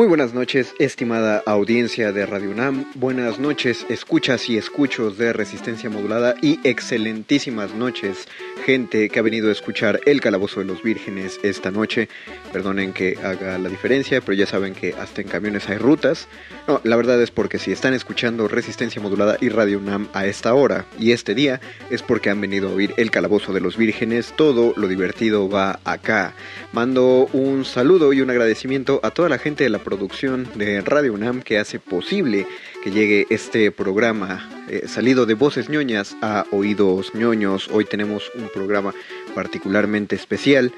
Muy buenas noches, estimada audiencia de Radio UNAM. Buenas noches, escuchas y escuchos de Resistencia Modulada y excelentísimas noches, gente que ha venido a escuchar El Calabozo de los Vírgenes esta noche. Perdonen que haga la diferencia, pero ya saben que hasta en camiones hay rutas. No, la verdad es porque si están escuchando Resistencia Modulada y Radio UNAM a esta hora y este día, es porque han venido a oír El Calabozo de los Vírgenes. Todo lo divertido va acá. Mando un saludo y un agradecimiento a toda la gente de la producción de Radio UNAM que hace posible que llegue este programa eh, salido de voces ñoñas a oídos ñoños. Hoy tenemos un programa particularmente especial.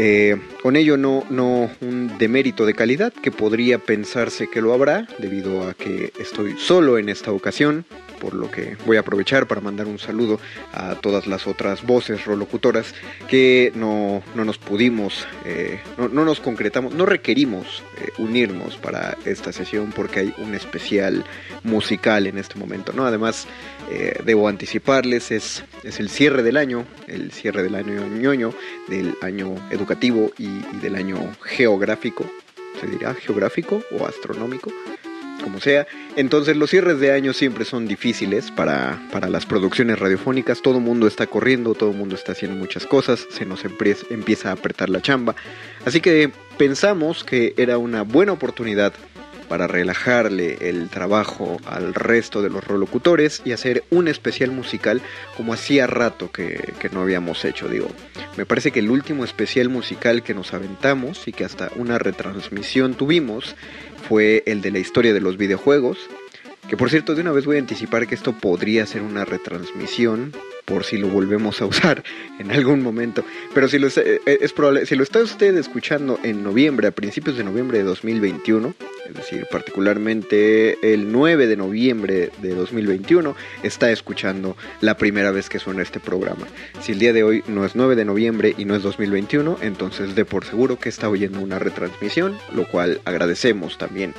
Eh, con ello no, no un demérito de calidad que podría pensarse que lo habrá debido a que estoy solo en esta ocasión por lo que voy a aprovechar para mandar un saludo a todas las otras voces rolocutoras que no, nos pudimos, eh, no, nos concretamos, no requerimos eh, unirnos para esta sesión porque hay un especial musical en este momento, ¿no? Además, debo anticiparles, es, es el cierre del año, el cierre del año ñoño, del año educativo y del año geográfico, se dirá geográfico o astronómico como sea. Entonces los cierres de año siempre son difíciles para, para las producciones radiofónicas. Todo el mundo está corriendo, todo el mundo está haciendo muchas cosas, se nos empieza a apretar la chamba. Así que pensamos que era una buena oportunidad para relajarle el trabajo al resto de los rolocutores y hacer un especial musical como hacía rato que, que, no habíamos hecho. Digo, me parece que el último especial musical que nos aventamos y que hasta una retransmisión tuvimos fue el de la historia de los videojuegos. Que por cierto, de una vez voy a anticipar que esto podría ser una retransmisión por si lo volvemos a usar en algún momento. Pero si lo, eh, es probable, si lo está usted escuchando en noviembre, a principios de noviembre de 2021, es decir, particularmente el 9 de noviembre de 2021, está escuchando la primera vez que suena este programa. Si el día de hoy no es 9 de noviembre y no es 2021, entonces de por seguro que está oyendo una retransmisión, lo cual agradecemos también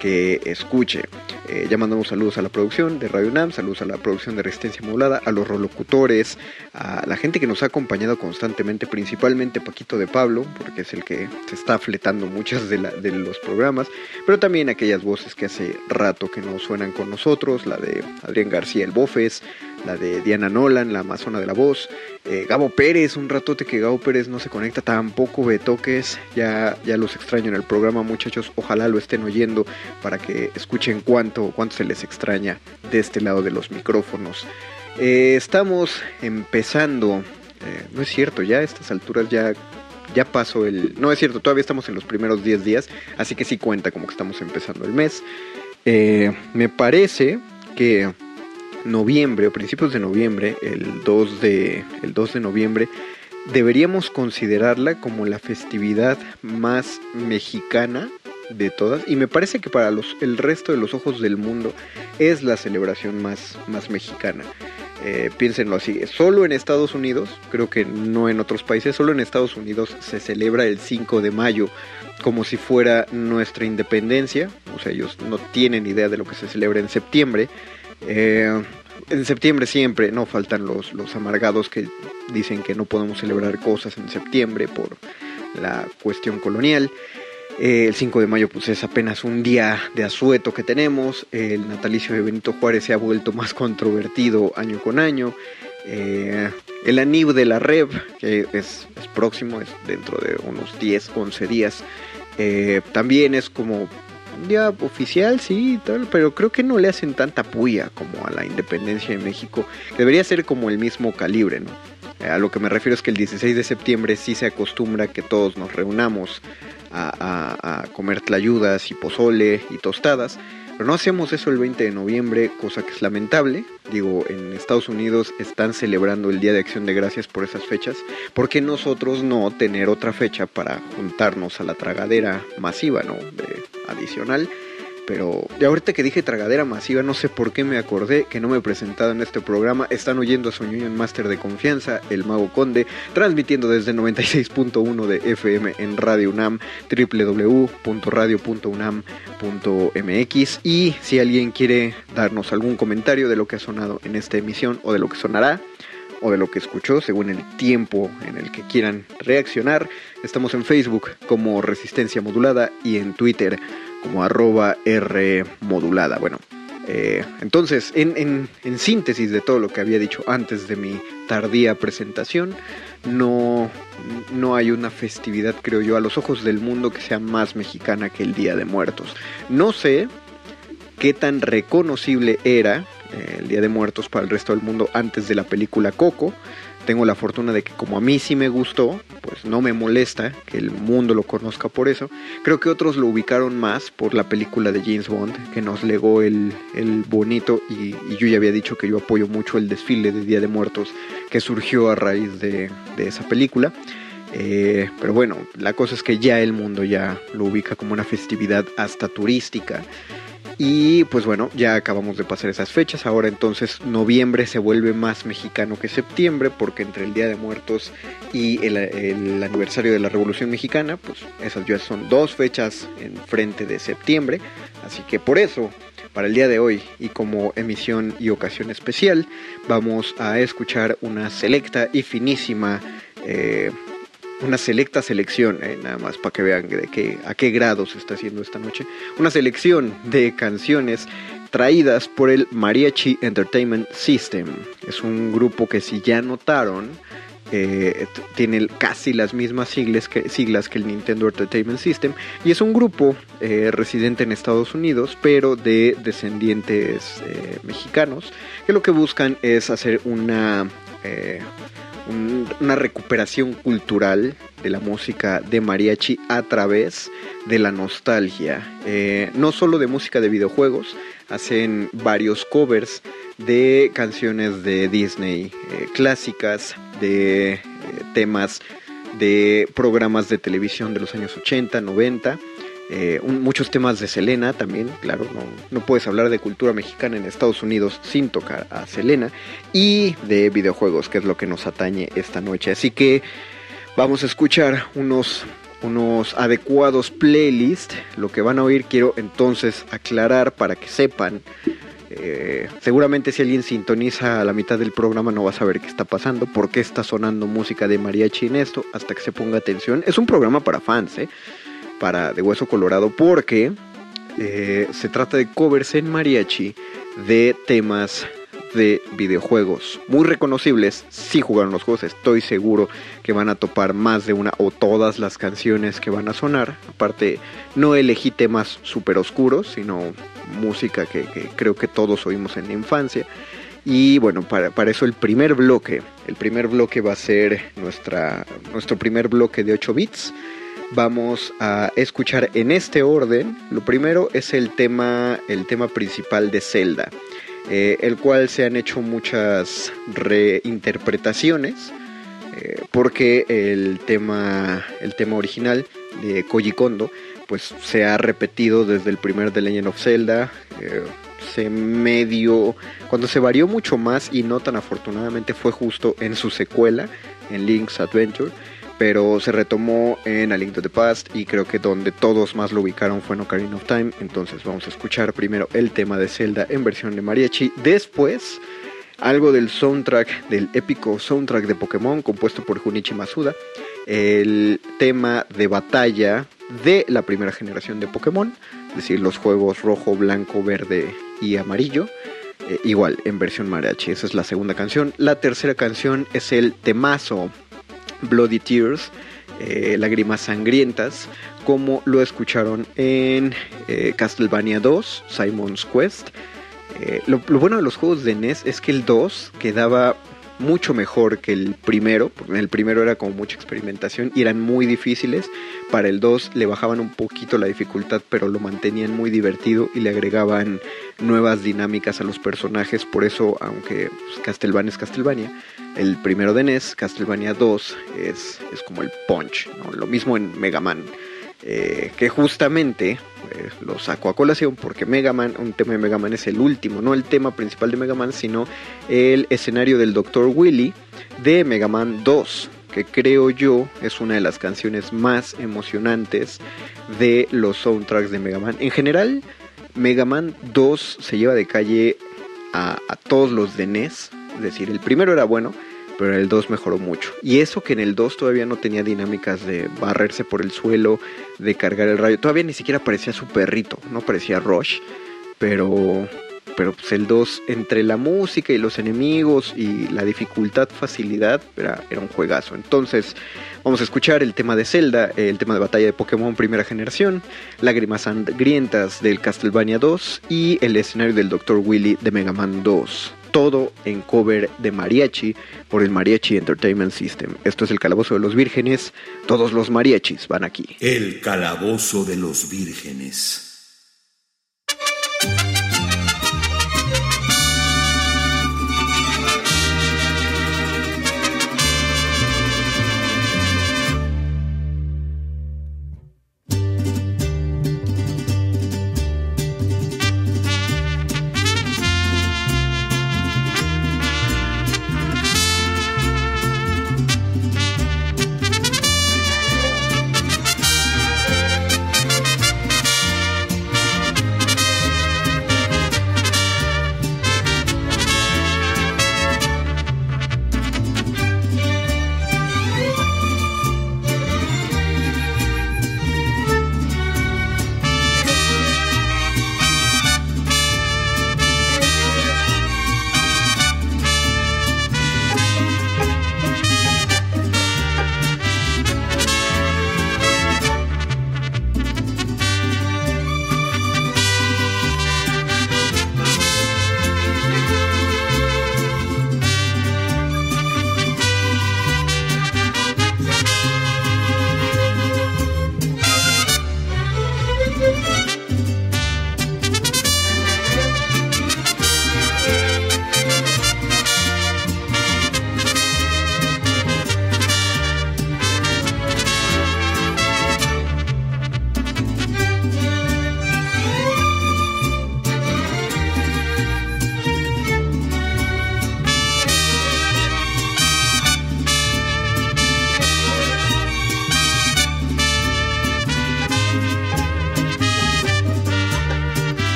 que escuche. Eh, ya mandamos saludos a la producción de Radio UNAM, saludos a la producción de Resistencia Modulada, a los rolocutores, a la gente que nos ha acompañado constantemente, principalmente Paquito de Pablo, porque es el que se está fletando muchas de, de los programas, pero también aquellas voces que hace rato que no suenan con nosotros, la de Adrián García El Bofes, la de Diana Nolan, la Amazona de la Voz, eh, Gabo Pérez, un ratote que Gabo Pérez no se conecta tampoco de toques, ya, ya los extraño en el programa muchachos, ojalá lo estén oyendo para que escuchen cuánto, cuánto se les extraña de este lado de los micrófonos. Eh, estamos empezando, eh, no es cierto, ya a estas alturas ya ya pasó el... No es cierto, todavía estamos en los primeros 10 días, así que sí cuenta como que estamos empezando el mes. me parece que noviembre o principios de noviembre, el 2 de, el 2 de noviembre, deberíamos considerarla como la festividad más mexicana de todas y me parece que para los, el resto de los ojos del mundo es la celebración más, más mexicana. Eh, piénsenlo así, solo en Estados Unidos, creo que no en otros países, solo en Estados Unidos se celebra el 5 de mayo como si fuera nuestra independencia, o sea, ellos no tienen idea de lo que se celebra en septiembre. Eh, en septiembre siempre no faltan los, los amargados que dicen que no podemos celebrar cosas en septiembre por la cuestión colonial. Eh, el 5 de mayo pues es apenas un día de asueto que tenemos. El natalicio de Benito Juárez se ha vuelto más controvertido año con año. Eh, el anib de la Rev, que es, próximo, es dentro de unos 10, 11 días, también es como día oficial, sí, tal, pero creo que no le hacen tanta puya como a la independencia de México. Debería ser como el mismo calibre, ¿no? a lo que me refiero es que el 16 de septiembre sí se acostumbra que todos nos reunamos a, comer tlayudas y pozole y tostadas. Pero no hacemos eso el 20 de noviembre, cosa que es lamentable. Digo, en Estados Unidos están celebrando el Día de Acción de Gracias por esas fechas. ¿Por qué nosotros no tener otra fecha para juntarnos a la tragadera masiva, ¿no? De, adicional pero de ahorita que dije tragadera masiva, no sé por qué me acordé que no me he presentado en este programa. Están oyendo a su Union Master de confianza, el Mago Conde, transmitiendo desde 96.1 de FM en Radio UNAM, www.radio.unam.mx. Y si alguien quiere darnos algún comentario de lo que ha sonado en esta emisión o de lo que sonará, o de lo que escuchó, según el tiempo en el que quieran reaccionar. Estamos en Facebook como Resistencia Modulada y en Twitter como arroba R modulada. Bueno, eh, entonces, en, síntesis de todo lo que había dicho antes de mi tardía presentación, no, no hay una festividad, creo yo, a los ojos del mundo que sea más mexicana que el Día de Muertos. No sé qué tan reconocible era eh, el Día de Muertos para el resto del mundo antes de la película Coco, tengo la fortuna de que como a mí sí me gustó, pues no me molesta que el mundo lo conozca por eso. Creo que otros lo ubicaron más por la película de James Bond, que nos legó el, bonito, y, yo ya había dicho que yo apoyo mucho el desfile de Día de Muertos que surgió a raíz de, esa película. Eh, pero bueno, la cosa es que ya el mundo ya lo ubica como una festividad hasta turística. Y pues bueno, ya acabamos de pasar esas fechas. Ahora entonces noviembre se vuelve más mexicano que septiembre porque entre el Día de Muertos y el, aniversario de la Revolución Mexicana, pues esas ya son dos fechas en frente de septiembre. Así que por eso, para el día de hoy y como emisión y ocasión especial, vamos a escuchar una selecta y finísima... Eh, una selecta selección, eh, nada más para que vean de qué, a qué grado se está haciendo esta noche, una selección de canciones traídas por el Mariachi Entertainment System. Es un grupo que si ya notaron, eh, tiene casi las mismas siglas que, siglas que el Nintendo Entertainment System y es un grupo eh, residente en Estados Unidos pero de descendientes mexicanos que lo que buscan es hacer una una recuperación cultural de la música de mariachi a través de la nostalgia. Eh, no solo de música de videojuegos, hacen varios covers de canciones de Disney eh, clásicas, de eh, temas de programas de televisión de los años 80, 90 eh, muchos temas de Selena también, claro, no, puedes hablar de cultura mexicana en Estados Unidos sin tocar a Selena y de videojuegos, que es lo que nos atañe esta noche. Así que vamos a escuchar unos, unos adecuados playlists. Lo que van a oír quiero entonces aclarar para que sepan. Eh, seguramente si alguien sintoniza a la mitad del programa no va a saber qué está pasando, por qué está sonando música de mariachi en esto, hasta que se ponga atención. Es un programa para fans, ¿eh? Para De Hueso Colorado porque eh, se trata de covers en mariachi de temas de videojuegos muy reconocibles. Si jugaron los juegos, estoy seguro que van a topar más de una o todas las canciones que van a sonar. Aparte, no elegí temas súper oscuros, sino música que, creo que todos oímos en la infancia. Y bueno, para, para, eso el primer bloque, el primer bloque va a ser nuestra, nuestro primer bloque de 8 bits vamos a escuchar en este orden. Lo primero es el tema, el tema principal de Zelda, eh, el cual se han hecho muchas reinterpretaciones. eh, porque el tema, el tema original de Koji Kondo pues se ha repetido desde el primer The Legend of Zelda. Eh, se medio. Cuando se varió mucho más y no tan afortunadamente fue justo en su secuela, en Link's Adventure. Pero se retomó en A Link to the Past y creo que donde todos más lo ubicaron fue en Ocarina of Time. Entonces vamos a escuchar primero el tema de Zelda en versión de mariachi. Después algo del soundtrack, del épico soundtrack de Pokémon compuesto por Junichi Masuda, el tema de batalla de la primera generación de Pokémon, es decir, los juegos rojo, blanco, verde y amarillo. Eh, igual en versión mariachi, esa es la segunda canción. La tercera canción es el temazo Bloody Tears, eh, Lágrimas Sangrientas, como lo escucharon en eh, Castlevania 2, Simon's Quest. lo, bueno de los juegos de NES es que el 2 quedaba mucho mejor que el primero, porque en el primero era como mucha experimentación y eran muy difíciles. Para el 2 le bajaban un poquito la dificultad, pero lo mantenían muy divertido y le agregaban nuevas dinámicas a los personajes. Por eso, aunque pues, Castlevania es Castlevania, el primero de NES, Castlevania 2, es, es como el punch. Lo mismo en Mega Man. Eh, que justamente pues, lo saco a colación porque Mega Man, un tema de Mega Man es el último, no el tema principal de Mega Man, sino el escenario del Dr. Willy de Mega Man 2, que creo yo es una de las canciones más emocionantes de los soundtracks de Mega Man. En general, Mega Man 2 se lleva de calle a, todos los de NES, es decir, el primero era bueno, pero en el 2 mejoró mucho. Y eso que en el 2 todavía no tenía dinámicas de barrerse por el suelo, de cargar el rayo. Todavía ni siquiera parecía su perrito, no parecía Rush. Pero, pero pues el 2, entre la música y los enemigos y la dificultad, facilidad, era, era un juegazo. Entonces, vamos a escuchar el tema de Zelda, el tema de batalla de Pokémon primera generación, Lágrimas Sangrientas del Castlevania 2 y el escenario del Dr. Willy de Mega Man 2 todo en cover de mariachi por el Mariachi Entertainment System. Esto es el Calabozo de los Vírgenes. Todos los mariachis van aquí. El Calabozo de los Vírgenes.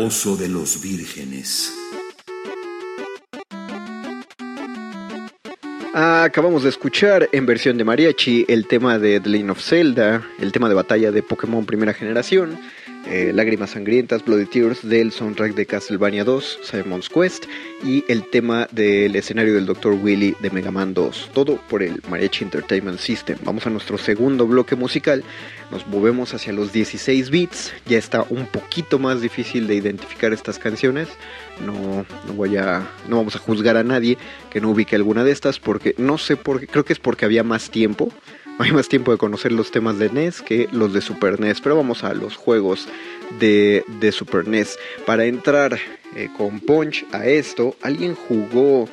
De los vírgenes. Acabamos de escuchar en versión de mariachi el tema de The Legend of Zelda, el tema de batalla de Pokémon primera generación, eh, Lágrimas Sangrientas, Bloody Tears del soundtrack de Castlevania 2, Simon's Quest y el tema del escenario del Dr. Willy de Mega Man 2. Todo por el Mariachi Entertainment System. Vamos a nuestro segundo bloque musical. Nos movemos hacia los 16 bits. Ya está un poquito más difícil de identificar estas canciones. No, no voy a, no vamos a juzgar a nadie que no ubique alguna de estas porque no sé por qué. Creo que es porque había más tiempo hay más tiempo de conocer los temas de NES que los de Super NES, pero vamos a los juegos de, Super NES. Para entrar eh, con Punch a esto, alguien jugó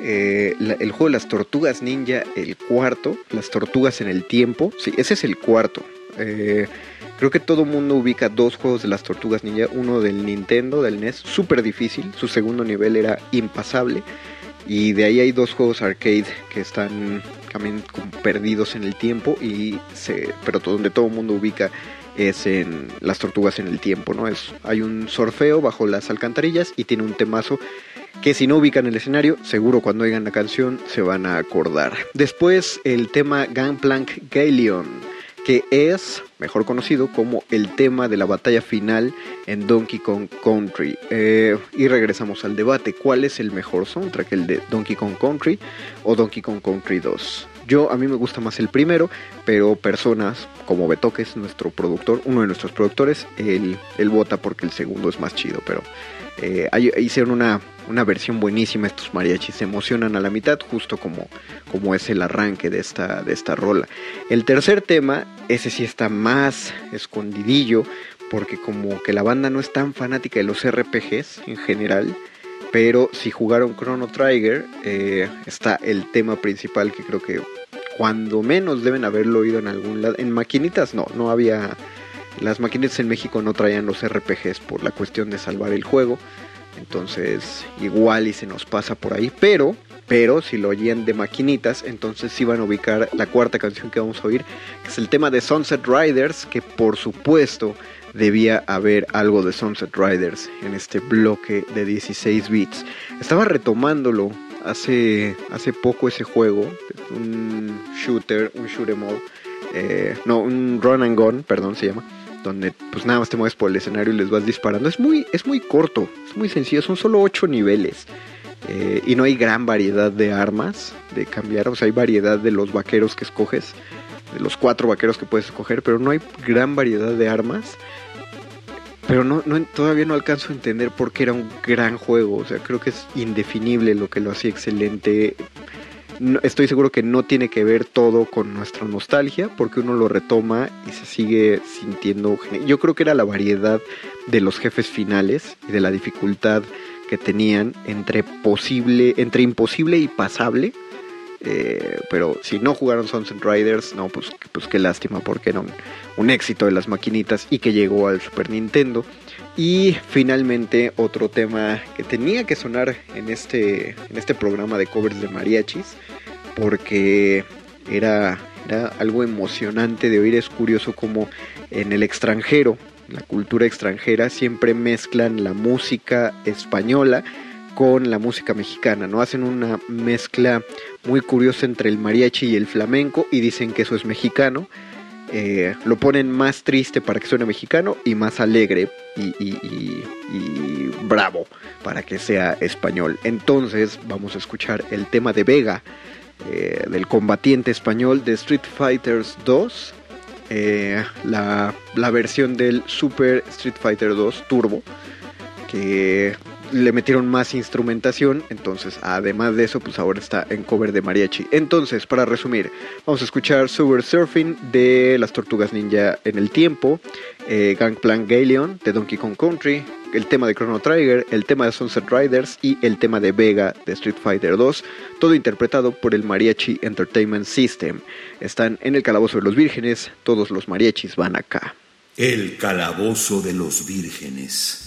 eh, el juego de las tortugas ninja, el cuarto, las tortugas en el tiempo. Sí, ese es el cuarto. Eh, creo que todo mundo ubica dos juegos de las tortugas ninja, uno del Nintendo, del NES, súper difícil, su segundo nivel era impasable. Y de ahí hay dos juegos arcade que están perdidos en el tiempo y pero donde todo el mundo ubica es en las tortugas en el tiempo, ¿no? Es, hay un sorfeo bajo las alcantarillas y tiene un temazo que si no ubican el escenario, seguro cuando oigan la canción se van a acordar. Después el tema Gangplank Galeon que es mejor conocido como el tema de la batalla final en Donkey Kong Country. Eh, y regresamos al debate, ¿cuál es el mejor soundtrack, el de Donkey Kong Country o Donkey Kong Country 2? Yo a mí me gusta más el primero, pero personas como Beto, que es nuestro productor, uno de nuestros productores, él, él vota porque el segundo es más chido, pero eh, hicieron una, una, versión buenísima estos mariachis, se emocionan a la mitad, justo como, como es el arranque de esta, de esta rola. El tercer tema, ese sí está más escondidillo, porque como que la banda no es tan fanática de los RPGs en general, pero si jugaron Chrono Trigger, eh, está el tema principal que creo que cuando menos deben haberlo oído en algún lado. En maquinitas no, no había las maquinitas en México no traían los RPGs por la cuestión de salvar el juego. Entonces, igual y se nos pasa por ahí. Pero, pero si lo oían de maquinitas, entonces sí van a ubicar la cuarta canción que vamos a oír, que es el tema de Sunset Riders, que por supuesto debía haber algo de Sunset Riders en este bloque de 16 bits. Estaba retomándolo hace, hace poco ese juego, un shooter, un shoot em all, eh, no, un run and gun, perdón, se llama donde pues nada más te mueves por el escenario y les vas disparando. Es muy, es muy corto, es muy sencillo, son solo 8 niveles. Eh, y no hay gran variedad de armas de cambiar, o sea, hay variedad de los vaqueros que escoges, de los cuatro vaqueros que puedes escoger, pero no hay gran variedad de armas. Pero no, no, todavía no alcanzo a entender por qué era un gran juego, o sea, creo que es indefinible lo que lo hacía excelente estoy seguro que no tiene que ver todo con nuestra nostalgia, porque uno lo retoma y se sigue sintiendo. Yo creo que era la variedad de los jefes finales y de la dificultad que tenían entre posible, entre imposible y pasable. Eh, pero si no jugaron Sunset Riders, no, pues, pues qué lástima, porque era un, éxito de las maquinitas y que llegó al Super Nintendo. Y finalmente otro tema que tenía que sonar en este, en este programa de covers de mariachis porque era, era algo emocionante de oír. Es curioso como en el extranjero, la cultura extranjera, siempre mezclan la música española con la música mexicana, ¿no? Hacen una mezcla muy curiosa entre el mariachi y el flamenco y dicen que eso es mexicano. Eh, lo ponen más triste para que suene mexicano y más alegre y, bravo para que sea español. Entonces vamos a escuchar el tema de Vega eh, del combatiente español de Street Fighters 2, eh, la, la, versión del Super Street Fighter 2 Turbo, que le metieron más instrumentación, entonces además de eso, pues ahora está en cover de mariachi. Entonces, para resumir, vamos a escuchar Super Surfing de las Tortugas Ninja en el tiempo, eh, Gangplank Galeon de Donkey Kong Country, el tema de Chrono Trigger, el tema de Sunset Riders y el tema de Vega de Street Fighter 2, todo interpretado por el Mariachi Entertainment System. Están en el Calabozo de los Vírgenes, todos los mariachis van acá. El Calabozo de los Vírgenes.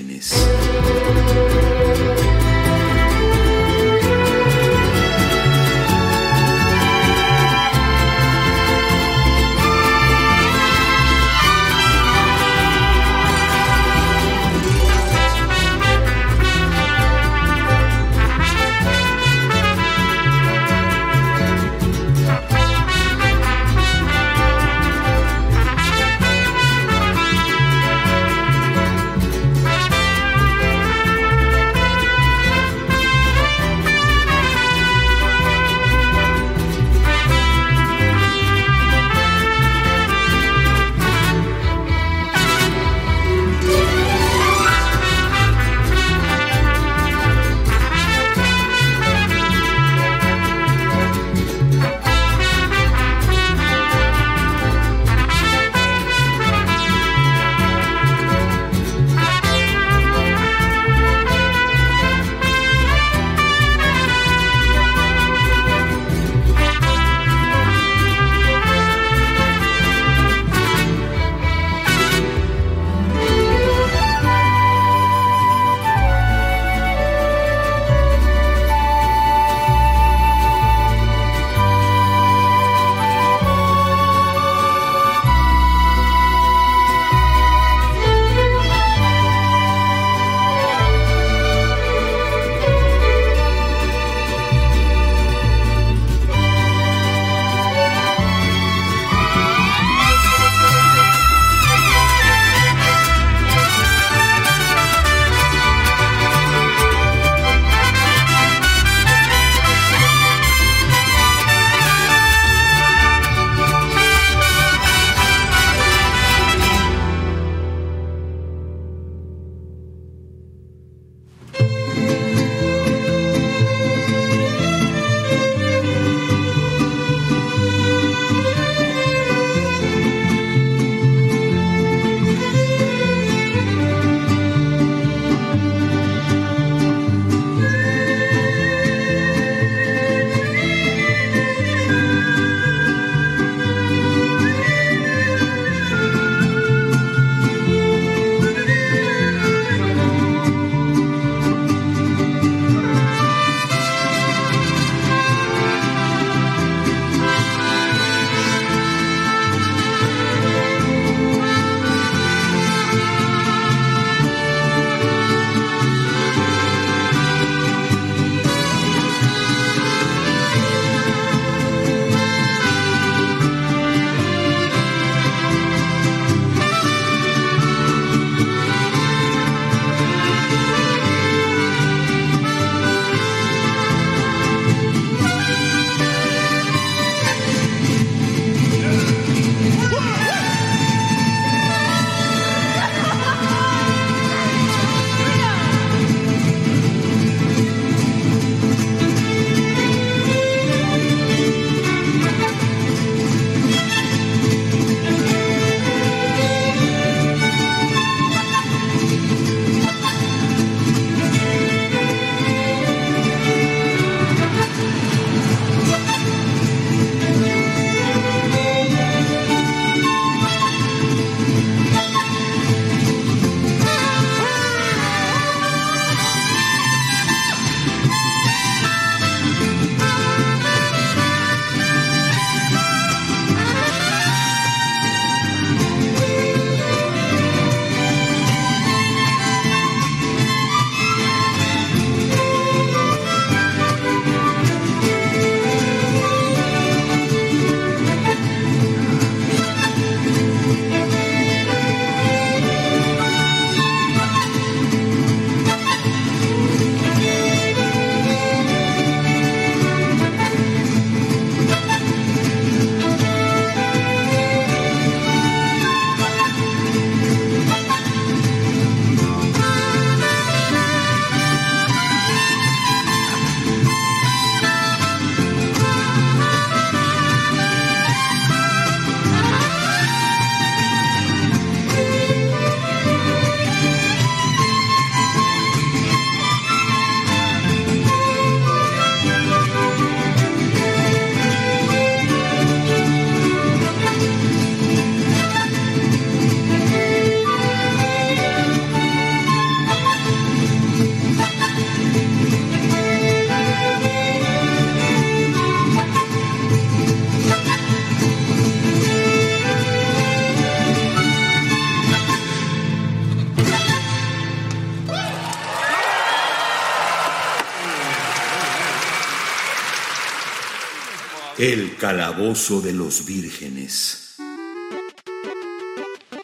Calabozo de los vírgenes.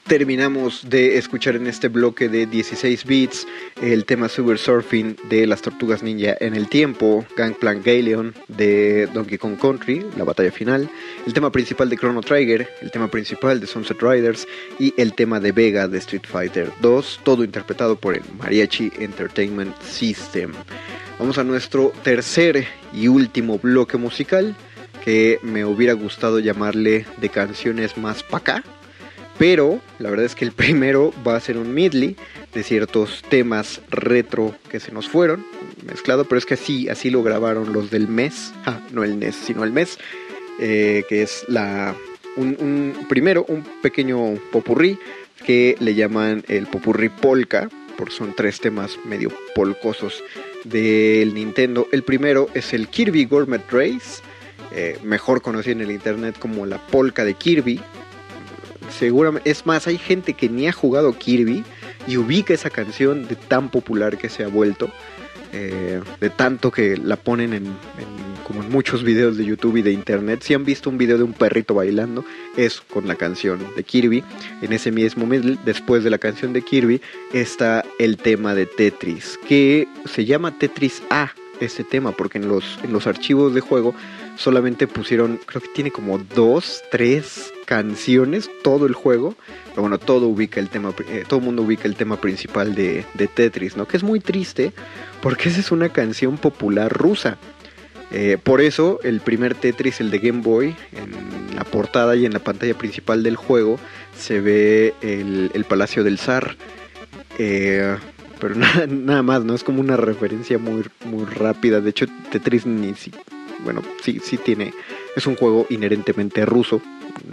Terminamos de escuchar en este bloque de 16 bits el tema Super Surfing de las Tortugas Ninja en el tiempo, Gangplank Galeon de Donkey Kong Country, la batalla final, el tema principal de Chrono Trigger, el tema principal de Sunset Riders y el tema de Vega de Street Fighter 2, todo interpretado por el Mariachi Entertainment System. Vamos a nuestro tercer y último bloque musical que me hubiera gustado llamarle de canciones más pa' acá pero la verdad es que el primero va a ser un medley de ciertos temas retro que se nos fueron mezclado, pero es que así, así lo grabaron los del mes, no el NES, sino el mes, eh, que es la un, primero un pequeño popurrí que le llaman el popurrí polka, porque son tres temas medio polcosos del Nintendo. El primero es el Kirby Gourmet Race, eh, mejor conocido en el internet como la polka de Kirby, seguramente, es más, hay gente que ni ha jugado Kirby y ubica esa canción de tan popular que se ha vuelto, eh, de tanto que la ponen en, como en muchos videos de YouTube y de internet. Si han visto un video de un perrito bailando, es con la canción de Kirby. En ese mismo mes, después de la canción de Kirby, está el tema de Tetris, que se llama Tetris A, ese tema, porque en los, en los archivos de juego solamente pusieron, creo que tiene como dos, tres canciones, todo el juego, pero bueno, todo ubica el tema, eh, todo el mundo ubica el tema principal de, Tetris, ¿no? Que es muy triste, porque esa es una canción popular rusa. Eh, por eso el primer Tetris, el de Game Boy, en la portada y en la pantalla principal del juego se ve el, Palacio del Zar. Eh, pero nada, más, ¿no? Es como una referencia muy, muy rápida. De hecho, Tetris ni, bueno, sí, sí tiene, es un juego inherentemente ruso,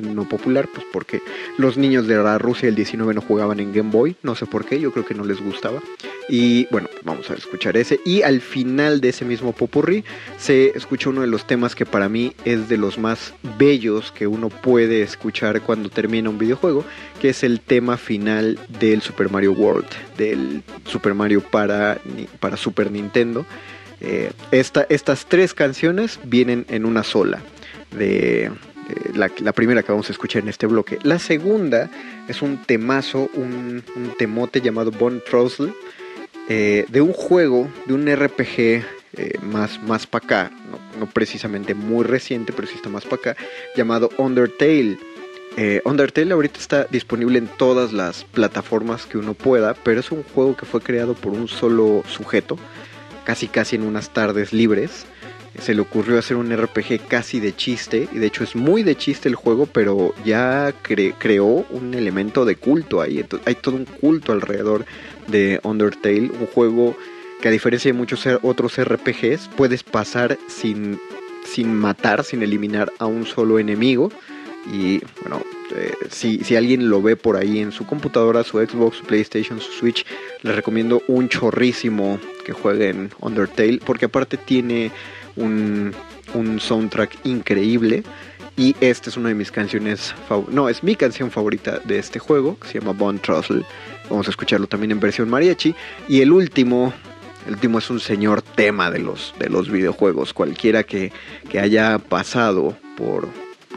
no popular, pues porque los niños de la Rusia del 19 no jugaban en Game Boy, no sé por qué, yo creo que no les gustaba. Y bueno, vamos a escuchar ese. Y al final de ese mismo popurrí se escucha uno de los temas que para mí es de los más bellos que uno puede escuchar cuando termina un videojuego, que es el tema final del Super Mario World, del Super Mario para, para Super Nintendo. Eh, estas tres canciones vienen en una sola. De, la, primera que vamos a escuchar en este bloque. La segunda es un temazo, un, temote llamado Bon Trousle, eh, de un juego, de un RPG eh, más, más para acá, no, precisamente muy reciente, pero sí está más para acá, llamado Undertale. Undertale ahorita está disponible en todas las plataformas que uno pueda, pero es un juego que fue creado por un solo sujeto casi casi en unas tardes libres. Se le ocurrió hacer un RPG casi de chiste, y de hecho es muy de chiste el juego, pero ya creó un elemento de culto ahí. hay todo un culto alrededor de Undertale, un juego que a diferencia de muchos otros RPGs, puedes pasar sin, sin matar, sin eliminar a un solo enemigo. Y bueno, eh, si, si, alguien lo ve por ahí en su computadora, su Xbox, su PlayStation, su Switch, les recomiendo un chorrísimo que jueguen Undertale, porque aparte tiene un, soundtrack increíble. Y esta es una de mis canciones, no, es mi canción favorita de este juego, que se llama Bond Trussell. Vamos a escucharlo también en versión mariachi. Y el último, el último es un señor tema de los, de los videojuegos. Cualquiera que, haya pasado por,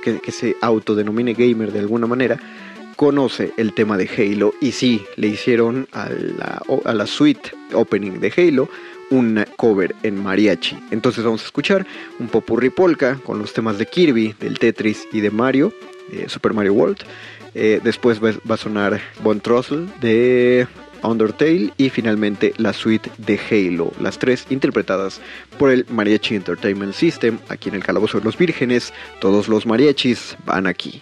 que, que se autodenomine gamer de alguna manera, conoce el tema de Halo y sí, le hicieron a la, a la suite opening de Halo un cover en mariachi. Entonces vamos a escuchar un popurri polka con los temas de Kirby, del Tetris y de Mario, Super Mario World. Eh, después va, a sonar Bon Trussell de Undertale y finalmente la suite de Halo, las tres interpretadas por el Mariachi Entertainment System, aquí en el Calabozo de los Vírgenes. Todos los mariachis van aquí.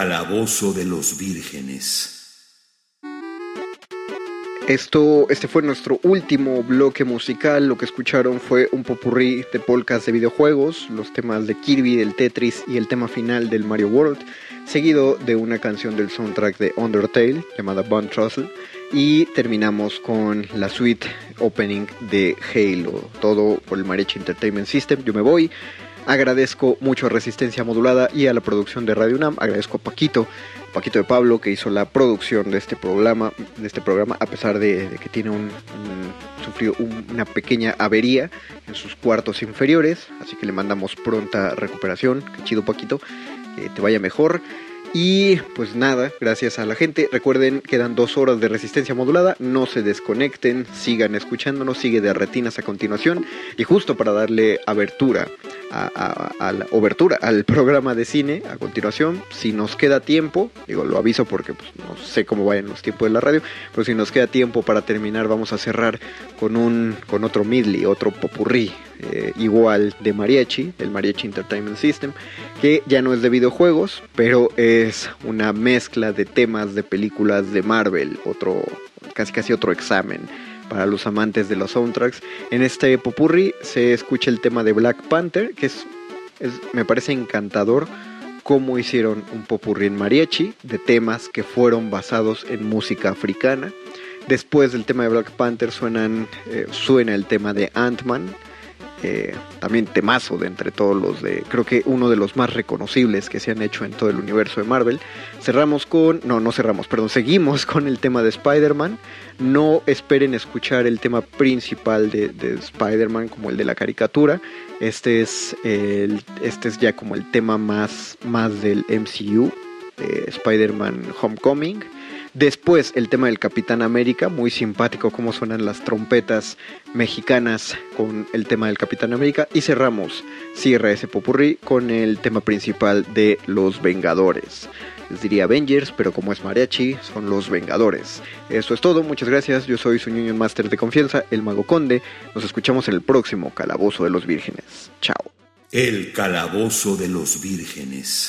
Calabozo de los vírgenes. Esto, este fue nuestro último bloque musical. Lo que escucharon fue un popurrí de polcas de videojuegos, los temas de Kirby, del Tetris y el tema final del Mario World, seguido de una canción del soundtrack de Undertale llamada Bond Trussell. Y terminamos con la suite opening de Halo, todo por el Mariachi Entertainment System. Yo me voy. Agradezco mucho a Resistencia Modulada y a la producción de Radio UNAM. Agradezco a Paquito Paquito de Pablo, que hizo la producción de este programa, de este programa a pesar de, que tiene un, sufrió una pequeña avería en sus cuartos inferiores, así que le mandamos pronta recuperación, que chido Paquito, que te vaya mejor. Y pues nada, gracias a la gente. Recuerden, quedan dos horas de resistencia modulada. No se desconecten, sigan escuchándonos, sigue de retinas a continuación. Y justo para darle abertura a, la obertura al programa de cine a continuación. Si nos queda tiempo, digo, lo aviso porque pues, no sé cómo vayan los tiempos de la radio, pero si nos queda tiempo para terminar, vamos a cerrar con un con otro midley, otro popurrí eh, igual de mariachi, el Mariachi Entertainment System, que ya no es de videojuegos, pero es una mezcla de temas de películas de Marvel, otro casi casi otro examen para los amantes de los soundtracks. En este popurri se escucha el tema de Black Panther, que es, me parece encantador cómo hicieron un popurrí en mariachi de temas que fueron basados en música africana. Después del tema de Black Panther suenan, eh, suena el tema de Ant-Man, eh, también temazo de entre todos los de, creo que uno de los más reconocibles que se han hecho en todo el universo de Marvel. Cerramos con, no, no cerramos, perdón, seguimos con el tema de Spider-Man. No esperen escuchar el tema principal de, Spider-Man como el de la caricatura. Este es, el, este es ya como el tema más, más del MCU, de Spider-Man Homecoming. Después el tema del Capitán América, muy simpático cómo suenan las trompetas mexicanas con el tema del Capitán América. Y cerramos, cierra ese popurrí con el tema principal de Los Vengadores. Les diría Avengers, pero como es mariachi, son los Vengadores. Eso es todo, muchas gracias. Yo soy su Union Master de confianza, el Mago Conde. Nos escuchamos en el próximo Calabozo de los Vírgenes. Chao. El Calabozo de los Vírgenes.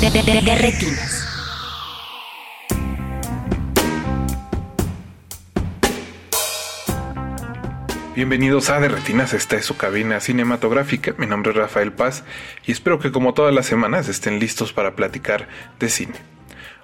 De, retinas. Bienvenidos a De Retinas, esta es su cabina cinematográfica. Mi nombre es Rafael Paz y espero que como todas las semanas estén listos para platicar de cine.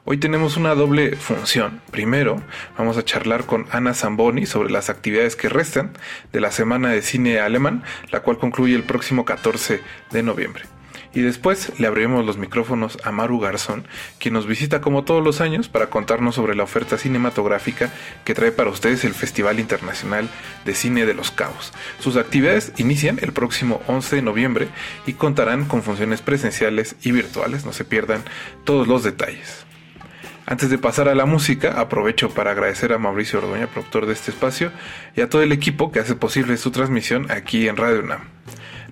Hoy tenemos una doble función. Primero, vamos a charlar con Ana Zamboni sobre las actividades que restan de la Semana de Cine Alemán, la cual concluye el próximo 14 de noviembre. Y después le abriremos los micrófonos a Maru Garzón, quien nos visita como todos los años para contarnos sobre la oferta cinematográfica que trae para ustedes el Festival Internacional de Cine de los Cabos. Sus actividades inician el próximo 11 de noviembre y contarán con funciones presenciales y virtuales. No se pierdan todos los detalles. Antes de pasar a la música, aprovecho para agradecer a Mauricio Ordoña, productor de este espacio, y a todo el equipo que hace posible su transmisión aquí en Radio UNAM.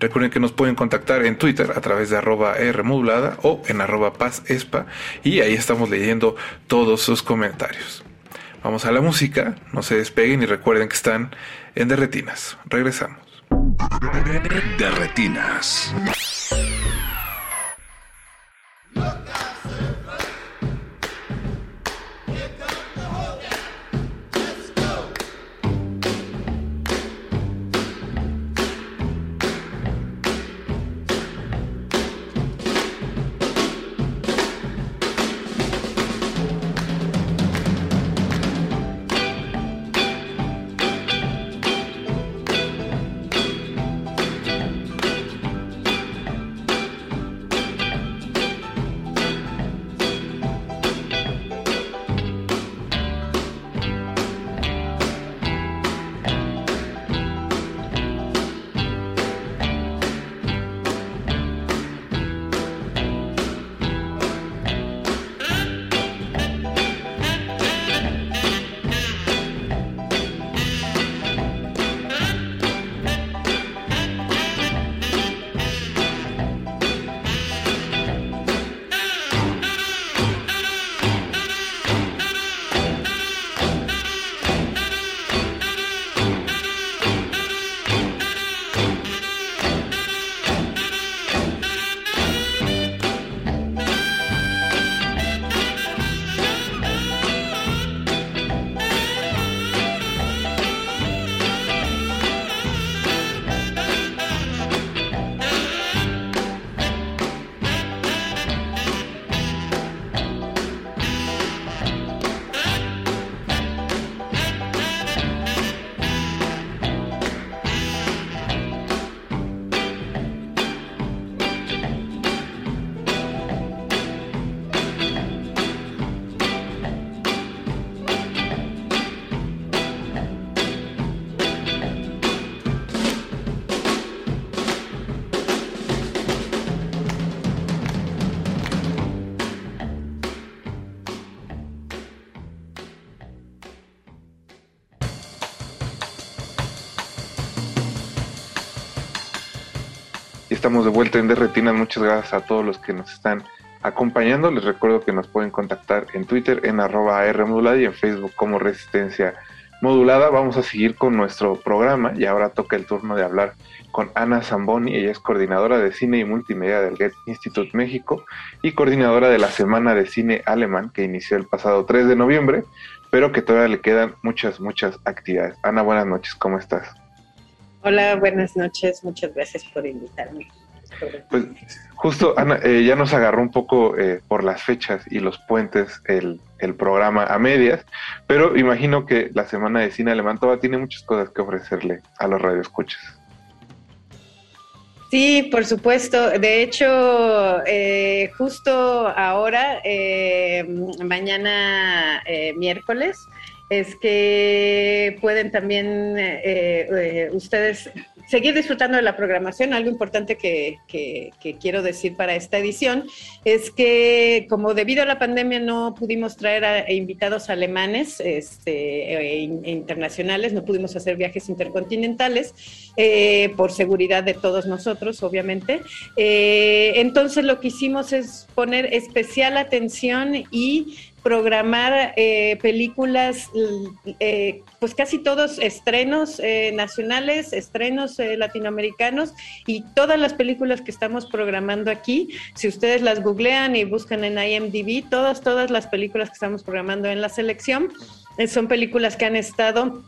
Recuerden que nos pueden contactar en Twitter a través de arroba Rmodulada o en arroba pazespa y ahí estamos leyendo todos sus comentarios. Vamos a la música, no se despeguen y recuerden que están en Derretinas. Regresamos. Derretinas. Estamos de vuelta en Derretinas. Muchas gracias a todos los que nos están acompañando. Les recuerdo que nos pueden contactar en Twitter en arroba Rmodulada y en Facebook como Resistencia Modulada. Vamos a seguir con nuestro programa y ahora toca el turno de hablar con Ana Zamboni. Ella es coordinadora de cine y multimedia del Goethe Institute México y coordinadora de la Semana de Cine Alemán que inició el pasado 3 de noviembre, pero que todavía le quedan muchas, muchas actividades. Ana, buenas noches, ¿cómo estás? Hola, buenas noches. Muchas gracias por invitarme. Pues justo, Ana, eh, ya nos agarró un poco eh, por las fechas y los puentes el, el, programa a medias, pero imagino que la Semana de Cine Alemán todavía tiene muchas cosas que ofrecerle a los radioescuchas. Sí, por supuesto. De hecho, eh, justo ahora, mañana miércoles, es que pueden también ustedes seguir disfrutando de la programación. Algo importante que, quiero decir para esta edición es que como debido a la pandemia no pudimos traer a, invitados alemanes e, internacionales, no pudimos hacer viajes intercontinentales eh, por seguridad de todos nosotros, obviamente. Eh, entonces lo que hicimos es poner especial atención y programar eh, películas, eh, pues casi todos estrenos eh, nacionales, estrenos latinoamericanos y todas las películas que estamos programando aquí, si ustedes las googlean y buscan en IMDb, todas, todas las películas que estamos programando en la selección son películas que han estado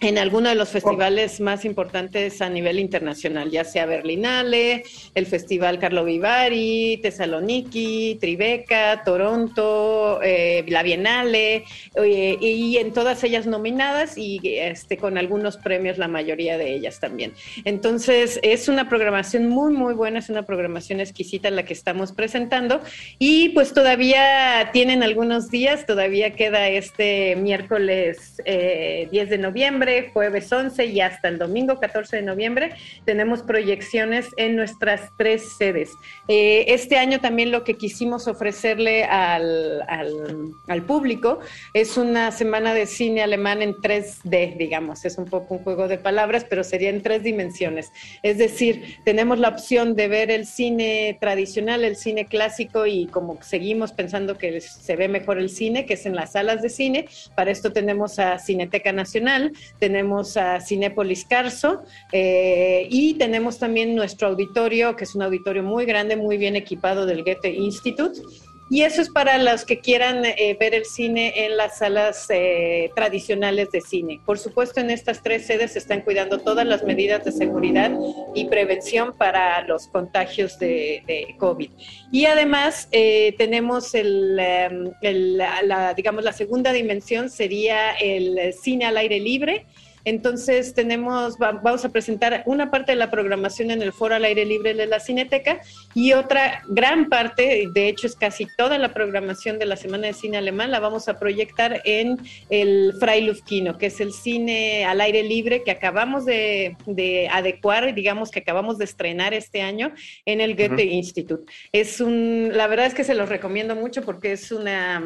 en alguno de los festivales más importantes a nivel internacional, ya sea Berlinale, el Festival Carlo Vivari, Thessaloniki, Tribeca, Toronto, eh, la Bienale, eh, y en todas ellas nominadas y este, con algunos premios, la mayoría de ellas también. Entonces, es una programación muy, muy buena, es una programación exquisita la que estamos presentando y pues todavía tienen algunos días, todavía queda este miércoles 10 eh, de noviembre jueves 11 y hasta el domingo 14 de noviembre tenemos proyecciones en nuestras tres sedes. Eh, este año también lo que quisimos ofrecerle al, al, público es una semana de cine alemán en 3D, digamos, es un poco un juego de palabras, pero sería en tres dimensiones. Es decir, tenemos la opción de ver el cine tradicional, el cine clásico y como seguimos pensando que se ve mejor el cine, que es en las salas de cine, para esto tenemos a Cineteca Nacional, tenemos a Cinépolis Carso eh, y tenemos también nuestro auditorio, que es un auditorio muy grande, muy bien equipado del Goethe Institute. Y eso es para los que quieran eh, ver el cine en las salas eh, tradicionales de cine. Por supuesto, en estas tres sedes se están cuidando todas las medidas de seguridad y prevención para los contagios de, COVID. Y además tenemos el, em, la, digamos, la segunda dimensión sería el cine al aire libre entonces tenemos, vamos a presentar una parte de la programación en el foro al aire libre de la Cineteca y otra gran parte, de hecho es casi toda la programación de la Semana de Cine Alemán, la vamos a proyectar en el Freiluftkino, que es el cine al aire libre que acabamos de, adecuar, digamos que acabamos de estrenar este año en el Goethe Institute. Es un, la verdad es que se los recomiendo mucho porque es una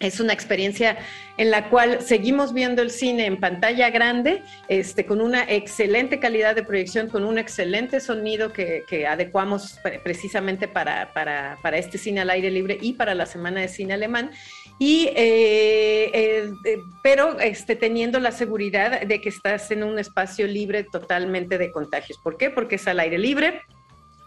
es una experiencia en la cual seguimos viendo el cine en pantalla grande, este, con una excelente calidad de proyección, con un excelente sonido que, adecuamos precisamente para, este cine al aire libre y para la Semana de Cine Alemán. Y, eh, eh, pero este, teniendo la seguridad de que estás en un espacio libre totalmente de contagios. ¿Por qué? Porque es al aire libre,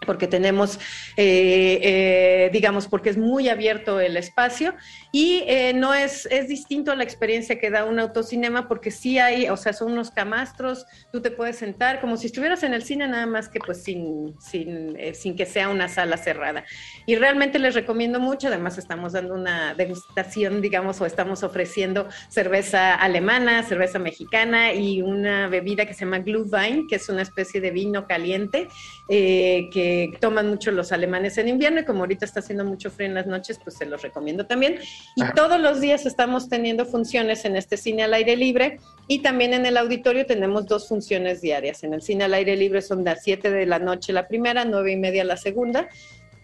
porque tenemos, eh, eh, digamos, porque es muy abierto el espacio y eh, no es, es distinto a la experiencia que da un autocinema porque sí hay, o sea, son unos camastros, tú te puedes sentar como si estuvieras en el cine nada más que pues sin, sin, sin que sea una sala cerrada. Y realmente les recomiendo mucho, además estamos dando una degustación, digamos, o estamos ofreciendo cerveza alemana, cerveza mexicana y una bebida que se llama Glühwein, que es una especie de vino caliente que toman mucho los alemanes en invierno y como ahorita está haciendo mucho frío en las noches, pues se los recomiendo también. Y todos los días estamos teniendo funciones en este cine al aire libre y también en el auditorio tenemos dos funciones diarias. En el cine al aire libre son las 7 de la noche la primera, 9 y media la segunda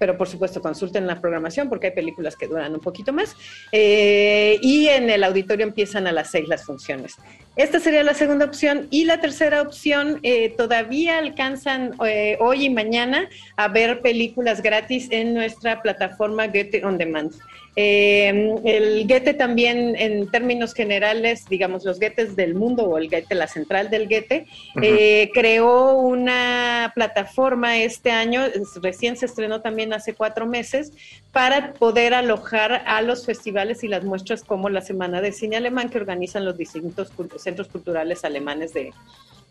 pero por supuesto consulten la programación porque hay películas que duran un poquito más. Eh, y en el auditorio empiezan a las seis las funciones. Esta sería la segunda opción. Y la tercera opción, eh, todavía alcanzan eh, hoy y mañana a ver películas gratis en nuestra plataforma Get On Demand. Eh, el Goethe también, en términos generales, digamos, los Goethes del mundo o el Goethe, la central del Goethe, eh, creó una plataforma este año, recién se estrenó también hace cuatro meses, para poder alojar a los festivales y las muestras como la Semana de Cine Alemán que organizan los distintos centros culturales alemanes de,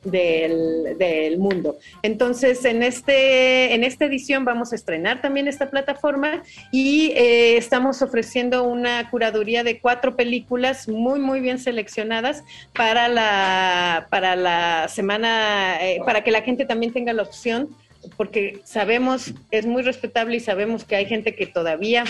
del, mundo. Entonces, en, este, en esta edición vamos a estrenar también esta plataforma y eh, estamos ofreciendo una curaduría de cuatro películas muy, muy bien seleccionadas para la, para la semana, eh, para que la gente también tenga la opción, porque sabemos, es muy respetable y sabemos que hay gente que todavía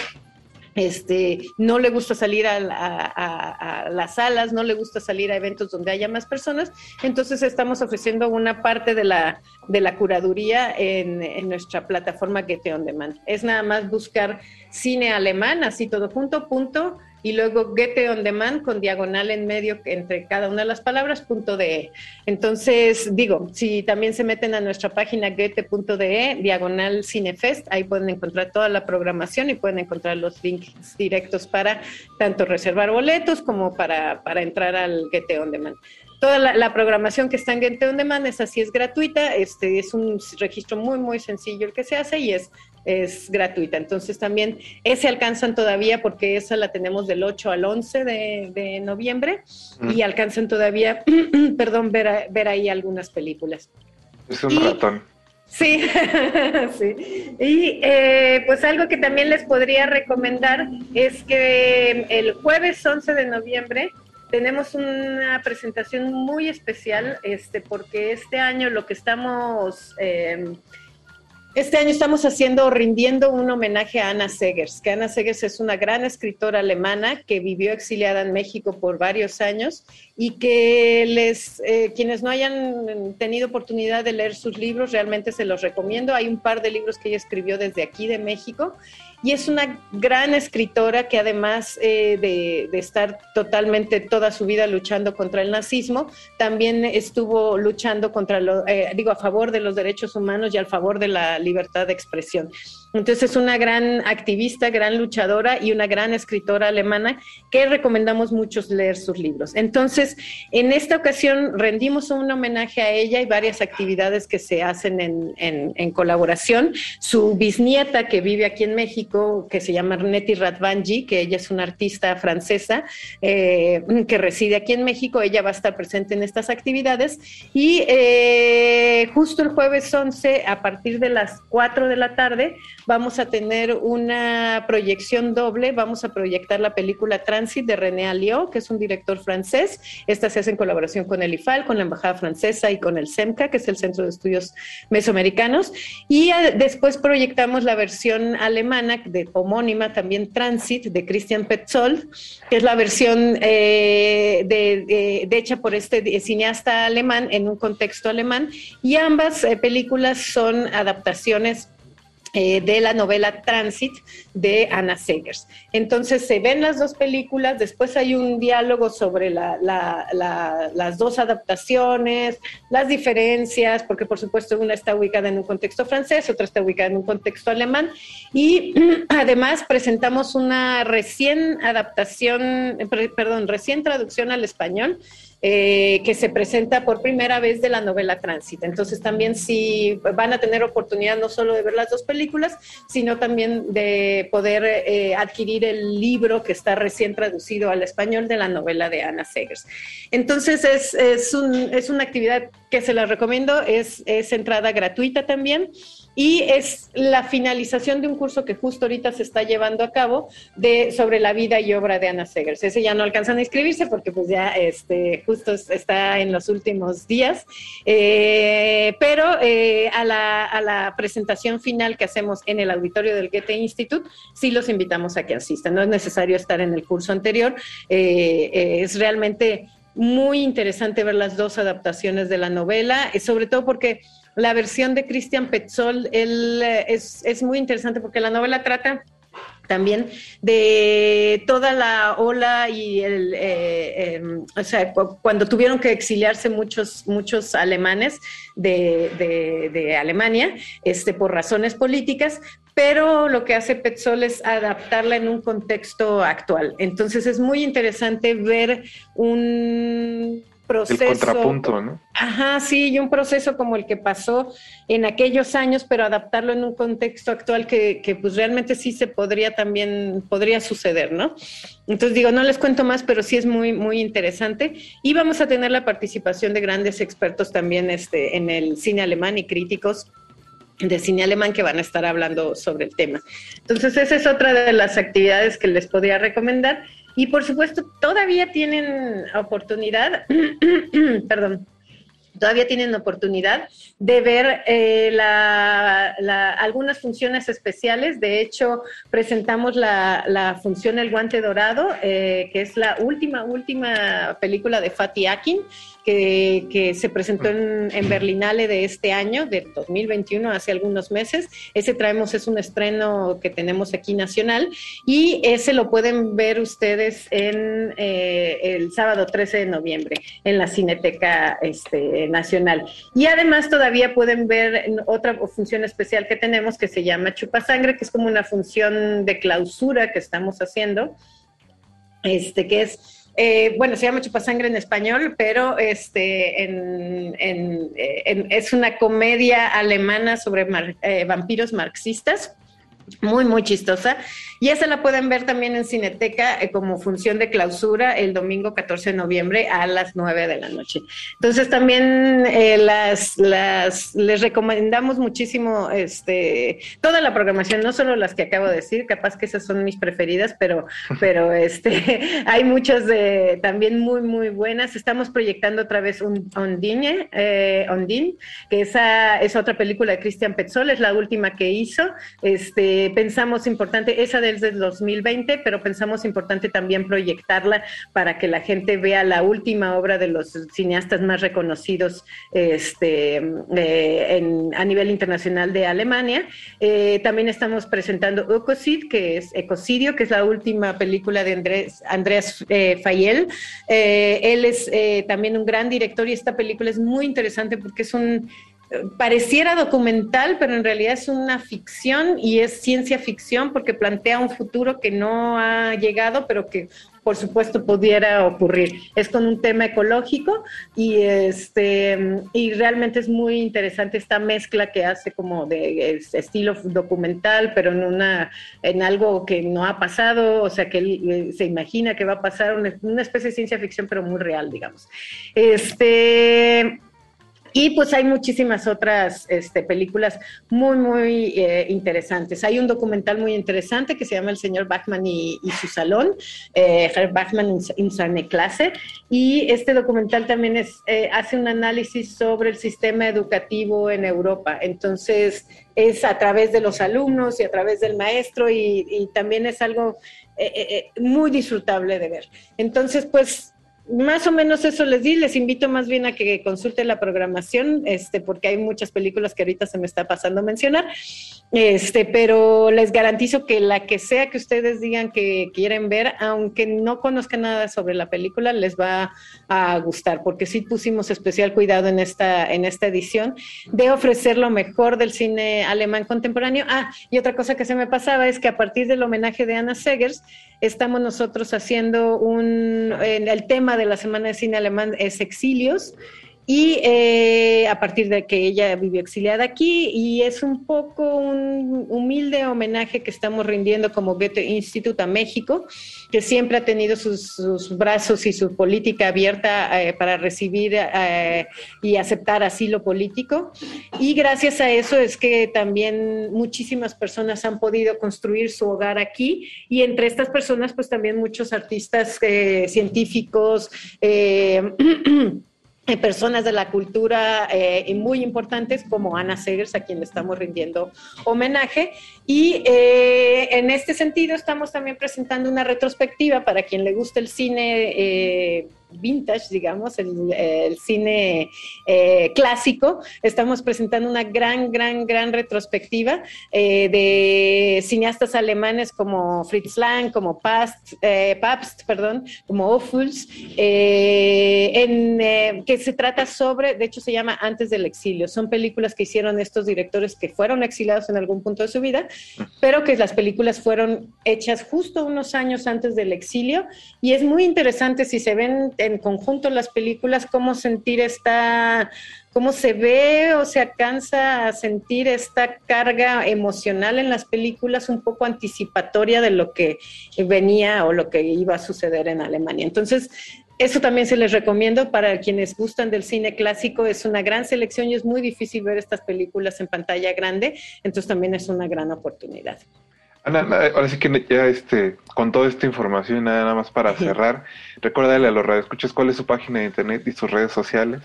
este, no le gusta salir a, las salas, no le gusta salir a eventos donde haya más personas, entonces estamos ofreciendo una parte de la, de la curaduría en, nuestra plataforma Get On Demand. Es nada más buscar cine alemán, así todo junto, punto, y luego Goethe on Demand con diagonal en medio entre cada una de las palabras, punto de. Entonces, digo, si también se meten a nuestra página goethe.de, diagonal Cinefest, ahí pueden encontrar toda la programación y pueden encontrar los links directos para tanto reservar boletos como para, para entrar al Goethe on Demand toda la, programación que está en Gente On Demand es así, es gratuita, este es un registro muy, muy sencillo el que se hace y es, es gratuita. Entonces también ese alcanzan todavía porque esa la tenemos del 8 al 11 de, noviembre y alcanzan todavía, perdón, ver, ver ahí algunas películas. Es un ratón. Sí, sí. Y eh, pues algo que también les podría recomendar es que el jueves 11 de noviembre tenemos una presentación muy especial, este, porque este año lo que estamos, eh, este año estamos haciendo, rindiendo un homenaje a Ana Segers, que Ana Segers es una gran escritora alemana que vivió exiliada en México por varios años y que les, eh, quienes no hayan tenido oportunidad de leer sus libros, realmente se los recomiendo. Hay un par de libros que ella escribió desde aquí de México y es una gran escritora que además eh, de, estar totalmente toda su vida luchando contra el nazismo, también estuvo luchando contra, lo, eh, digo, a favor de los derechos humanos y a favor de la libertad de expresión. Entonces es una gran activista, gran luchadora y una gran escritora alemana que recomendamos muchos leer sus libros. Entonces, en esta ocasión rendimos un homenaje a ella y varias actividades que se hacen en, colaboración. Su bisnieta que vive aquí en México, que se llama Neti Radvanji, que ella es una artista francesa eh, que reside aquí en México, ella va a estar presente en estas actividades y eh, justo el jueves 11 a partir de las 4 de la tarde vamos a tener una proyección doble, vamos a proyectar la película Transit de René Alliot, que es un director francés. Esta se hace en colaboración con el IFAL, con la Embajada Francesa y con el CEMCA, que es el Centro de Estudios Mesoamericanos. Y eh, después proyectamos la versión alemana de homónima, también Transit, de Christian Petzold, que es la versión eh, hecha por este cineasta alemán en un contexto alemán. Y ambas eh, películas son adaptaciones eh, de la novela Transit de Anna Segers. Entonces se ven las dos películas, después hay un diálogo sobre las dos adaptaciones, las diferencias, porque por supuesto una está ubicada en un contexto francés, otra está ubicada en un contexto alemán, y además presentamos una recién adaptación, perdón, recién traducción al español eh, que se presenta por primera vez de la novela Tránsito. Entonces también sí van a tener oportunidad no solo de ver las dos películas, sino también de poder eh, adquirir el libro que está recién traducido al español de la novela de Ana Segers. Entonces es, es una actividad que se la recomiendo, es, es entrada gratuita también y es la finalización de un curso que justo ahorita se está llevando a cabo de sobre la vida y obra de Ana Segers. Ese ya no alcanzan a inscribirse porque pues ya este justo está en los últimos días, eh, pero eh, a, la, a, la, presentación final que hacemos en el auditorio del Goethe Institute, sí los invitamos a que asistan. No es necesario estar en el curso anterior, eh, es realmente muy interesante ver las dos adaptaciones de la novela, sobre todo porque la versión de Christian Petzold él, eh, es, muy interesante porque la novela trata también de toda la ola y el, eh, em, o sea, cuando tuvieron que exiliarse muchos, muchos alemanes de, de, Alemania, este, por razones políticas, pero lo que hace Petzol es adaptarla en un contexto actual. Entonces es muy interesante ver un proceso. El contrapunto, ¿no? Ajá, sí, y un proceso como el que pasó en aquellos años, pero adaptarlo en un contexto actual que, que, pues realmente sí se podría también, podría suceder, ¿no? Entonces digo, no les cuento más, pero sí es muy, muy interesante. Y vamos a tener la participación de grandes expertos también este, en el cine alemán y críticos de cine alemán que van a estar hablando sobre el tema. Entonces, esa es otra de las actividades que les podría recomendar. Y por supuesto, todavía tienen oportunidad, perdón, todavía tienen oportunidad de ver eh, algunas funciones especiales. De hecho, presentamos la, función El Guante Dorado, eh, que es la última, última película de Fatih Akin, que, se presentó en, en, Berlinale de este año, de 2021, hace algunos meses. Ese traemos, es un estreno que tenemos aquí nacional y ese lo pueden ver ustedes en eh, el sábado 13 de noviembre en la Cineteca este, Nacional. Y además todavía pueden ver otra función especial que tenemos que se llama Chupa Sangre, que es como una función de clausura que estamos haciendo, este, que es eh, bueno, se llama Chupasangre en español, pero este, es una comedia alemana sobre eh, vampiros marxistas muy, muy chistosa. Y esa la pueden ver también en Cineteca eh, como función de clausura el domingo 14 de noviembre a las 9 de la noche. Entonces también eh, las, las, les recomendamos muchísimo este, toda la programación, no solo las que acabo de decir, capaz que esas son mis preferidas, pero, pero este, hay muchas de, también muy, muy buenas. Estamos proyectando otra vez un Ondine, eh, Ondine, que esa es otra película de Cristian Petzol, es la última que hizo. Este, pensamos importante, esa desde el 2020, pero pensamos importante también proyectarla para que la gente vea la última obra de los cineastas más reconocidos este, eh, a nivel internacional de Alemania. Eh, también estamos presentando Ecocid, que es Ecocidio, que es la última película de Andrés, Andreas eh, Fayel. él es también un gran director y esta película es muy interesante porque es un pareciera documental, pero en realidad es una ficción y es ciencia ficción porque plantea un futuro que no ha llegado, pero que por supuesto pudiera ocurrir. Es con un tema ecológico y este y realmente es muy interesante esta mezcla que hace como de estilo documental, pero en una en algo que no ha pasado, o sea que eh, se imagina que va a pasar una, una especie de ciencia ficción, pero muy real, digamos. Este y pues hay muchísimas otras este, películas muy, muy eh, interesantes. Hay un documental muy interesante que se llama El señor Bachman y, su salón, eh, Herr Bachman in seine clase. Y este documental también es, eh, hace un análisis sobre el sistema educativo en Europa. Entonces, es a través de los alumnos y a través del maestro y, y también es algo muy disfrutable de ver. Entonces, pues más o menos eso les di, les invito más bien a que consulten la programación, este, porque hay muchas películas que ahorita se me está pasando a mencionar, este, pero les garantizo que la que sea que ustedes digan que quieren ver, aunque no conozcan nada sobre la película, les va a gustar, porque sí pusimos especial cuidado en esta, en esta edición de ofrecer lo mejor del cine alemán contemporáneo. Ah, y otra cosa que se me pasaba es que a partir del homenaje de Anna Segers, estamos nosotros haciendo un, el tema de la Semana de Cine Alemán es Exilios, y eh, a partir de que ella vivió exiliada aquí y es un poco un humilde homenaje que estamos rindiendo como Goethe Institute a México, que siempre ha tenido sus, brazos y su política abierta eh, para recibir eh, y aceptar asilo político. Y gracias a eso es que también muchísimas personas han podido construir su hogar aquí y entre estas personas pues también muchos artistas científicos. personas de la cultura eh, muy importantes como Ana Segers, a quien le estamos rindiendo homenaje. Y eh, en este sentido estamos también presentando una retrospectiva para quien le guste el cine eh, vintage, digamos, el, cine eh, clásico. Estamos presentando una gran, gran, gran retrospectiva eh, de cineastas alemanes como Fritz Lang, como Past, eh, Pabst, perdón, como Ophuls, en, que se trata sobre, de hecho se llama Antes del exilio. Son películas que hicieron estos directores que fueron exiliados en algún punto de su vida, pero que las películas fueron hechas justo unos años antes del exilio. Y es muy interesante si se ven en conjunto las películas, cómo sentir esta, cómo se ve o se alcanza a sentir esta carga emocional en las películas un poco anticipatoria de lo que venía o lo que iba a suceder en Alemania. Entonces, eso también se les recomiendo para quienes gustan del cine clásico. Es una gran selección y es muy difícil ver estas películas en pantalla grande, entonces también es una gran oportunidad. Ana, ahora sí que ya este, con toda esta información, nada, nada más para cerrar, recuérdale a los radioescuchas cuál es su página de internet y sus redes sociales.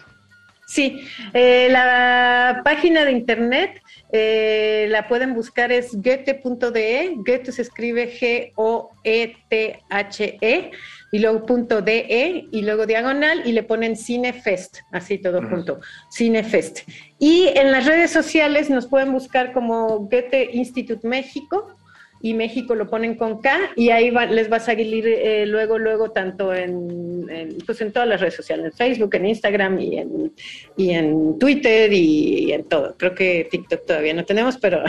Sí, eh, la página de internet eh, la pueden buscar es goethe.de, Goethe se escribe G-O-E-T-H-E -E, y luego punto .de y luego diagonal y le ponen Cinefest, así todo junto, Cinefest. Y en las redes sociales nos pueden buscar como Goethe Institute México y México lo ponen con K y ahí les va a salir eh, luego, luego tanto en, pues en todas las redes sociales, en Facebook, en Instagram y en, y en Twitter y, en todo. Creo que TikTok todavía no tenemos, pero,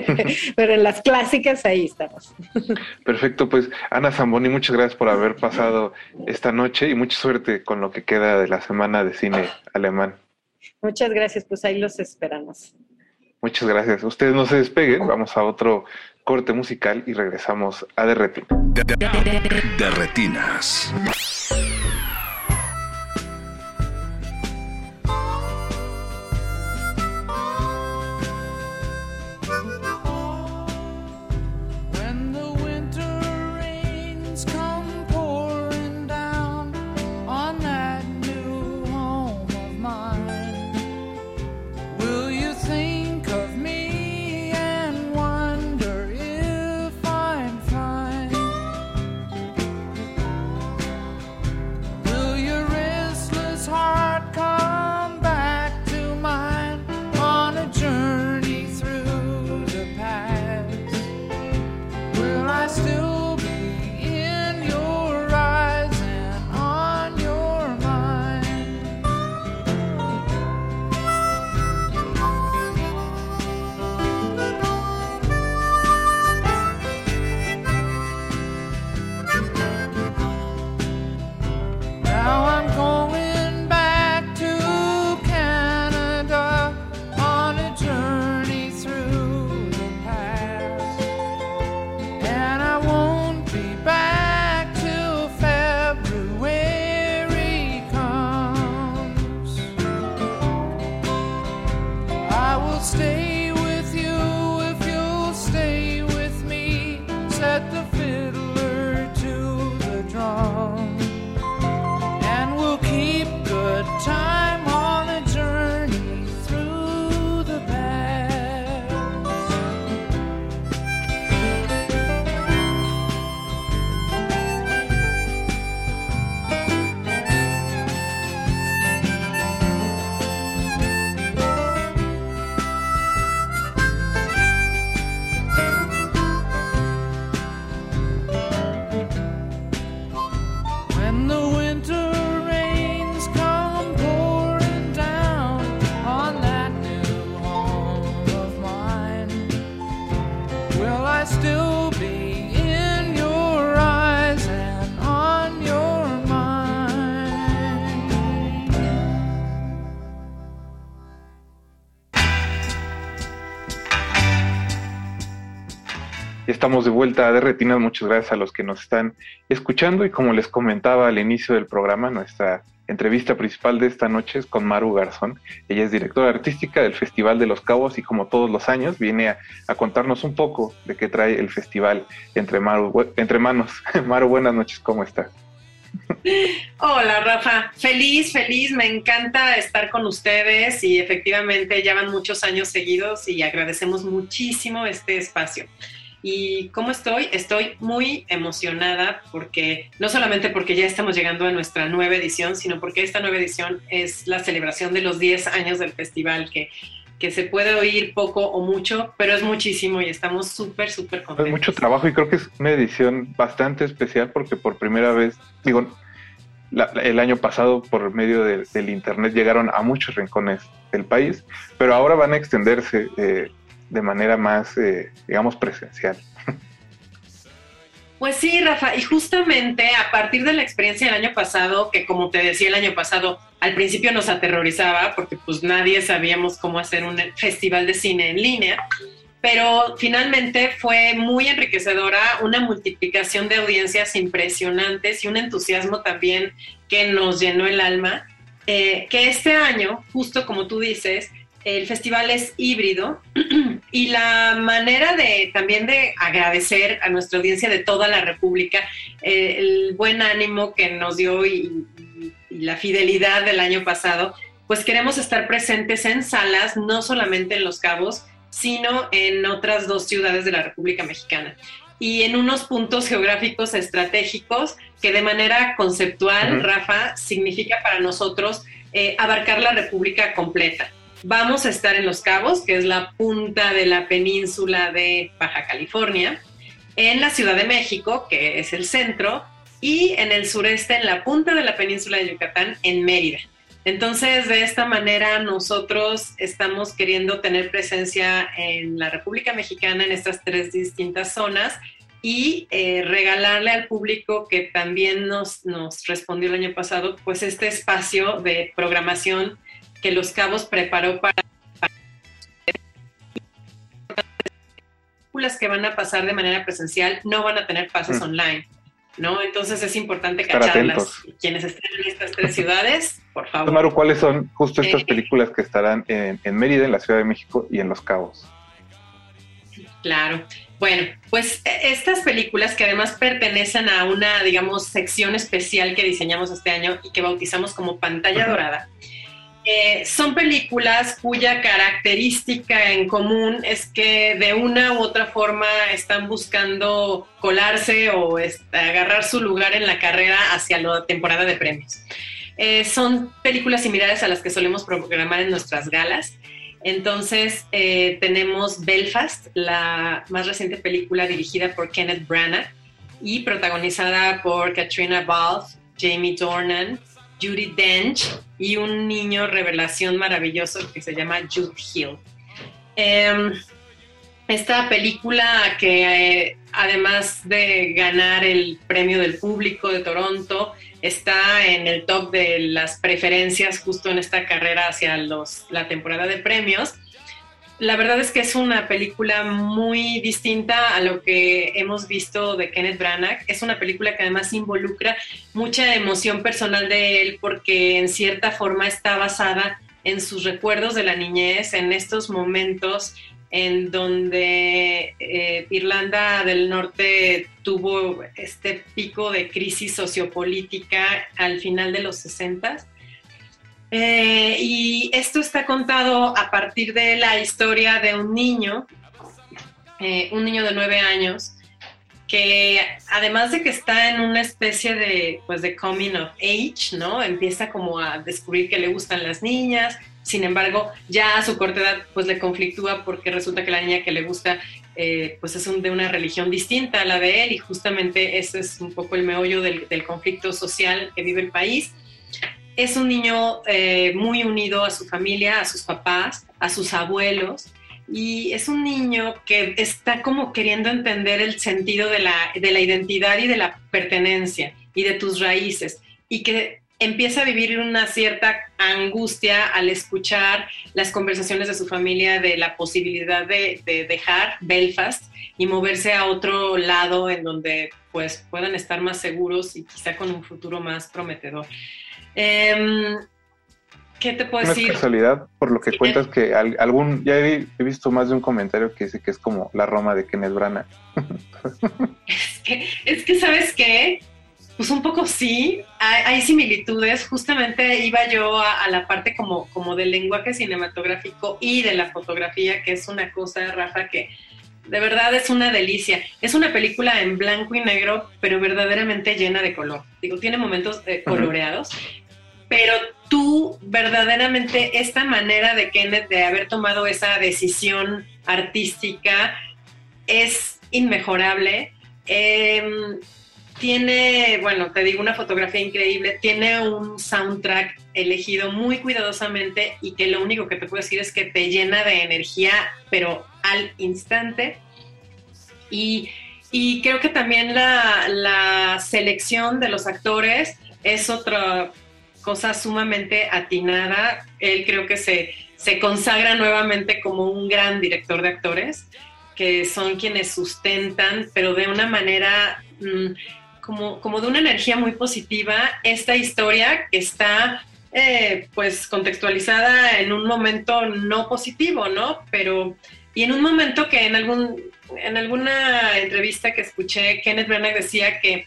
pero en las clásicas ahí estamos. Perfecto, pues Ana Zamboni, muchas gracias por haber pasado esta noche y mucha suerte con lo que queda de la semana de cine alemán. Muchas gracias, pues ahí los esperamos. Muchas gracias. Ustedes no se despeguen, vamos a otro corte musical y regresamos a Derretinas. De. Estamos de vuelta de Retinas, muchas gracias a los que nos están escuchando y como les comentaba al inicio del programa, nuestra entrevista principal de esta noche es con Maru Garzón. Ella es directora artística del Festival de los Cabos y como todos los años viene a, contarnos un poco de qué trae el festival entre, Maru, entre manos. Maru, buenas noches, ¿cómo estás? Hola Rafa, feliz, feliz, me encanta estar con ustedes y efectivamente ya van muchos años seguidos y agradecemos muchísimo este espacio. ¿Y cómo estoy? Estoy muy emocionada porque no solamente porque ya estamos llegando a nuestra nueva edición, sino porque esta nueva edición es la celebración de los 10 años del festival, que, que se puede oír poco o mucho, pero es muchísimo y estamos súper, súper contentos. Es mucho trabajo y creo que es una edición bastante especial porque por primera vez, digo, el año pasado por medio del Internet llegaron a muchos rincones del país, pero ahora van a extenderse. Eh, de manera más, eh, digamos, presencial. Pues sí, Rafa, y justamente a partir de la experiencia del año pasado, que como te decía el año pasado, al principio nos aterrorizaba porque pues nadie sabíamos cómo hacer un festival de cine en línea, pero finalmente fue muy enriquecedora, una multiplicación de audiencias impresionantes y un entusiasmo también que nos llenó el alma, eh, que este año, justo como tú dices, el festival es híbrido y la manera de también de agradecer a nuestra audiencia de toda la República eh, el buen ánimo que nos dio y, la fidelidad del año pasado pues queremos estar presentes en salas, no solamente en Los Cabos, sino en otras dos ciudades de la República Mexicana y en unos puntos geográficos estratégicos que de manera conceptual, Rafa, significa para nosotros eh, abarcar la República completa. Vamos a estar en Los Cabos, que es la punta de la península de Baja California, en la Ciudad de México, que es el centro, y en el sureste, en la punta de la península de Yucatán, en Mérida. Entonces, de esta manera, nosotros estamos queriendo tener presencia en la República Mexicana en estas tres distintas zonas y eh, regalarle al público que también nos, nos respondió el año pasado, pues este espacio de programación que Los Cabos preparó para películas que van a pasar de manera presencial no van a tener pases mm. online. ¿no? Entonces es importante cacharlas. Quienes estén en estas tres ciudades, por favor. Maru, ¿cuáles son justo estas eh, películas que estarán en, Mérida, en la Ciudad de México y en Los Cabos? Claro. Bueno, pues e, estas películas que además pertenecen a una, digamos, sección especial que diseñamos este año y que bautizamos como pantalla dorada, eh, son películas cuya característica en común es que de una u otra forma están buscando colarse o agarrar su lugar en la carrera hacia la temporada de premios. Eh, son películas similares a las que solemos programar en nuestras galas. Entonces eh, tenemos Belfast, la más reciente película dirigida por Kenneth Branagh y protagonizada por Katrina Balfe, Jamie Dornan, Judy Dench y un niño revelación maravilloso que se llama Jude Hill. Em, esta película que eh, además de ganar el premio del público de Toronto, está en el top de las preferencias justo en esta carrera hacia la temporada de premios la verdad es que es una película muy distinta a lo que hemos visto de Kenneth Branagh. Es una película que además involucra mucha emoción personal de él porque en cierta forma está basada en sus recuerdos de la niñez, en estos momentos en donde eh, Irlanda del Norte tuvo este pico de crisis sociopolítica al final de los 60 eh, y esto está contado a partir de la historia de un niño, eh, un niño de nueve años, que además de que está en una especie de, pues, de coming of age, ¿no? Empieza como a descubrir que le gustan las niñas, sin embargo, ya a su corta edad, pues le conflictúa porque resulta que la niña que le gusta, eh, pues es de una religión distinta a la de él y justamente ese es un poco el meollo del conflicto social que vive el país es un niño eh, muy unido a su familia, a sus papás, a sus abuelos, y es un niño que está como queriendo entender el sentido de la, de la identidad y de la pertenencia y de tus raíces, y que empieza a vivir una cierta angustia al escuchar las conversaciones de su familia de la posibilidad de, de, dejar Belfast y moverse a otro lado en donde pues puedan estar más seguros y quizá con un futuro más prometedor. Em, ¿Qué te puedo decir? Es casualidad, por lo que cuentas, que algún, ya he, visto más de un comentario que dice que es como la Roma de Kenneth Branagh. es, que, es que, ¿sabes qué? Pues un poco sí, hay, similitudes. Justamente iba yo a, la parte como, como del lenguaje cinematográfico y de la fotografía, que es una cosa, Rafa, que de verdad es una delicia. Es una película en blanco y negro, pero verdaderamente llena de color. Digo, tiene momentos eh, coloreados, pero tú verdaderamente esta manera de Kenneth de haber tomado esa decisión artística es inmejorable. Em, tiene, bueno, te digo, una fotografía increíble, tiene un soundtrack elegido muy cuidadosamente y que lo único que te puedo decir es que te llena de energía, pero al instante. Y, creo que también la, la selección de los actores es otra cosa sumamente atinada. Él creo que se, se consagra nuevamente como un gran director de actores, que son quienes sustentan, pero de una manera mm, como, como de una energía muy positiva, esta historia que está eh, pues contextualizada en un momento no positivo, ¿no? Pero, y en un momento que en algún, en alguna entrevista que escuché, Kenneth Branagh decía que,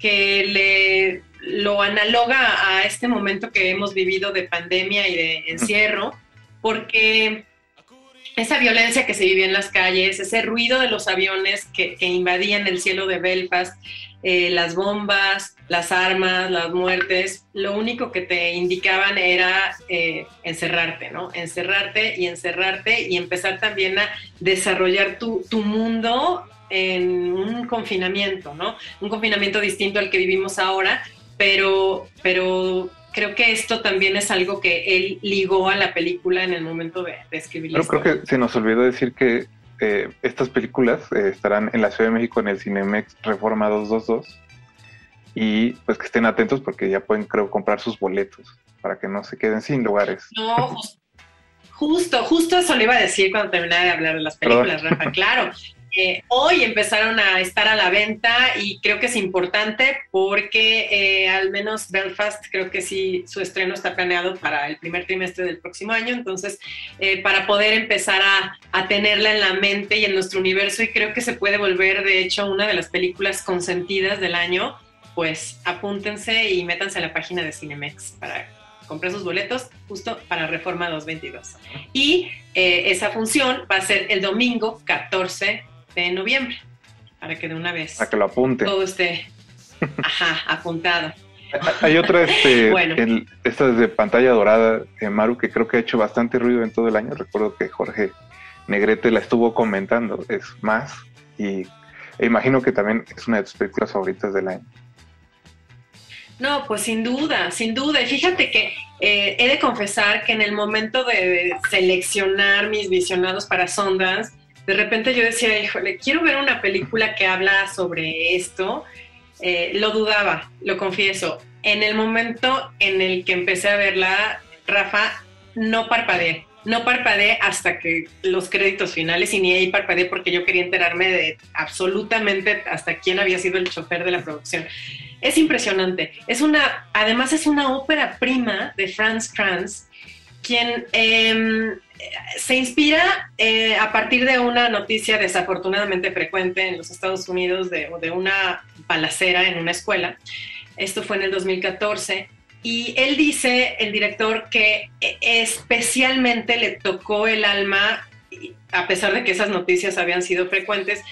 que le lo analoga a este momento que hemos vivido de pandemia y de encierro, porque esa violencia que se vivía en las calles, ese ruido de los aviones que, invadían el cielo de Belfast, eh, las bombas, las armas, las muertes, lo único que te indicaban era eh, encerrarte, ¿no? Encerrarte y encerrarte y empezar también a desarrollar tu, tu mundo en un confinamiento, ¿no? Un confinamiento distinto al que vivimos ahora, pero, pero creo que esto también es algo que él ligó a la película en el momento de, escribir Pero creo que se nos olvidó decir que eh, estas películas eh, estarán en la Ciudad de México en el Cinemex Reforma 222 y pues que estén atentos porque ya pueden creo comprar sus boletos para que no se queden sin lugares. No, justo, justo eso le iba a decir cuando terminara de hablar de las películas, Rafa. Claro, hoy empezaron a estar a la venta y creo que es importante porque eh, al menos Belfast creo que sí su estreno está planeado para el primer trimestre del próximo año, entonces eh, para poder empezar a, tenerla en la mente y en nuestro universo y creo que se puede volver de hecho una de las películas consentidas del año, pues apúntense y métanse a la página de Cinemex para comprar sus boletos justo para Reforma 222. Y eh, esa función va a ser el domingo 14 de noviembre, para que de una vez para que lo apunte. todo esté ajá, apuntado. Hay otra, este, esta de pantalla dorada, eh, Maru, que creo que ha hecho bastante ruido en todo el año. Recuerdo que Jorge Negrete la estuvo comentando, es más, y e imagino que también es una de tus películas favoritas del año. No, pues sin duda, sin duda. Y fíjate que eh, he de confesar que en el momento de seleccionar mis visionados para Sundance, de repente yo decía, híjole, quiero ver una película que habla sobre esto. Eh, lo dudaba, lo confieso. En el momento en el que empecé a verla, Rafa, no parpadeé. No parpadeé hasta que los créditos finales y ni ahí parpadeé porque yo quería enterarme de absolutamente hasta quién había sido el chofer de la producción. Es impresionante. Es una, además es una ópera prima de Franz Kranz, quien em, se inspira eh, a partir de una noticia desafortunadamente frecuente en los Estados Unidos de, de una balacera en una escuela. Esto fue en el 2014. Y él dice, el director, que e, especialmente le tocó el alma, a pesar de que esas noticias habían sido frecuentes,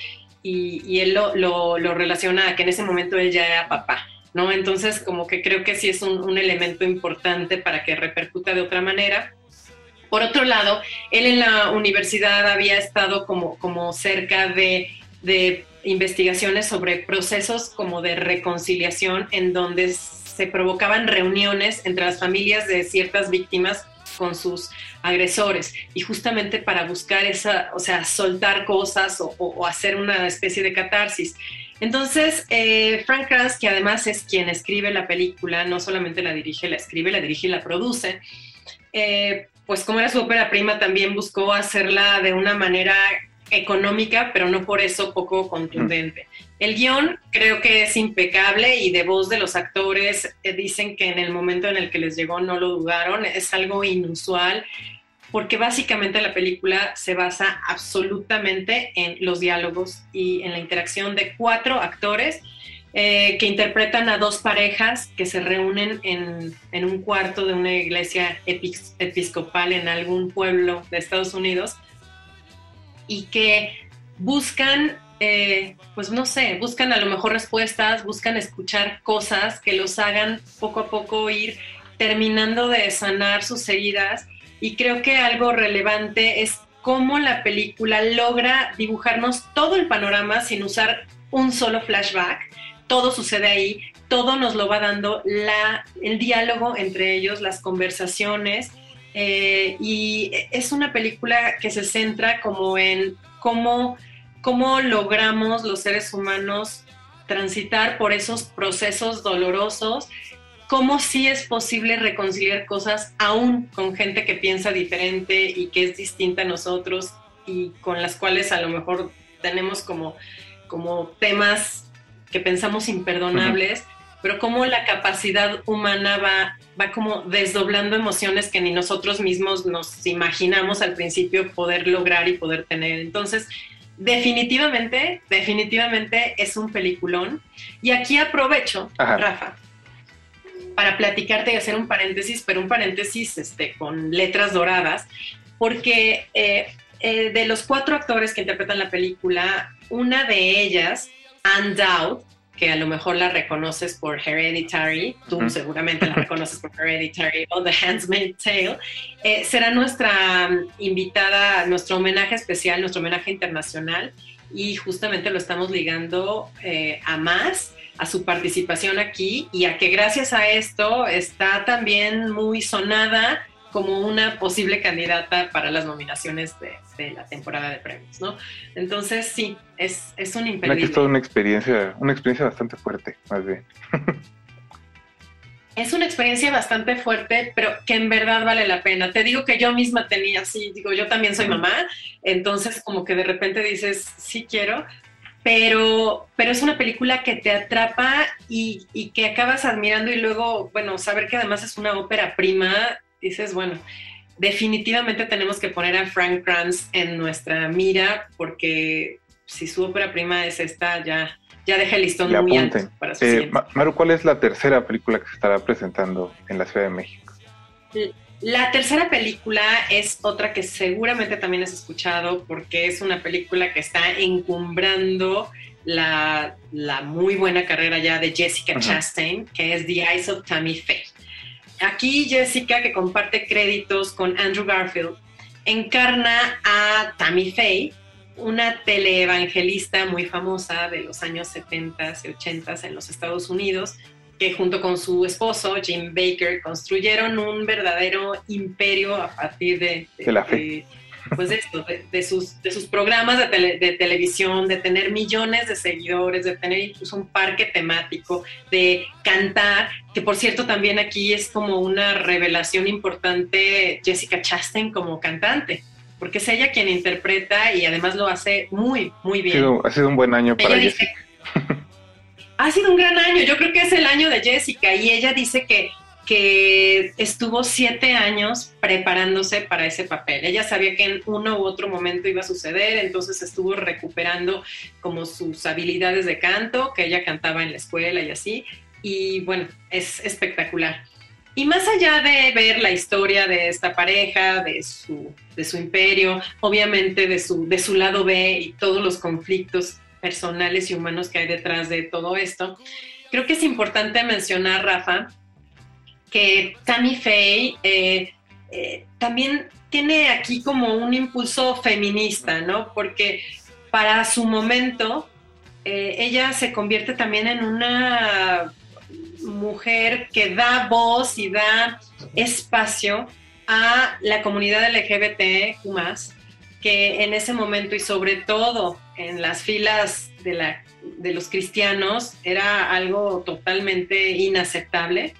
y, él lo, lo, relaciona a que en ese momento él ya era papá. ¿No? Entonces, como que creo que sí es un, elemento importante para que repercuta de otra manera. Por otro lado, él en la universidad había estado como, como cerca de, de investigaciones sobre procesos como de reconciliación en donde se provocaban reuniones entre las familias de ciertas víctimas con sus agresores y justamente para buscar esa, o sea, soltar cosas o, hacer una especie de catarsis. Entonces, eh, Frank Kranz, que además es quien escribe la película, no solamente la dirige, la escribe, la dirige y la produce, eh, pues como era su ópera prima, también buscó hacerla de una manera económica, pero no por eso poco contundente. El guion creo que es impecable y de voz de los actores eh, dicen que en el momento en el que les llegó no lo dudaron, es algo inusual porque básicamente la película se basa absolutamente en los diálogos y en la interacción de cuatro actores eh, que interpretan a dos parejas que se reúnen en, en un cuarto de una iglesia episcopal en algún pueblo de Estados Unidos y que buscan, eh, pues no sé, buscan a lo mejor respuestas, buscan escuchar cosas que los hagan poco a poco ir terminando de sanar sus heridas. Y creo que algo relevante es cómo la película logra dibujarnos todo el panorama sin usar un solo flashback todo sucede ahí, todo nos lo va dando la, el diálogo entre ellos, las conversaciones. Eh, y es una película que se centra como en cómo, cómo logramos los seres humanos transitar por esos procesos dolorosos, cómo sí es posible reconciliar cosas aún con gente que piensa diferente y que es distinta a nosotros y con las cuales a lo mejor tenemos como, como temas que pensamos imperdonables, pero cómo la capacidad humana va, va como desdoblando emociones que ni nosotros mismos nos imaginamos al principio poder lograr y poder tener. Entonces, definitivamente, definitivamente es un peliculón. Y aquí aprovecho, Rafa, para platicarte y hacer un paréntesis, pero un paréntesis este, con letras doradas, porque eh, eh, de los cuatro actores que interpretan la película, una de ellas, Anne Dowd, que a lo mejor la reconoces por Hereditary, tú seguramente la reconoces por Hereditary o The Handmaid's Tale, eh, será nuestra invitada, nuestro homenaje especial, nuestro homenaje internacional y justamente lo estamos ligando a más a su participación aquí y a que gracias a esto está también muy sonada como una posible candidata para las nominaciones de, la temporada de premios, ¿no? Entonces sí, es, es un imperdible. es toda una experiencia, una experiencia bastante fuerte, más bien. es una experiencia bastante fuerte, pero que en verdad vale la pena. Te digo que yo misma tenía, así, digo, yo también soy mamá, entonces como que de repente dices, sí quiero, pero, pero es una película que te atrapa y, y, que acabas admirando y luego, bueno, saber que además es una ópera prima, dices, bueno, definitivamente tenemos que poner a Frank Kranz en nuestra mira porque si su ópera prima es esta, ya, ya deja el listón muy alto para su eh, Maru, ¿cuál es la tercera película que se estará presentando en la Ciudad de México? La tercera película es otra que seguramente también has escuchado porque es una película que está encumbrando la, muy buena carrera ya de Jessica Chastain, que es The Eyes of Tammy Faye. Aquí Jessica, que comparte créditos con Andrew Garfield, encarna a Tammy Faye, una teleevangelista muy famosa de los años 70 y 80 en los Estados Unidos, que junto con su esposo, Jim Baker, construyeron un verdadero imperio a partir de, la fe. pues esto, de, sus, de sus programas de, de, televisión, de tener millones de seguidores, de tener incluso un parque temático, de cantar, que por cierto también aquí es como una revelación importante Jessica Chastain como cantante, porque es ella quien interpreta y además lo hace muy, muy bien. Ha sido, un buen año para Jessica. ha sido un gran año. Yo creo que es el año de Jessica y ella dice que, que estuvo siete años preparándose para ese papel. Ella sabía que en uno u otro momento iba a suceder, entonces estuvo recuperando como sus habilidades de canto, que ella cantaba en la escuela y así. Y bueno, es espectacular. Y más allá de ver la historia de esta pareja, de su, de su imperio, obviamente de su, de su lado B y todos los conflictos personales y humanos que hay detrás de todo esto. Creo que es importante mencionar, Rafa, que Tammy Faye eh, eh, también tiene aquí como un impulso feminista, ¿no? Porque para su momento eh, ella se convierte también en una mujer que da voz y da espacio a la comunidad LGBT más que en ese momento y sobre todo en las filas de, la, de los cristianos era algo totalmente inaceptable.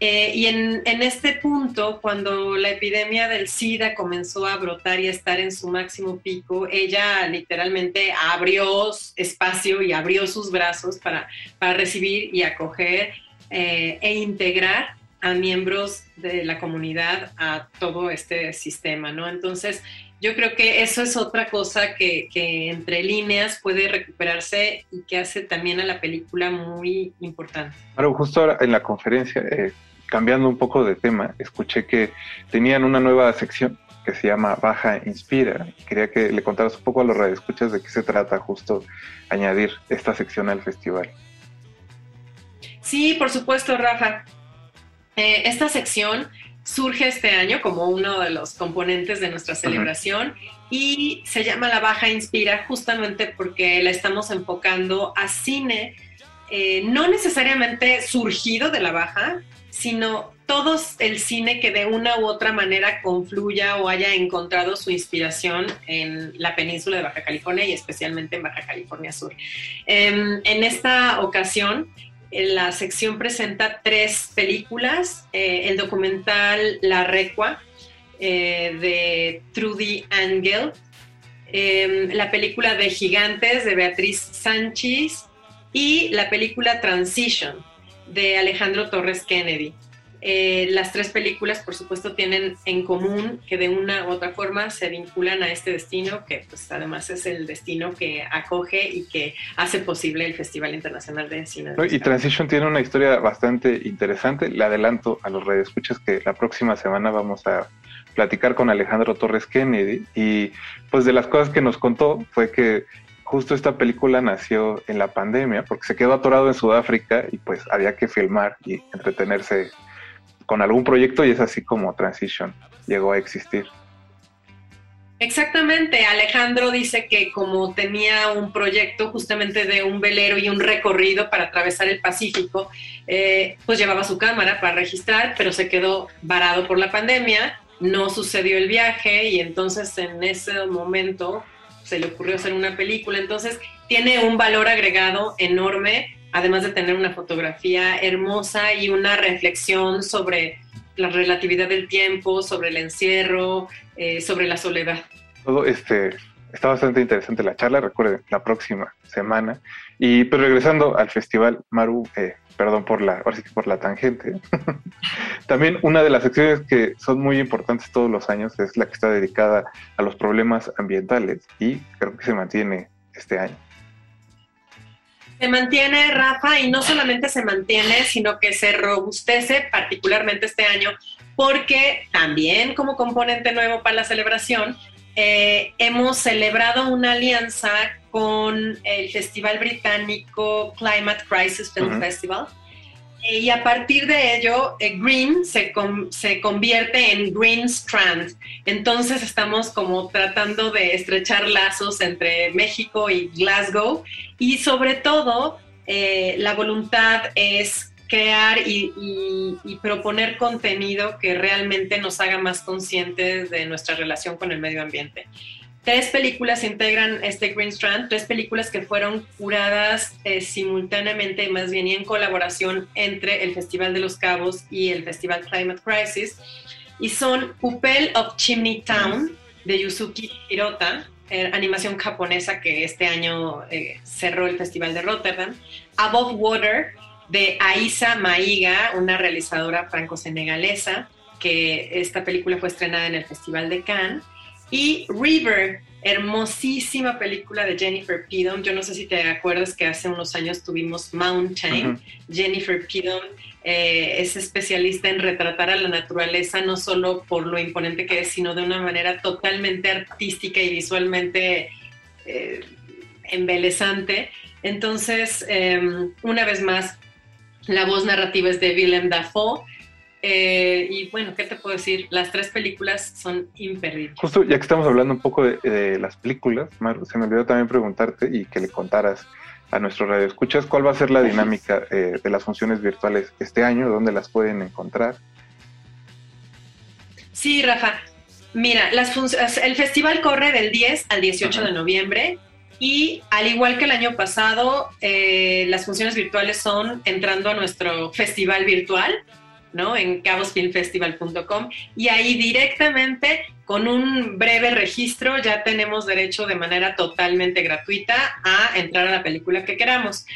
Eh, y en, en, este punto, cuando la epidemia del SIDA comenzó a brotar y a estar en su máximo pico, ella literalmente abrió espacio y abrió sus brazos para, para recibir y acoger eh, e integrar a miembros de la comunidad a todo este sistema, ¿no? Entonces, yo creo que eso es otra cosa que, entre líneas puede recuperarse y que hace también a la película muy importante. Claro, justo ahora en la conferencia, eh, cambiando un poco de tema, escuché que tenían una nueva sección que se llama Baja Inspira. Quería que le contaras un poco a los radioescuchas de qué se trata justo añadir esta sección al festival. Sí, por supuesto, Rafa. Eh, esta sección surge este año como uno de los componentes de nuestra celebración y se llama La Baja Inspira justamente porque la estamos enfocando a cine, eh, no necesariamente surgido de la Baja, sino todo el cine que de una u otra manera confluya o haya encontrado su inspiración en la península de Baja California y especialmente en Baja California Sur. Em, en esta ocasión la sección presenta tres películas, eh, el documental La Recua eh, de Trudy Angel, em, la película de Gigantes de Beatriz Sánchez y la película Transition de Alejandro Torres Kennedy. Eh, las tres películas, por supuesto, tienen en común que de una u otra forma se vinculan a este destino, que pues además es el destino que acoge y que hace posible el Festival Internacional de Cine. y Transition tiene una historia bastante interesante. Le adelanto a los radioescuchas que la próxima semana vamos a platicar con Alejandro Torres Kennedy y pues de las cosas que nos contó fue que justo esta película nació en la pandemia porque se quedó atorado en Sudáfrica y pues había que filmar y entretenerse con algún proyecto y es así como Transition llegó a existir. Exactamente, Alejandro dice que como tenía un proyecto justamente de un velero y un recorrido para atravesar el Pacífico, eh, pues llevaba su cámara para registrar, pero se quedó varado por la pandemia, no sucedió el viaje y entonces en ese momento se le ocurrió hacer una película, entonces tiene un valor agregado enorme además de tener una fotografía hermosa y una reflexión sobre la relatividad del tiempo, sobre el encierro, eh, sobre la soledad. Todo este está bastante interesante la charla, recuerden, la próxima semana. Y pues regresando al festival, Maru, eh, perdón por la, ahora sí que por la tangente. También una de las secciones que son muy importantes todos los años es la que está dedicada a los problemas ambientales y creo que se mantiene este año. Se mantiene, Rafa, y no solamente se mantiene, sino que se robustece particularmente este año, porque también como componente nuevo para la celebración, eh, hemos celebrado una alianza con el Festival Británico Climate Crisis Film Festival, y a partir de ello, eh, Green se, se convierte en Green Strand. Entonces estamos como tratando de estrechar lazos entre México y Glasgow y sobre todo eh, la voluntad es crear y, proponer contenido que realmente nos haga más conscientes de nuestra relación con el medio ambiente. Tres películas integran este Green Strand, tres películas que fueron curadas eh, simultáneamente, más bien y en colaboración entre el Festival de los Cabos y el Festival Climate Crisis, y son Upel of Chimney Town de Yusuki Hirota, eh, animación japonesa que este año eh, cerró el Festival de Rotterdam, Above Water de Aisa Maiga, una realizadora franco-senegalesa, que esta película fue estrenada en el Festival de Cannes, y River, hermosísima película de Jennifer Pidon. Yo no sé si te acuerdas que hace unos años tuvimos Mountain. Jennifer Pidon eh, es especialista en retratar a la naturaleza, no solo por lo imponente que es, sino de una manera totalmente artística y visualmente eh, embelezante. Entonces, em, una vez más, la voz narrativa es de Willem Dafoe eh, y bueno, ¿qué te puedo decir? Las tres películas son imperdibles. Justo ya que estamos hablando un poco de, las películas, Maru, se me olvidó también preguntarte y que le contaras a nuestro radio escuchas cuál va a ser la dinámica eh, de las funciones virtuales este año, dónde las pueden encontrar. Sí, Rafa. Mira, las el festival corre del 10 al 18 de noviembre y al igual que el año pasado, eh, las funciones virtuales son entrando a nuestro festival virtual, ¿no? En cabosfilmfestival.com y ahí directamente con un breve registro ya tenemos derecho de manera totalmente gratuita a entrar a la película que queramos.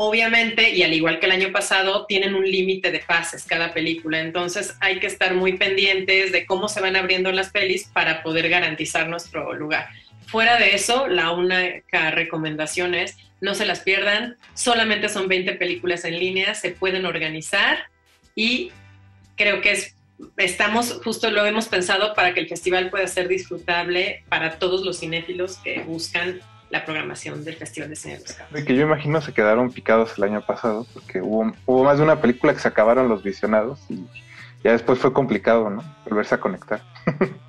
Obviamente, y al igual que el año pasado, tienen un límite de pases cada película, entonces hay que estar muy pendientes de cómo se van abriendo las pelis para poder garantizar nuestro lugar. Fuera de eso, la única recomendación es no se las pierdan, solamente son 20 películas en línea, se pueden organizar y creo que es, estamos, justo lo hemos pensado para que el festival pueda ser disfrutable para todos los cinéfilos que buscan la programación del Festival de Cine de Que yo imagino se quedaron picados el año pasado, porque hubo, hubo más de una película que se acabaron los visionados y ya después fue complicado, ¿no? Volverse a conectar.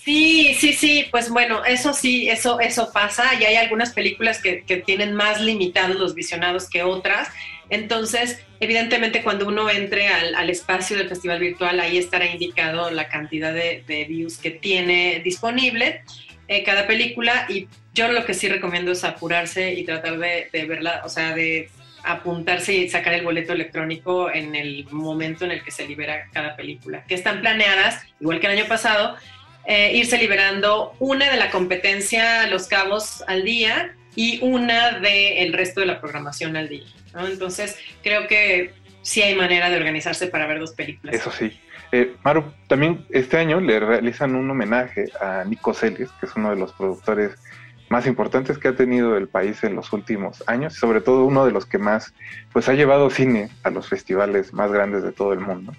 Sí, sí, sí, pues bueno, eso sí, eso, eso pasa y hay algunas películas que, que tienen más limitados los visionados que otras. Entonces, evidentemente, cuando uno entre al, espacio del festival virtual, ahí estará indicado la cantidad de, views que tiene disponible eh, cada película. Y yo lo que sí recomiendo es apurarse y tratar de, verla, o sea, de apuntarse y sacar el boleto electrónico en el momento en el que se libera cada película, que están planeadas, igual que el año pasado, eh, irse liberando una de la competencia Los Cabos al día y una del resto de la programación al día. Entonces, creo que sí hay manera de organizarse para ver dos películas. Eso sí. Eh, Maru, también este año le realizan un homenaje a Nico Celis, que es uno de los productores más importantes que ha tenido el país en los últimos años, y sobre todo uno de los que más pues ha llevado cine a los festivales más grandes de todo el mundo.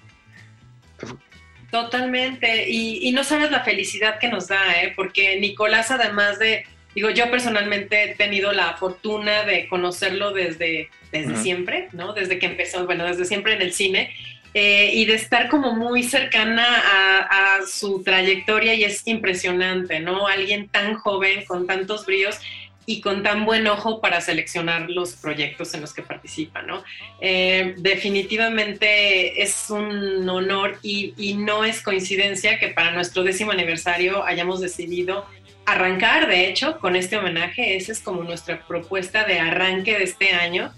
Totalmente, y, y, no sabes la felicidad que nos da, ¿eh? porque Nicolás además de Digo, yo personalmente he tenido la fortuna de conocerlo desde, desde siempre, ¿no? Desde que empezó, bueno, desde siempre en el cine. Eh, y de estar como muy cercana a, a, su trayectoria y es impresionante, ¿no? Alguien tan joven, con tantos bríos y con tan buen ojo para seleccionar los proyectos en los que participa, ¿no? Eh, definitivamente es un honor y, y no es coincidencia que para nuestro décimo aniversario hayamos decidido arrancar, de hecho, con este homenaje. Esa es como nuestra propuesta de arranque de este año.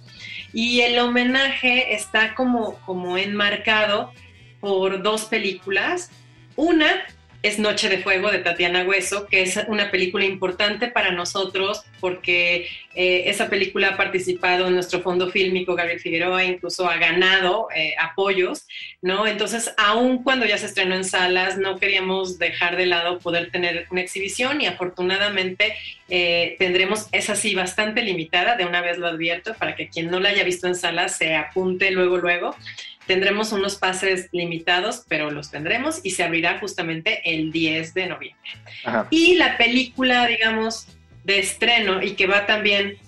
Y el homenaje está como, como enmarcado por dos películas. Una es Noche de Fuego de Tatiana Hueso, que es una película importante para nosotros porque eh, esa película ha participado en nuestro fondo fílmico, Gabriel Figueroa, incluso ha ganado eh, apoyos, ¿no? Entonces, aun cuando ya se estrenó en salas, no queríamos dejar de lado poder tener una exhibición y afortunadamente eh, tendremos, esa sí, bastante limitada, de una vez lo advierto, para que quien no la haya visto en salas se apunte luego, luego. Tendremos unos pases limitados, pero los tendremos y se abrirá justamente el 10 de noviembre. Y la película, digamos, de estreno y que va también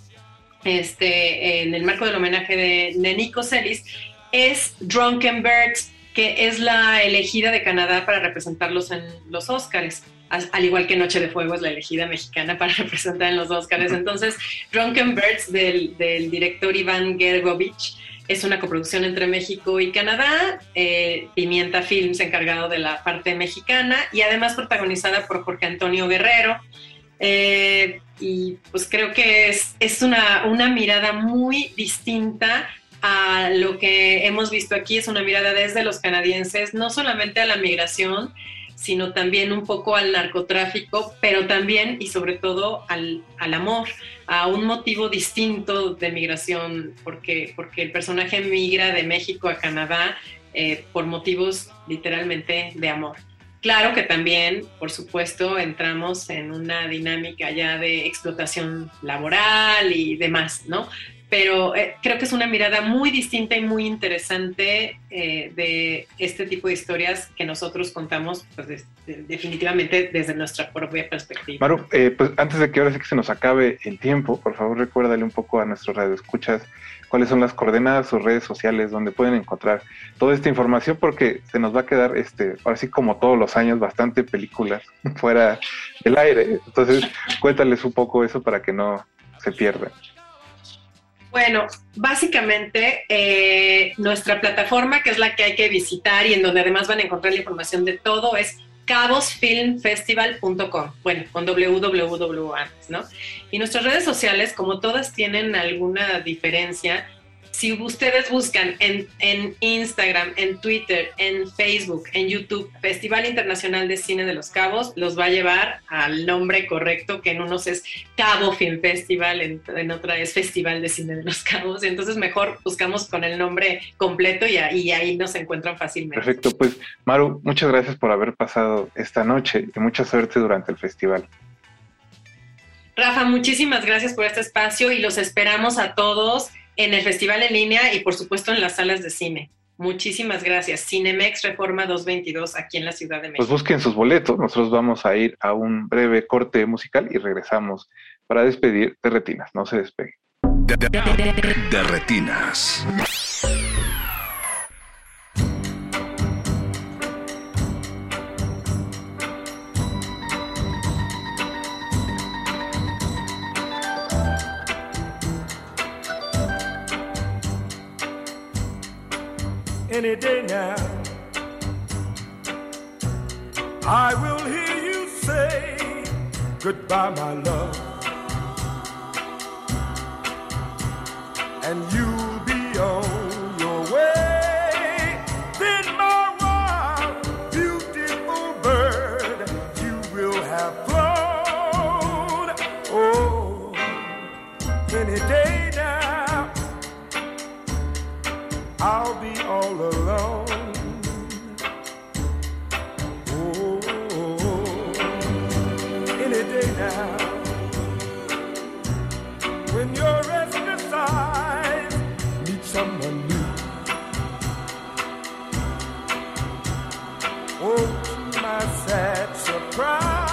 este, en el marco del homenaje de, Nico Celis es Drunken Birds, que es la elegida de Canadá para representarlos en los Oscars. Al igual que Noche de Fuego es la elegida mexicana para representar en los Oscars. Entonces, Drunken Birds del, del director Iván Gergovich es una coproducción entre México y Canadá, eh, Pimienta Films encargado de la parte mexicana y además protagonizada por Jorge Antonio Guerrero. Eh, y pues creo que es, es una, una mirada muy distinta a lo que hemos visto aquí, es una mirada desde los canadienses, no solamente a la migración, sino también un poco al narcotráfico, pero también y sobre todo al, al, amor, a un motivo distinto de migración, porque, porque el personaje migra de México a Canadá eh, por motivos literalmente de amor. Claro que también, por supuesto, entramos en una dinámica ya de explotación laboral y demás, ¿no? Pero eh, creo que es una mirada muy distinta y muy interesante eh, de este tipo de historias que nosotros contamos pues, definitivamente desde nuestra propia perspectiva. Maru, eh, pues antes de que ahora sí que se nos acabe el tiempo, por favor recuérdale un poco a nuestros radioescuchas cuáles son las coordenadas o redes sociales donde pueden encontrar toda esta información porque se nos va a quedar, este, ahora sí como todos los años, bastante películas fuera del aire. Entonces, cuéntales un poco eso para que no se pierdan. Bueno, básicamente eh, nuestra plataforma, que es la que hay que visitar y en donde además van a encontrar la información de todo, es cabosfilmfestival.com, bueno, con www antes, ¿no? Y nuestras redes sociales, como todas tienen alguna diferencia, si ustedes buscan en, en, Instagram, en Twitter, en Facebook, en YouTube, Festival Internacional de Cine de los Cabos, los va a llevar al nombre correcto, que en unos es Cabo Film Festival, en, en otra es Festival de Cine de los Cabos. Entonces mejor buscamos con el nombre completo y, y ahí nos encuentran fácilmente. Perfecto, pues Maru, muchas gracias por haber pasado esta noche y mucha suerte durante el festival. Rafa, muchísimas gracias por este espacio y los esperamos a todos en el festival en línea y por supuesto en las salas de cine. Muchísimas gracias. Cinemex Reforma 222 aquí en la Ciudad de México. Pues busquen sus boletos. Nosotros vamos a ir a un breve corte musical y regresamos para despedir de Retinas. No se despegue. De, de, de, de Retinas. Any day now. I will hear you say goodbye, my love. And you'll be on your way. Then, my wild, beautiful bird, you will have flown. Oh, any day I'll be all alone. Oh, oh, oh. any day now. When your restless eyes meet someone new. Oh, to my sad surprise.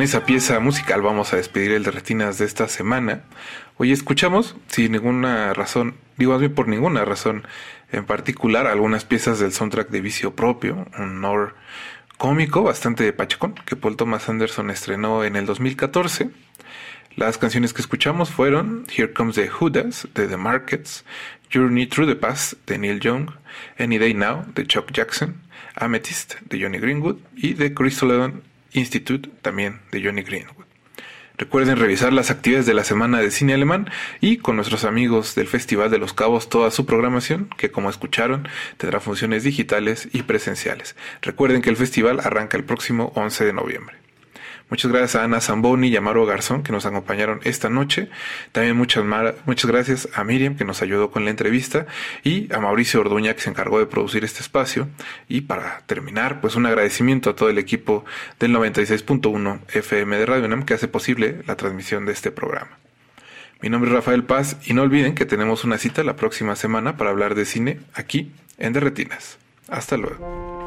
Con esa pieza musical vamos a despedir el de Retinas de esta semana. Hoy escuchamos, sin ninguna razón, digo más bien por ninguna razón en particular, algunas piezas del soundtrack de Vicio Propio, un honor cómico bastante pachacón que Paul Thomas Anderson estrenó en el 2014. Las canciones que escuchamos fueron Here Comes the Judas de The Markets, Journey Through the Past de Neil Young, Any Day Now de Chuck Jackson, Amethyst de Johnny Greenwood y The Chrysologon Institute también de Johnny Greenwood. Recuerden revisar las actividades de la semana de cine alemán y con nuestros amigos del Festival de los Cabos toda su programación, que como escucharon tendrá funciones digitales y presenciales. Recuerden que el festival arranca el próximo 11 de noviembre. Muchas gracias a Ana Zamboni y a Maro Garzón que nos acompañaron esta noche. También muchas, muchas gracias a Miriam que nos ayudó con la entrevista y a Mauricio Orduña que se encargó de producir este espacio. Y para terminar, pues un agradecimiento a todo el equipo del 96.1 FM de Radio UNAM que hace posible la transmisión de este programa. Mi nombre es Rafael Paz y no olviden que tenemos una cita la próxima semana para hablar de cine aquí en Derretinas. Hasta luego.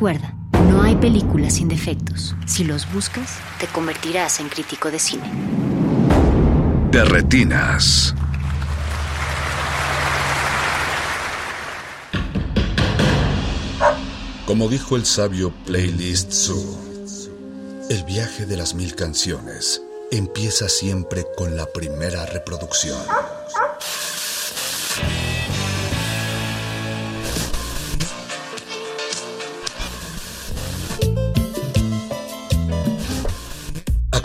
Recuerda, no hay películas sin defectos. Si los buscas, te convertirás en crítico de cine. De retinas. Como dijo el sabio Playlist Zoo, el viaje de las mil canciones empieza siempre con la primera reproducción.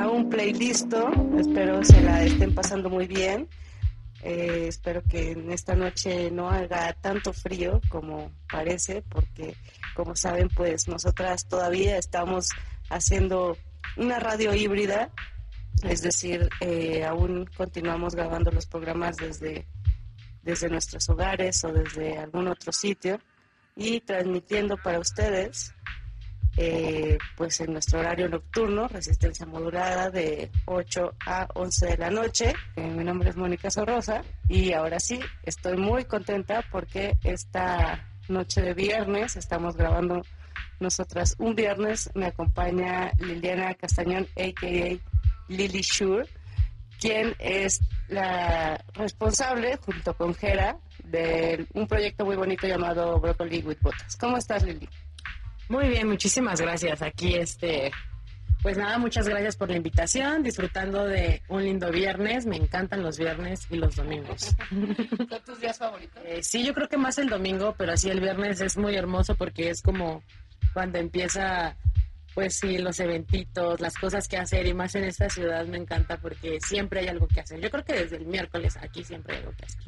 A un playlist. Espero se la estén pasando muy bien. Eh, espero que en esta noche no haga tanto frío como parece, porque como saben, pues nosotras todavía estamos haciendo una radio híbrida, es decir, eh, aún continuamos grabando los programas desde, desde nuestros hogares o desde algún otro sitio y transmitiendo para ustedes eh, pues en nuestro horario nocturno, resistencia modulada de 8 a 11 de la noche. Eh, mi nombre es Mónica Sorrosa y ahora sí, estoy muy contenta porque esta noche de viernes estamos grabando nosotras un viernes. Me acompaña Liliana Castañón, a.k.a. Lily Shure, quien es la responsable, junto con Jera, de un proyecto muy bonito llamado Broccoli with Botas. ¿Cómo estás, Lili? Muy bien, muchísimas gracias. Aquí, este, pues nada, muchas gracias por la invitación, disfrutando de un lindo viernes. Me encantan los viernes y los domingos. ¿Son tus días favoritos? Eh, sí, yo creo que más el domingo, pero sí el viernes es muy hermoso porque es como cuando empieza, pues sí, los eventitos, las cosas que hacer y más en esta ciudad me encanta porque siempre hay algo que hacer. Yo creo que desde el miércoles aquí siempre hay algo que hacer.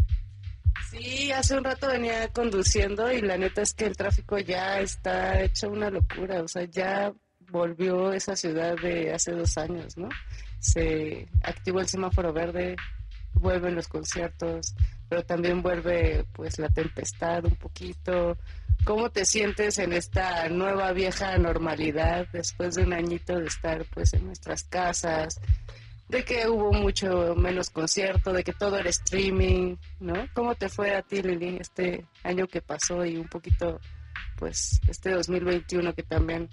Sí, hace un rato venía conduciendo y la neta es que el tráfico ya está hecho una locura, o sea, ya volvió esa ciudad de hace dos años, ¿no? Se activó el semáforo verde, vuelven los conciertos, pero también vuelve pues la tempestad un poquito. ¿Cómo te sientes en esta nueva vieja normalidad después de un añito de estar pues en nuestras casas? De que hubo mucho menos concierto, de que todo era streaming, ¿no? ¿Cómo te fue a ti, Lili, este año que pasó y un poquito, pues, este 2021 que también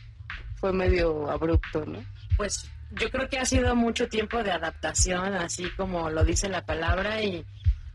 fue medio abrupto, ¿no? Pues yo creo que ha sido mucho tiempo de adaptación, así como lo dice la palabra, y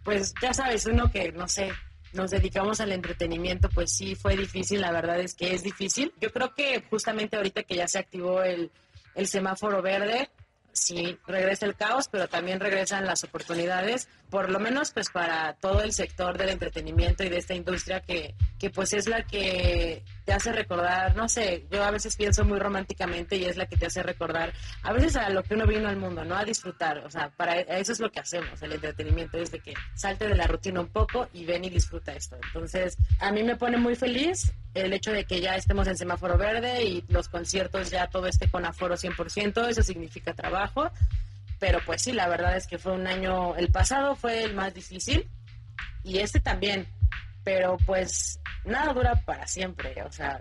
pues ya sabes, uno que, no sé, nos dedicamos al entretenimiento, pues sí fue difícil, la verdad es que es difícil. Yo creo que justamente ahorita que ya se activó el, el semáforo verde, sí regresa el caos, pero también regresan las oportunidades, por lo menos pues para todo el sector del entretenimiento y de esta industria que, que pues es la que te hace recordar, no sé, yo a veces pienso muy románticamente y es la que te hace recordar a veces a lo que uno vino al mundo, ¿no? A disfrutar, o sea, para eso es lo que hacemos, el entretenimiento, es de que salte de la rutina un poco y ven y disfruta esto. Entonces, a mí me pone muy feliz el hecho de que ya estemos en semáforo verde y los conciertos ya todo esté con aforo 100%, eso significa trabajo, pero pues sí, la verdad es que fue un año, el pasado fue el más difícil y este también, pero pues nada dura para siempre, o sea,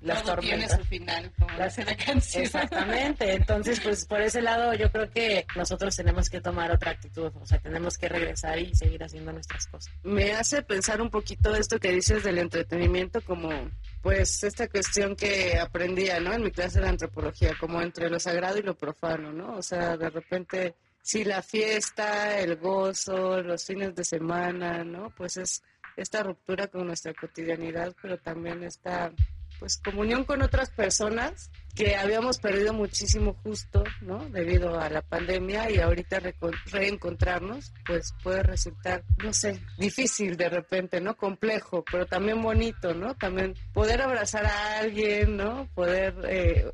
las Todo tiene tormentas. su final, como la canción. Exactamente, entonces pues por ese lado yo creo que nosotros tenemos que tomar otra actitud, o sea, tenemos que regresar y seguir haciendo nuestras cosas. Me hace pensar un poquito esto que dices del entretenimiento como pues esta cuestión que aprendía, ¿no? En mi clase de antropología, como entre lo sagrado y lo profano, ¿no? O sea, de repente, si la fiesta, el gozo, los fines de semana, ¿no? Pues es esta ruptura con nuestra cotidianidad, pero también esta pues comunión con otras personas que habíamos perdido muchísimo justo, ¿no? Debido a la pandemia y ahorita reencontrarnos, pues puede resultar, no sé, difícil de repente, ¿no? Complejo, pero también bonito, ¿no? También poder abrazar a alguien, ¿no? Poder eh,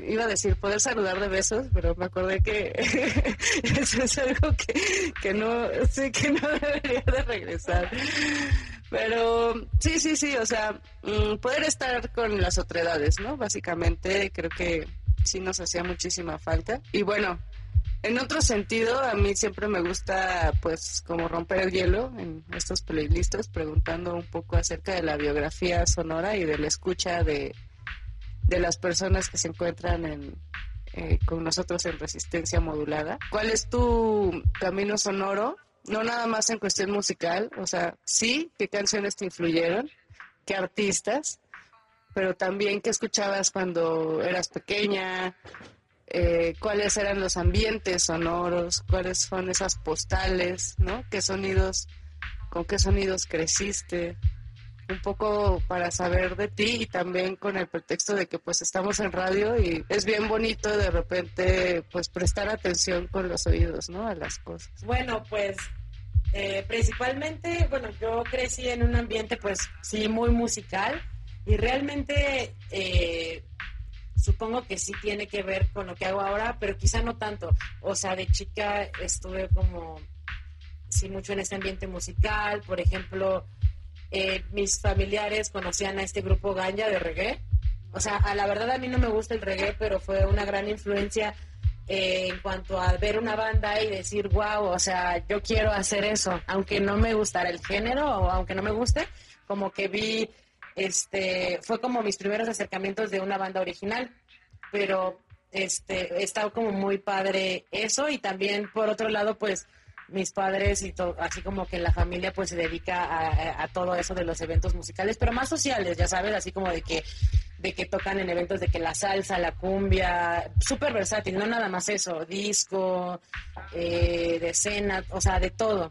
iba a decir poder saludar de besos, pero me acordé que eso es algo que, que no, sí, que no debería de regresar. Pero sí, sí, sí, o sea, mm, poder estar con las otredades, ¿no? Básicamente creo que sí nos hacía muchísima falta. Y bueno, en otro sentido, a mí siempre me gusta, pues, como romper el hielo en estos playlists, preguntando un poco acerca de la biografía sonora y de la escucha de, de las personas que se encuentran en, eh, con nosotros en resistencia modulada. ¿Cuál es tu camino sonoro? No nada más en cuestión musical, o sea, sí, qué canciones te influyeron, qué artistas, pero también qué escuchabas cuando eras pequeña, eh, cuáles eran los ambientes sonoros, cuáles son esas postales, ¿no? ¿Qué sonidos, con qué sonidos creciste? Un poco para saber de ti y también con el pretexto de que pues estamos en radio y es bien bonito de repente pues prestar atención con los oídos, ¿no? A las cosas. Bueno, pues eh, principalmente, bueno, yo crecí en un ambiente pues sí muy musical y realmente eh, supongo que sí tiene que ver con lo que hago ahora, pero quizá no tanto. O sea, de chica estuve como sí mucho en este ambiente musical, por ejemplo, eh, mis familiares conocían a este grupo Ganja de reggae. O sea, a la verdad a mí no me gusta el reggae, pero fue una gran influencia eh, en cuanto a ver una banda y decir, wow, o sea, yo quiero hacer eso, aunque no me gustara el género o aunque no me guste, como que vi, este, fue como mis primeros acercamientos de una banda original, pero este, estaba como muy padre eso y también por otro lado, pues mis padres y todo, así como que la familia pues se dedica a, todo eso de los eventos musicales, pero más sociales, ya sabes, así como de que de que tocan en eventos de que la salsa, la cumbia, súper versátil, no nada más eso, disco, eh, de escena, o sea, de todo.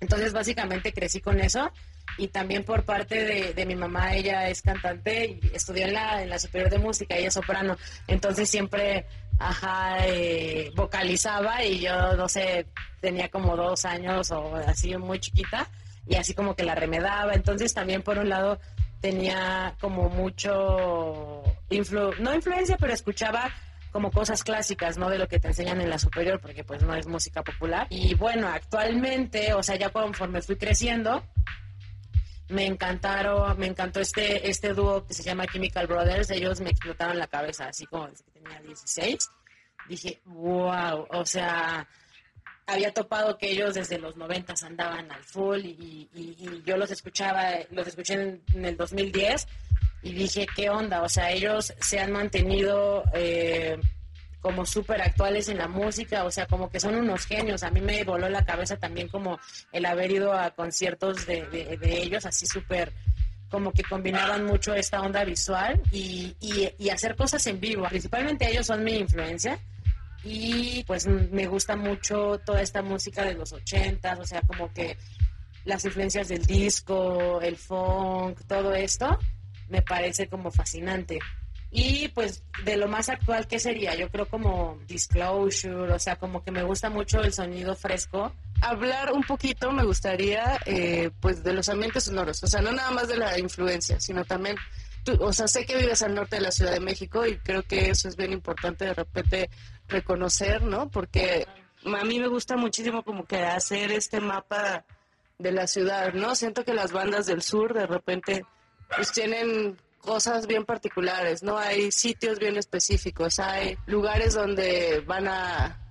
Entonces básicamente crecí con eso y también por parte de, de, mi mamá, ella es cantante y estudió en la, en la superior de música, ella es soprano, entonces siempre ajá, eh, vocalizaba y yo, no sé, tenía como dos años o así muy chiquita y así como que la remedaba. Entonces también por un lado tenía como mucho, no influencia, pero escuchaba como cosas clásicas, ¿no? De lo que te enseñan en la superior, porque pues no es música popular. Y bueno, actualmente, o sea, ya conforme fui creciendo, me encantaron, me encantó este, este dúo que se llama Chemical Brothers, ellos me explotaron la cabeza, así como desde que tenía 16. Dije, wow, o sea, había topado que ellos desde los 90 andaban al full y, yo los escuchaba, los escuché en, en, el 2010 y dije, ¿qué onda? O sea, ellos se han mantenido... Eh, como súper actuales en la música, o sea, como que son unos genios. A mí me voló la cabeza también como el haber ido a conciertos de, ellos, así súper, como que combinaban mucho esta onda visual y, y, hacer cosas en vivo. Principalmente ellos son mi influencia y pues me gusta mucho toda esta música de los ochentas, o sea, como que las influencias del disco, el funk, todo esto, me parece como fascinante. Y pues de lo más actual, ¿qué sería? Yo creo como Disclosure, o sea, como que me gusta mucho el sonido fresco. Hablar un poquito me gustaría eh, pues de los ambientes sonoros, o sea, no nada más de la influencia, sino también, tú, o sea, sé que vives al norte de la Ciudad de México y creo que eso es bien importante de repente reconocer, ¿no? Porque a mí me gusta muchísimo como que hacer este mapa de la ciudad, ¿no? Siento que las bandas del sur de repente pues tienen cosas bien particulares, ¿no? Hay sitios bien específicos, hay lugares donde van a,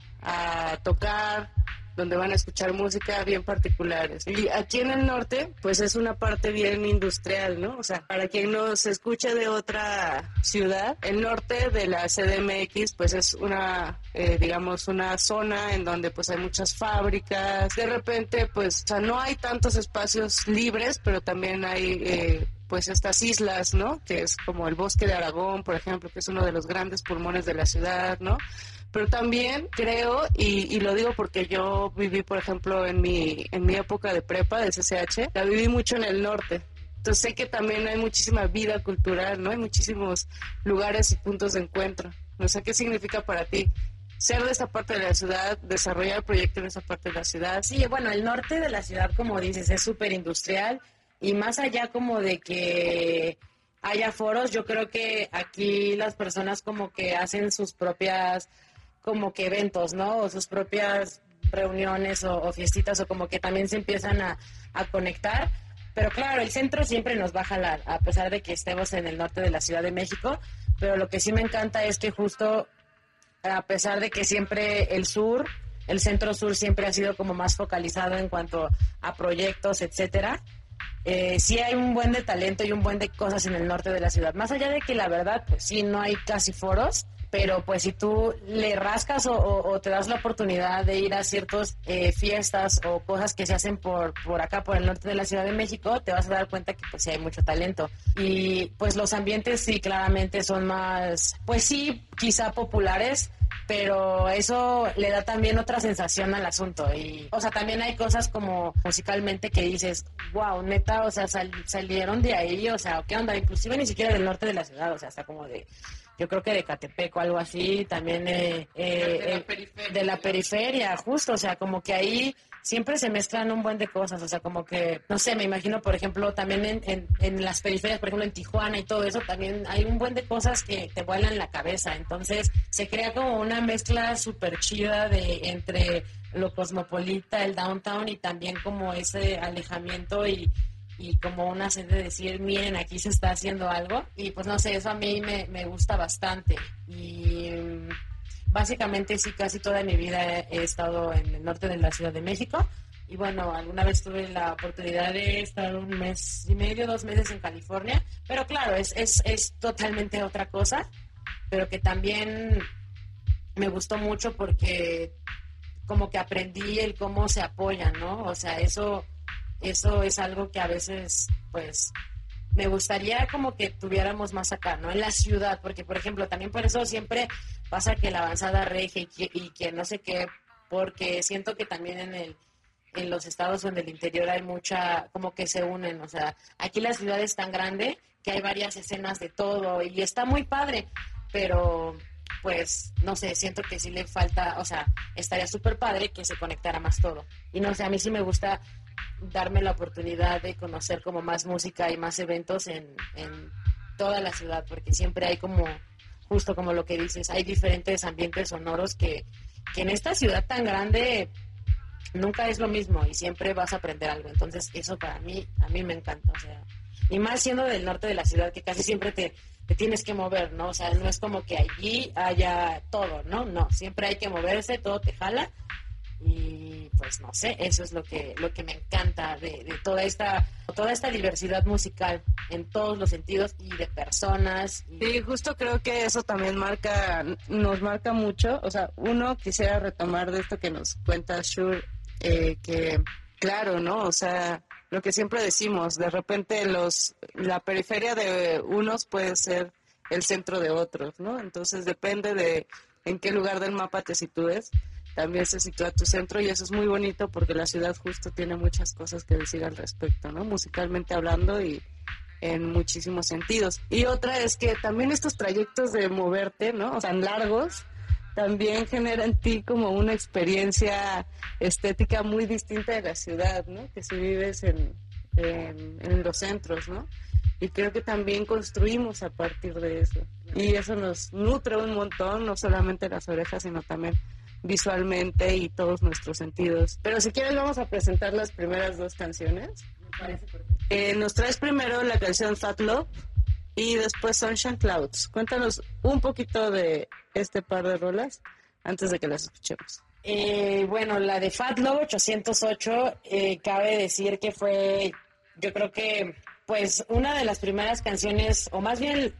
tocar, donde van a escuchar música bien particulares. Y aquí en el norte, pues es una parte bien industrial, ¿no? O sea, para quien nos escuche de otra ciudad, el norte de la CDMX, pues es una, eh, digamos, una zona en donde pues hay muchas fábricas. De repente, pues, o sea, no hay tantos espacios libres, pero también hay... Eh, pues estas islas, ¿no? Que es como el bosque de Aragón, por ejemplo, que es uno de los grandes pulmones de la ciudad, ¿no? Pero también creo, y, lo digo porque yo viví, por ejemplo, en mi, en mi época de prepa, de CCH, la viví mucho en el norte. Entonces sé que también hay muchísima vida cultural, ¿no? Hay muchísimos lugares y puntos de encuentro. No sé qué significa para ti ser de esta parte de la ciudad, desarrollar proyectos en esa parte de la ciudad. Sí, bueno, el norte de la ciudad, como dices, es súper industrial y más allá como de que haya foros, yo creo que aquí las personas como que hacen sus propias como que eventos, ¿no? O sus propias reuniones o, fiestitas o como que también se empiezan a, conectar. Pero claro, el centro siempre nos va a jalar, a pesar de que estemos en el norte de la Ciudad de México. Pero lo que sí me encanta es que justo, a pesar de que siempre el sur, el centro sur siempre ha sido como más focalizado en cuanto a proyectos, etcétera. Eh, sí hay un buen de talento y un buen de cosas en el norte de la ciudad. Más allá de que la verdad, pues sí, no hay casi foros, pero pues si tú le rascas o, te das la oportunidad de ir a ciertas eh, fiestas o cosas que se hacen por, por acá, por el norte de la Ciudad de México, te vas a dar cuenta que pues sí hay mucho talento. Y pues los ambientes sí claramente son más, pues sí, quizá populares, pero eso le da también otra sensación al asunto. Y, o sea, también hay cosas como musicalmente que dices, wow, neta, o sea, sal- salieron de ahí, o sea, ¿qué onda? Inclusive ni siquiera del norte de la ciudad, o sea, hasta como de, yo creo que de Catepec o algo así, también eh, eh, eh, de la periferia, justo, o sea, como que ahí siempre se mezclan un buen de cosas, o sea, como que, no sé, me imagino, por ejemplo, también en, en, en las periferias, por ejemplo, en Tijuana y todo eso, también hay un buen de cosas que te vuelan la cabeza, entonces se crea como una mezcla súper chida de entre lo cosmopolita, el downtown y también como ese alejamiento y, y como una sed de decir, miren, aquí se está haciendo algo. Y pues no sé, eso a mí me, me gusta bastante. Y mm, básicamente sí, casi toda mi vida he, estado en el norte de la Ciudad de México. Y bueno, alguna vez tuve la oportunidad de estar un mes y medio, dos meses en California. Pero claro, es, es, es totalmente otra cosa. Pero que también me gustó mucho porque como que aprendí el cómo se apoyan, ¿no? O sea, eso, eso es algo que a veces, pues, me gustaría como que tuviéramos más acá, ¿no? En la ciudad, porque, por ejemplo, también por eso siempre pasa que la avanzada regia y y que no sé qué, porque siento que también en el en los estados en el interior hay mucha, como que se unen, o sea, aquí la ciudad es tan grande que hay varias escenas de todo y está muy padre, pero pues no sé, siento que sí le falta, o sea, estaría súper padre que se conectara más todo. Y no sé, a mí sí me gusta darme la oportunidad de conocer como más música y más eventos en, en toda la ciudad, porque siempre hay como, justo como lo que dices, hay diferentes ambientes sonoros que, que en esta ciudad tan grande nunca es lo mismo y siempre vas a aprender algo. Entonces, eso para mí, a mí me encanta. O sea, y más siendo del norte de la ciudad, que casi siempre te, te tienes que mover, ¿no? O sea, no es como que allí haya todo, ¿no? No, siempre hay que moverse, todo te jala. Y pues no sé, eso es lo que, lo que me encanta de, de toda esta, toda esta diversidad musical en todos los sentidos y de personas. Sí, justo creo que eso también marca, nos marca mucho. O sea, uno quisiera retomar de esto que nos cuenta Shure, eh, que claro, ¿no? O sea, lo que siempre decimos, de repente los, la periferia de unos puede ser el centro de otros, ¿no? Entonces depende de en qué lugar del mapa te sitúes, también se sitúa tu centro y eso es muy bonito porque la ciudad justo tiene muchas cosas que decir al respecto, ¿no? Musicalmente hablando y en muchísimos sentidos. Y otra es que también estos trayectos de moverte, ¿no? Sea, largos, también genera en ti como una experiencia estética muy distinta de la ciudad, ¿no? Que si vives en, en, en los centros, ¿no? Y creo que también construimos a partir de eso. Y eso nos nutre un montón, no solamente las orejas, sino también visualmente y todos nuestros sentidos. Pero si quieres vamos a presentar las primeras dos canciones. Eh, nos traes primero la canción Fat Love y después Sunshine Clouds. Cuéntanos un poquito de este par de rolas antes de que las escuchemos. Eh, bueno, la de Fat Love 808, eh, cabe decir que fue, yo creo que, pues, una de las primeras canciones, o más bien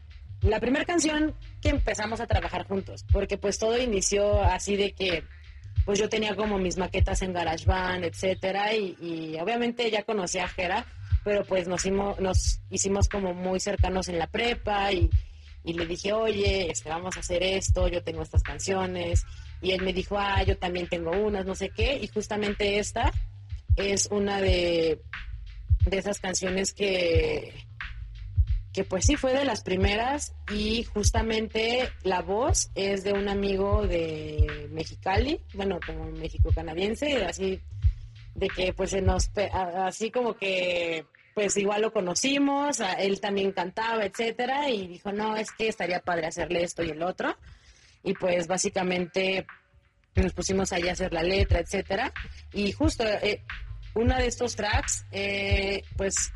la primera canción que empezamos a trabajar juntos, porque pues todo inició así de que, pues yo tenía como mis maquetas en GarageBand, etcétera, y, y obviamente ya conocía a Jera, pero pues nos hicimos, nos hicimos como muy cercanos en la prepa y, le dije, oye, este, vamos a hacer esto, yo tengo estas canciones, y él me dijo, ah, yo también tengo unas, no sé qué, y justamente esta es una de, de esas canciones que, que pues sí fue de las primeras y justamente la voz es de un amigo de Mexicali, bueno, como México canadiense, así de que pues se nos, así como que pues igual lo conocimos, él también cantaba, etcétera, y dijo, no, es que estaría padre hacerle esto y el otro, y pues básicamente nos pusimos ahí a hacer la letra, etcétera, y justo eh, uno de estos tracks, eh, pues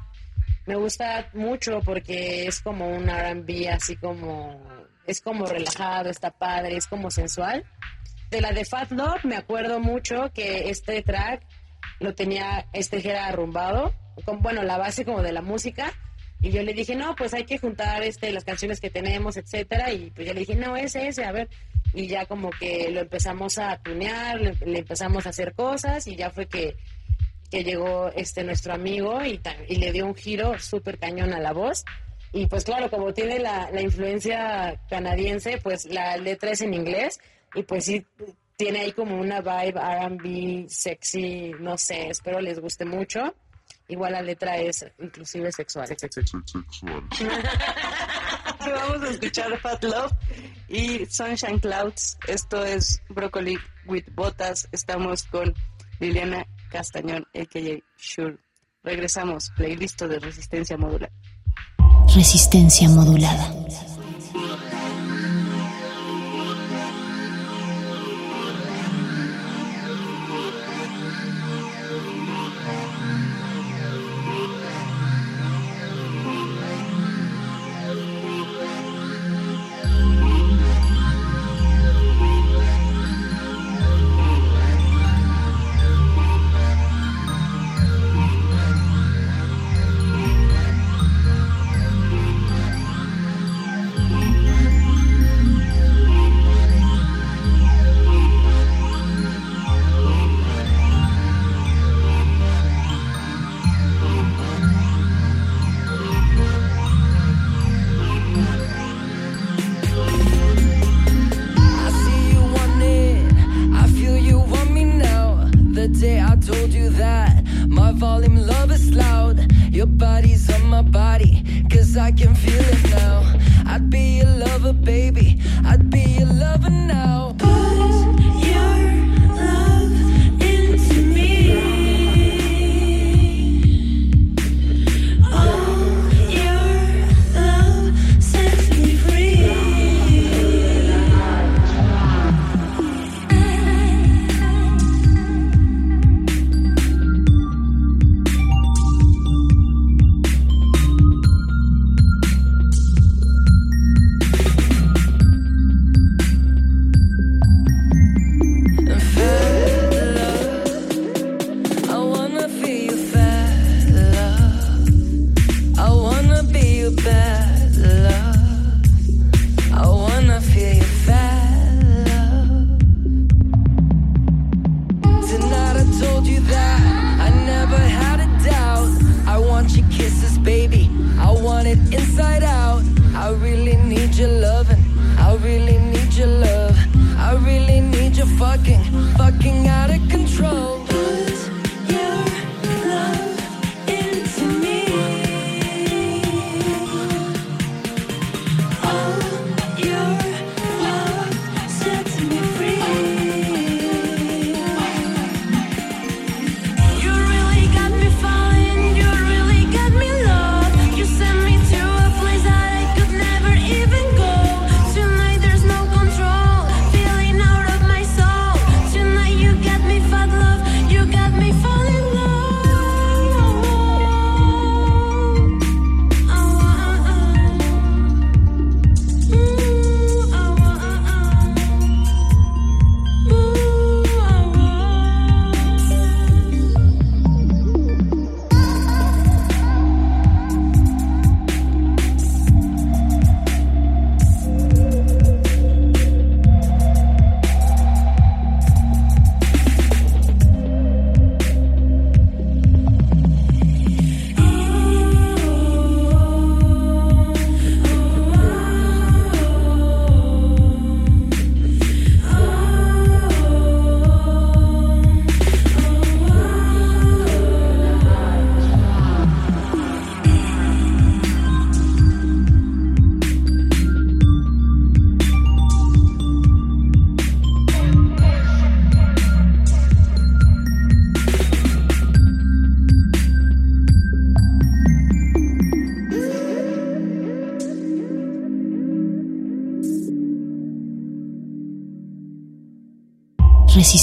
me gusta mucho porque es como un R&B así como es como relajado, está padre, es como sensual. De la de Fat Love me acuerdo mucho que este track lo tenía este era arrumbado, con bueno, la base como de la música y yo le dije, "No, pues hay que juntar este las canciones que tenemos, etcétera." Y pues yo le dije, "No, ese ese, a ver." Y ya como que lo empezamos a tunear, le empezamos a hacer cosas y ya fue que que llegó este nuestro amigo y, y le dio un giro súper cañón a la voz. Y pues claro, como tiene la, la influencia canadiense, pues la letra es en inglés y pues sí tiene ahí como una vibe R&B sexy, no sé, espero les guste mucho. Igual la letra es inclusive sexual. Vamos a escuchar Fat Love y Sunshine Clouds. Esto es Broccoli with Botas. Estamos con Liliana Castañón, a.k.a. Shure. Regresamos, playlist de Resistencia Modular. Resistencia modulada.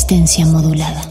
Resistencia modulada.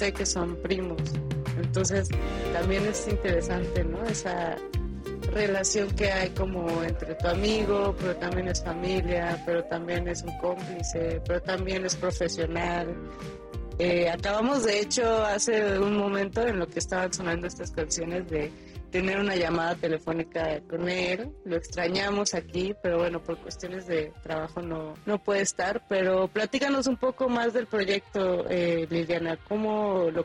Sé que son primos. Entonces, también es interesante, ¿no? Esa relación que hay como entre tu amigo, pero también es familia, pero también es un cómplice, pero también es profesional. Eh, acabamos de hecho hace un momento en lo que estaban sonando estas canciones de tener una llamada telefónica con él. Lo extrañamos aquí, pero bueno, por cuestiones de trabajo no, no puede estar. Pero platícanos un poco más del proyecto, eh, Liliana, cómo lo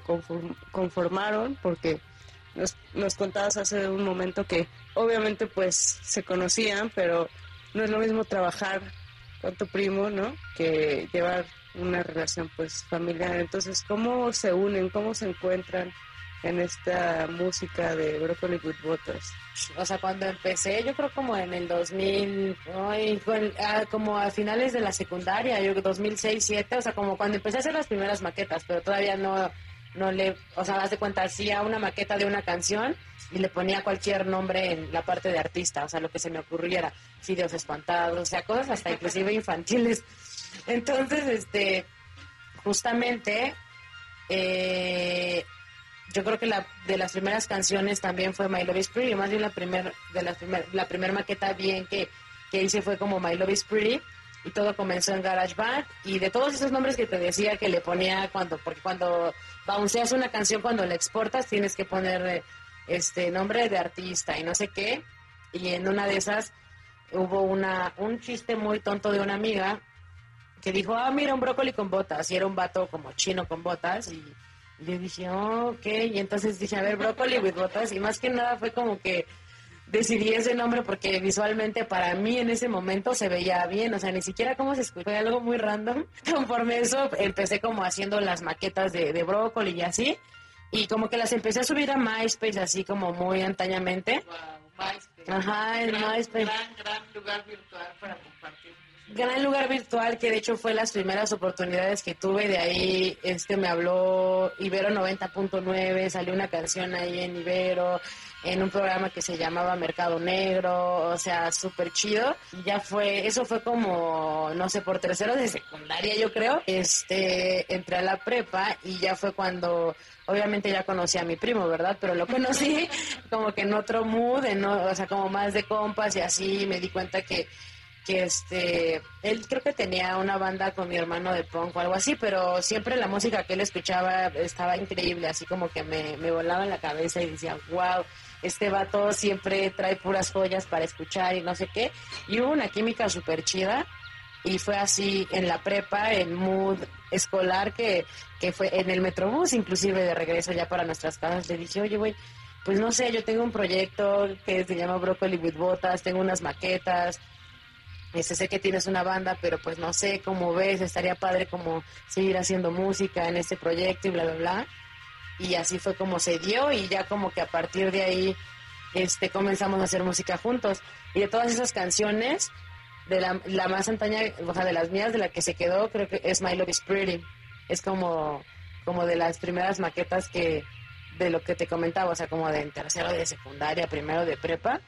conformaron, porque nos, nos contabas hace un momento que obviamente pues se conocían, pero no es lo mismo trabajar con tu primo, ¿no? Que llevar una relación pues familiar. Entonces, ¿cómo se unen? ¿Cómo se encuentran? En esta música de Broccoli with Butters? O sea, cuando empecé, yo creo como en el 2000, ay, ah, como a finales de la secundaria, yo 2006, 2007, o sea, como cuando empecé a hacer las primeras maquetas, pero todavía no, no le, o sea, haz de cuenta, hacía una maqueta de una canción y le ponía cualquier nombre en la parte de artista, o sea, lo que se me ocurriera, videos espantados, o sea, cosas hasta inclusive infantiles. Entonces, este, justamente, eh, yo creo que la de las primeras canciones también fue My Love is Pretty, más bien la primer, de las primer, la primera maqueta bien que, que hice fue como My Love is Pretty y todo comenzó en GarageBand y de todos esos nombres que te decía que le ponía cuando porque cuando bounceas una canción cuando la exportas tienes que poner este nombre de artista y no sé qué y en una de esas hubo una un chiste muy tonto de una amiga que dijo ah mira un brócoli con botas y era un vato como chino con botas y y yo dije, oh, ok, y entonces dije, a ver, brócoli with botas, y más que nada fue como que decidí ese nombre porque visualmente para mí en ese momento se veía bien, o sea, ni siquiera cómo se escuchó, fue algo muy random. Conforme eso, empecé como haciendo las maquetas de, de brócoli y así, y como que las empecé a subir a MySpace así como muy antañamente. Ajá, en MySpace. Gran, gran lugar virtual para compartir gran lugar virtual que de hecho fue las primeras oportunidades que tuve de ahí este me habló Ibero 90.9 salió una canción ahí en Ibero en un programa que se llamaba Mercado Negro o sea súper chido y ya fue eso fue como no sé por tercero de secundaria yo creo este entré a la prepa y ya fue cuando obviamente ya conocí a mi primo, ¿verdad? Pero lo conocí como que en otro mood, en, o sea, como más de compas y así me di cuenta que que este, él creo que tenía una banda con mi hermano de punk o algo así, pero siempre la música que él escuchaba estaba increíble, así como que me, me volaba en la cabeza y decía, wow, este vato siempre trae puras joyas para escuchar y no sé qué. Y hubo una química súper chida y fue así en la prepa, en mood escolar, que, que fue en el Metrobús, inclusive de regreso ya para nuestras casas, le dije, oye, güey, pues no sé, yo tengo un proyecto que se llama Broccoli with Botas, tengo unas maquetas, este, sé que tienes una banda, pero pues no sé cómo ves, estaría padre como seguir haciendo música en este proyecto y bla, bla, bla. Y así fue como se dio y ya como que a partir de ahí este, comenzamos a hacer música juntos. Y de todas esas canciones, de la, la más antaña, o sea, de las mías, de la que se quedó, creo que es My Love is Pretty. Es como, como de las primeras maquetas que, de lo que te comentaba, o sea, como de tercero de secundaria, primero de prepa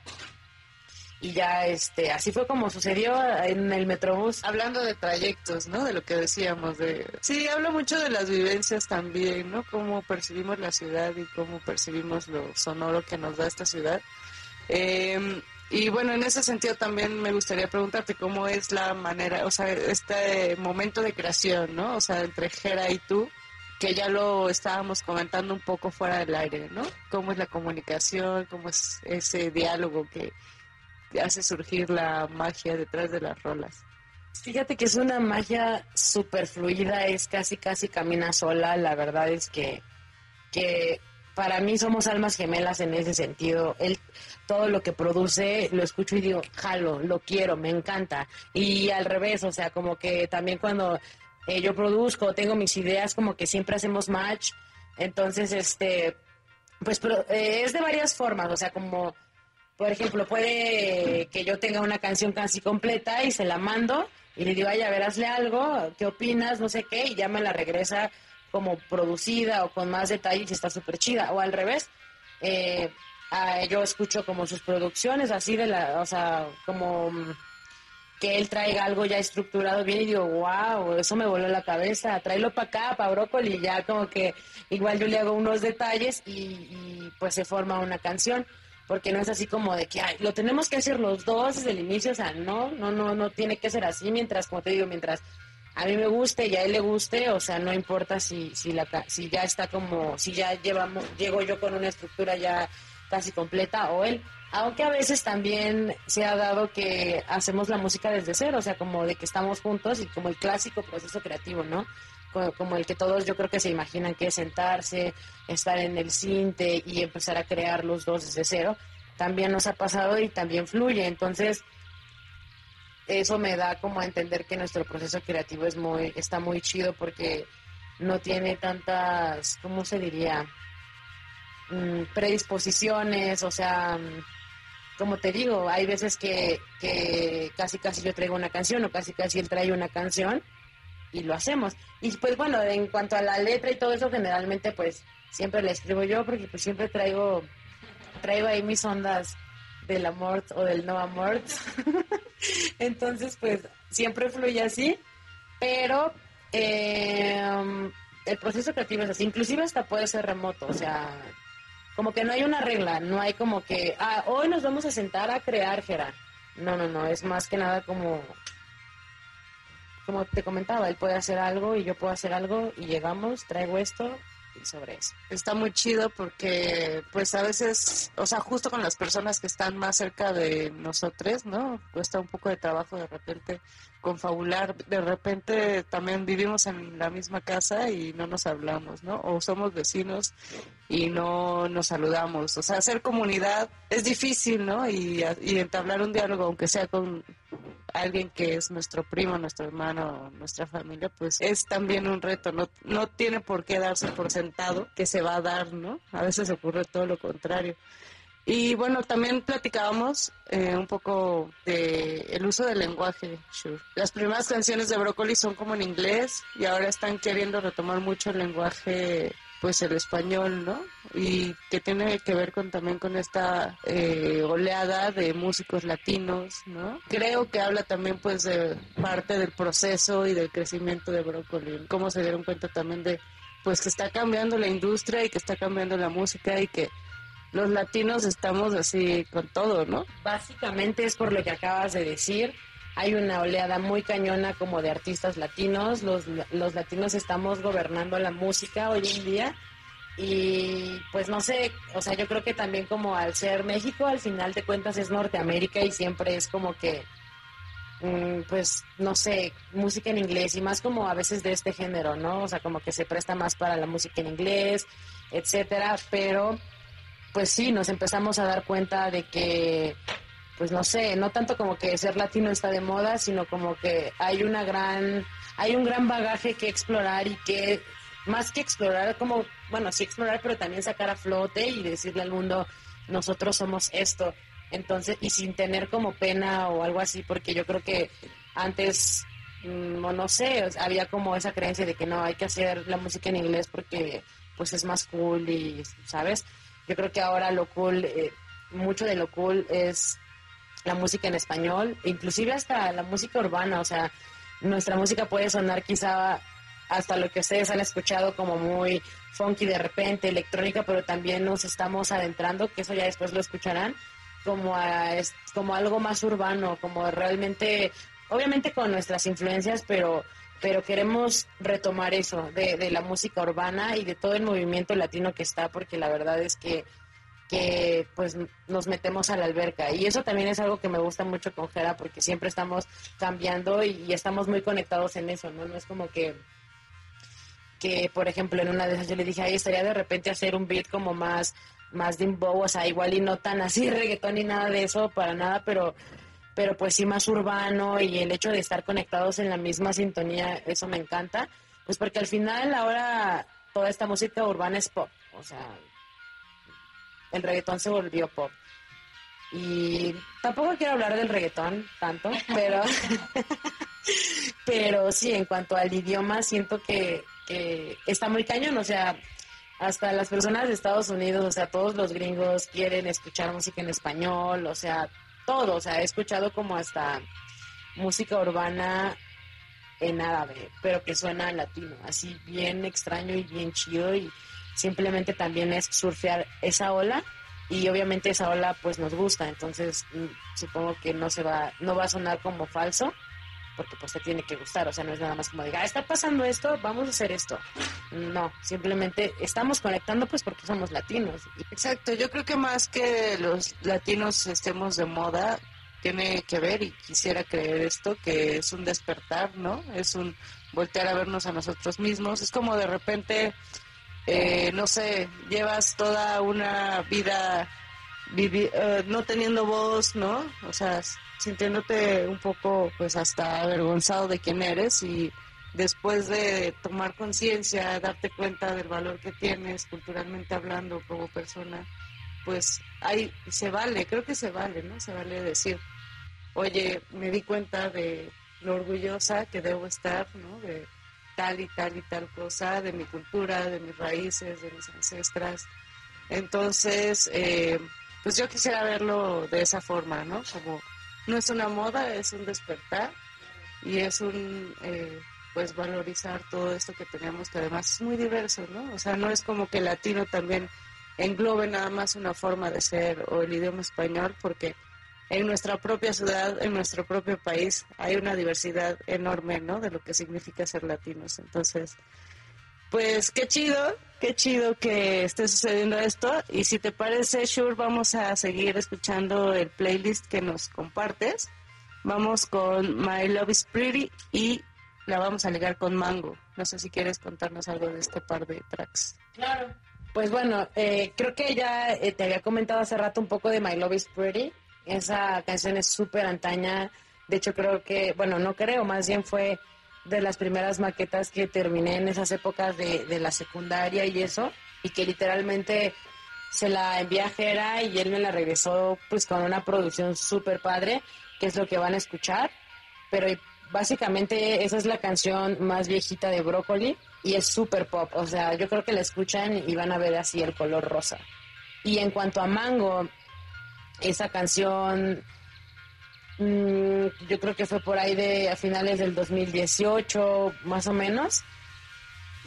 y ya este así fue como sucedió en el Metrobús. Hablando de trayectos, ¿no? De lo que decíamos de Sí, hablo mucho de las vivencias también, ¿no? Cómo percibimos la ciudad y cómo percibimos lo sonoro que nos da esta ciudad. Em, y bueno, en ese sentido también me gustaría preguntarte cómo es la manera, o sea, este momento de creación, ¿no? O sea, entre Jera y tú, que ya lo estábamos comentando un poco fuera del aire, ¿no? Cómo es la comunicación, cómo es ese diálogo que, hace surgir la magia detrás de las rolas. Fíjate que es una magia súper fluida, es casi, casi camina sola. La verdad es que, que para mí somos almas gemelas en ese sentido. Él, todo lo que produce lo escucho y digo, jalo, lo quiero, me encanta. Y al revés, o sea, como que también cuando eh, yo produzco, tengo mis ideas, como que siempre hacemos match. Entonces, este, pues pero, eh, es de varias formas, o sea, como por ejemplo, puede que yo tenga una canción casi completa y se la mando y le digo, ay, a ver, hazle algo, ¿qué opinas? No sé qué, y ya me la regresa como producida o con más detalles y está súper chida. O al revés, eh, yo escucho como sus producciones, así de la, o sea, como que él traiga algo ya estructurado bien y digo, wow, eso me voló la cabeza, tráelo para acá, para brócoli, ya como que igual yo le hago unos detalles y, y, pues se forma una canción, porque no es así como de que ay, lo tenemos que hacer los dos desde el inicio, o sea, no, no, no, no tiene que ser así, mientras, como te digo, mientras a mí me guste y a él le guste, o sea, no importa si, si, la, si ya está como, si ya llevamos, llego yo con una estructura ya casi completa o él. Aunque a veces también se ha dado que hacemos la música desde cero, o sea, como de que estamos juntos y como el clásico proceso creativo, ¿no? Como, el que todos yo creo que se imaginan que es sentarse, estar en el cinte y empezar a crear los dos desde cero. También nos ha pasado y también fluye. Entonces, eso me da como a entender que nuestro proceso creativo es muy, está muy chido porque no tiene tantas, ¿cómo se diría? Mm, predisposiciones, o sea, mm, como te digo, hay veces que, que casi casi yo traigo una canción o casi casi él trae una canción y lo hacemos. Y pues bueno, en cuanto a la letra y todo eso, generalmente pues siempre la escribo yo porque pues siempre traigo, traigo ahí mis ondas del amor o del no amor. Entonces pues siempre fluye así, pero eh, el proceso creativo es así, inclusive hasta puede ser remoto, o sea, como que no hay una regla, no hay como que, ah, hoy nos vamos a sentar a crear, Gera. No, no, no, es más que nada como, como te comentaba, él puede hacer algo y yo puedo hacer algo y llegamos, traigo esto y sobre eso. Está muy chido porque pues a veces, o sea, justo con las personas que están más cerca de nosotros, ¿no? Cuesta un poco de trabajo de repente confabular, de repente también vivimos en la misma casa y no nos hablamos, ¿no? O somos vecinos y no nos saludamos. O sea, hacer comunidad es difícil, ¿no? Y, y entablar un diálogo, aunque sea con alguien que es nuestro primo, nuestro hermano, nuestra familia, pues es también un reto. No, no tiene por qué darse por sentado que se va a dar, ¿no? A veces ocurre todo lo contrario. Y bueno, también platicábamos eh, un poco de el uso del lenguaje. Sure. Las primeras canciones de Broccoli son como en inglés y ahora están queriendo retomar mucho el lenguaje, pues el español, ¿no? Y que tiene que ver con también con esta eh, oleada de músicos latinos, ¿no? Creo que habla también pues de parte del proceso y del crecimiento de Broccoli. Cómo se dieron cuenta también de pues que está cambiando la industria y que está cambiando la música y que los latinos estamos así con todo, ¿no? Básicamente es por lo que acabas de decir. Hay una oleada muy cañona como de artistas latinos. Los, los latinos estamos gobernando la música hoy en día. Y pues no sé, o sea, yo creo que también como al ser México, al final de cuentas es Norteamérica y siempre es como que, mm, pues no sé, música en inglés y más como a veces de este género, ¿no? O sea, como que se presta más para la música en inglés, etcétera, pero pues sí, nos empezamos a dar cuenta de que, pues no sé, no tanto como que ser latino está de moda, sino como que hay una gran, hay un gran bagaje que explorar y que, más que explorar, como, bueno, sí explorar, pero también sacar a flote y decirle al mundo, nosotros somos esto. Entonces, y sin tener como pena o algo así, porque yo creo que antes, mm, o no sé, había como esa creencia de que no, hay que hacer la música en inglés porque pues es más cool y, ¿sabes? Yo creo que ahora lo cool, eh, mucho de lo cool es la música en español, inclusive hasta la música urbana, o sea, nuestra música puede sonar quizá hasta lo que ustedes han escuchado como muy funky de repente, electrónica, pero también nos estamos adentrando, que eso ya después lo escucharán, como, a, como algo más urbano, como realmente, obviamente con nuestras influencias, pero pero queremos retomar eso de, de, la música urbana y de todo el movimiento latino que está, porque la verdad es que, que pues nos metemos a la alberca. Y eso también es algo que me gusta mucho con Jera, porque siempre estamos cambiando y, estamos muy conectados en eso, ¿no? No es como que, que, por ejemplo, en una de esas yo le dije, ahí estaría de repente hacer un beat como más, más de o sea, igual y no tan así reggaetón ni nada de eso, para nada, pero pero pues sí más urbano y el hecho de estar conectados en la misma sintonía, eso me encanta, pues porque al final ahora toda esta música urbana es pop, o sea, el reggaetón se volvió pop. Y tampoco quiero hablar del reggaetón tanto, pero, pero sí, en cuanto al idioma, siento que, que está muy cañón, o sea, hasta las personas de Estados Unidos, o sea, todos los gringos quieren escuchar música en español, o sea, todo, o sea, he escuchado como hasta música urbana en árabe, pero que suena latino, así bien extraño y bien chido y simplemente también es surfear esa ola y obviamente esa ola pues nos gusta, entonces mm, supongo que no se va no va a sonar como falso porque pues te tiene que gustar, o sea, no es nada más como diga, ah, está pasando esto, vamos a hacer esto. No, simplemente estamos conectando pues porque somos latinos. Exacto, yo creo que más que los latinos estemos de moda, tiene que ver, y quisiera creer esto, que es un despertar, ¿no? Es un voltear a vernos a nosotros mismos. Es como de repente, eh, no sé, llevas toda una vida eh, no teniendo voz, ¿no? O sea, sintiéndote un poco, pues hasta avergonzado de quién eres y después de tomar conciencia, darte cuenta del valor que tienes culturalmente hablando como persona, pues ahí se vale, creo que se vale, ¿no? Se vale decir, oye, me di cuenta de lo orgullosa que debo estar, ¿no? De tal y tal y tal cosa, de mi cultura, de mis raíces, de mis ancestras. Entonces, eh, pues yo quisiera verlo de esa forma, ¿no? Como no es una moda, es un despertar y es un, eh, pues, valorizar todo esto que tenemos, que además es muy diverso, ¿no? O sea, no es como que el latino también englobe nada más una forma de ser o el idioma español, porque en nuestra propia ciudad, en nuestro propio país, hay una diversidad enorme, ¿no? De lo que significa ser latinos. Entonces, pues qué chido, qué chido que esté sucediendo esto. Y si te parece, Shure, vamos a seguir escuchando el playlist que nos compartes. Vamos con My Love is Pretty y la vamos a ligar con Mango. No sé si quieres contarnos algo de este par de tracks. Claro. Pues bueno, eh, creo que ya eh, te había comentado hace rato un poco de My Love is Pretty. Esa canción es súper antaña. De hecho, creo que, bueno, no creo, más bien fue de las primeras maquetas que terminé en esas épocas de, de la secundaria y eso, y que literalmente se la envié a Jera y él me la regresó pues con una producción súper padre, que es lo que van a escuchar, pero básicamente esa es la canción más viejita de Brócoli y es súper pop, o sea, yo creo que la escuchan y van a ver así el color rosa. Y en cuanto a Mango, esa canción Mm, yo creo que fue por ahí de a finales del 2018, más o menos.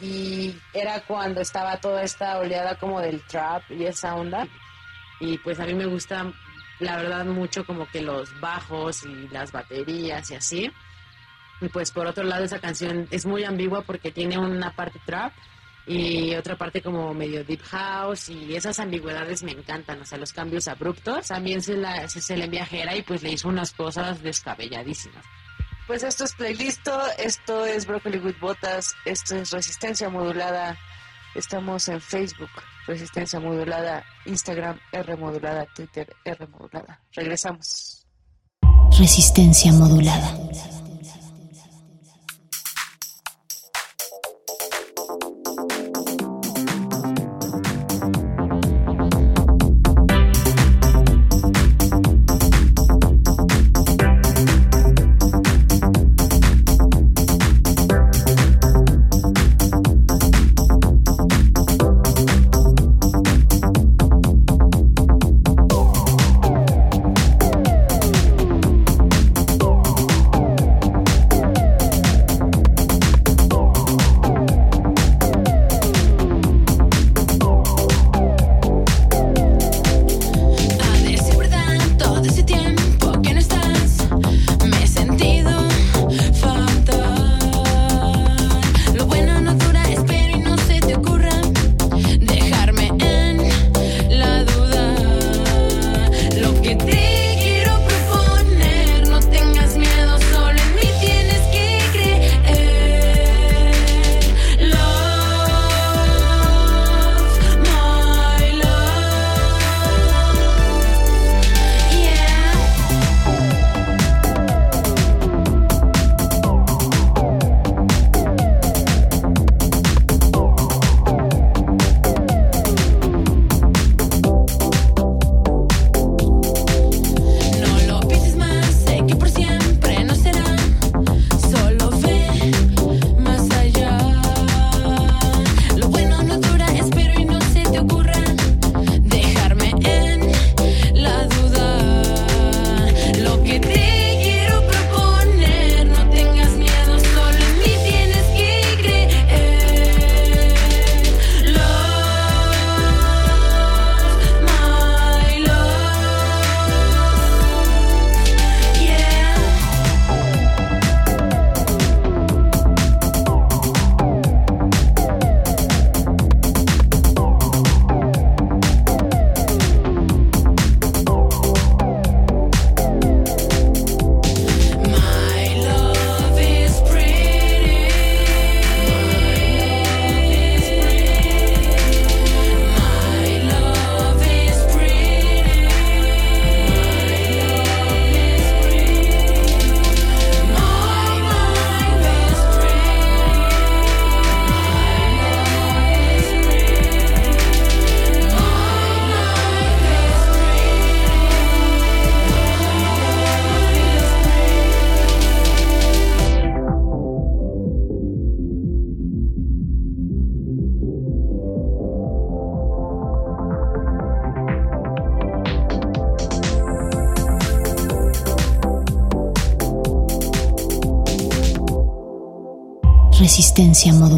Y era cuando estaba toda esta oleada como del trap y esa onda. Y pues a mí me gusta, la verdad, mucho como que los bajos y las baterías y así. Y pues por otro lado esa canción es muy ambigua porque tiene una parte trap y otra parte como medio deep house y esas ambigüedades me encantan, o sea, los cambios abruptos. También se, la, se, le enviajera y pues le hizo unas cosas descabelladísimas. Pues esto es playlist, esto es Broccoli with Botas, esto es Resistencia Modulada. Estamos en Facebook, Resistencia Modulada, Instagram, R Modulada, Twitter, R Modulada. Regresamos. Resistencia Modulada. Modulada.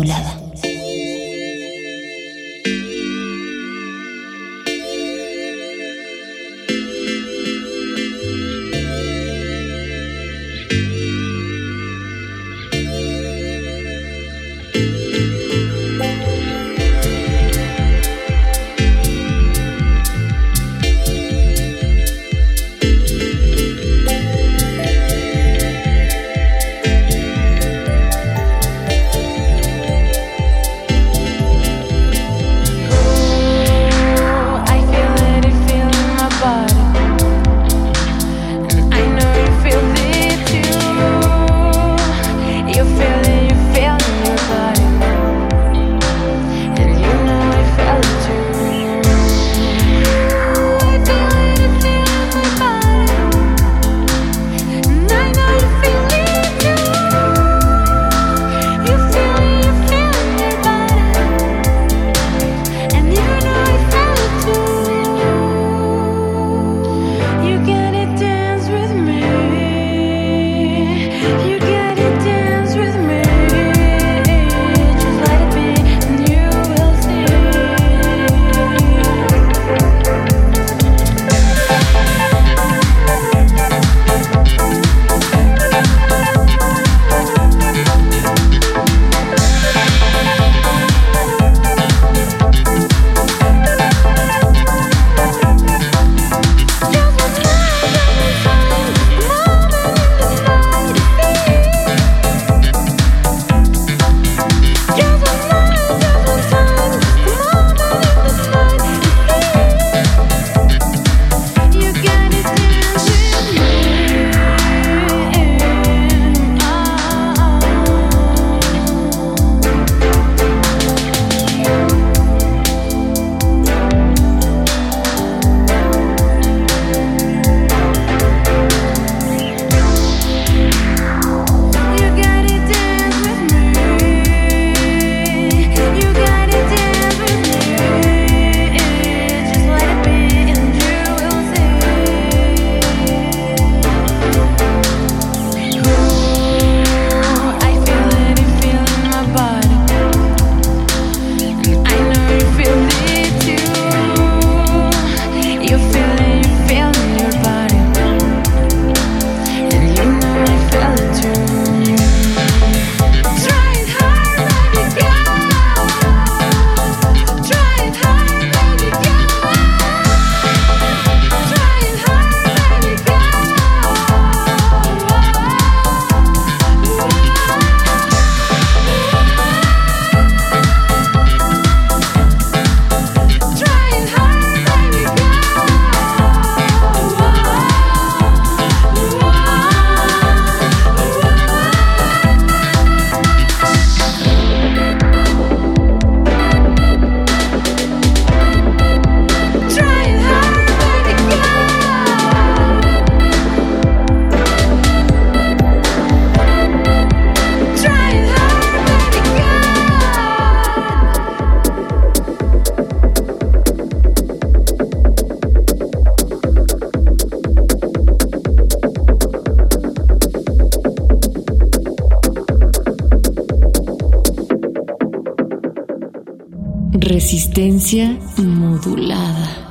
Resistencia modulada.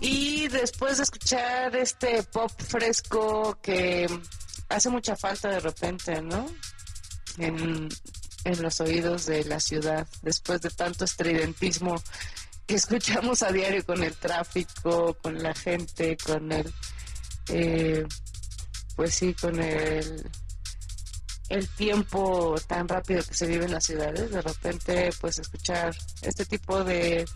Y después de escuchar este pop fresco que hace mucha falta de repente, ¿no? En, en los oídos de la ciudad, después de tanto estridentismo que escuchamos a diario con el tráfico, con la gente, con el, eh, pues sí, con el el tiempo tan rápido que se vive en las ciudades, de repente pues escuchar este tipo de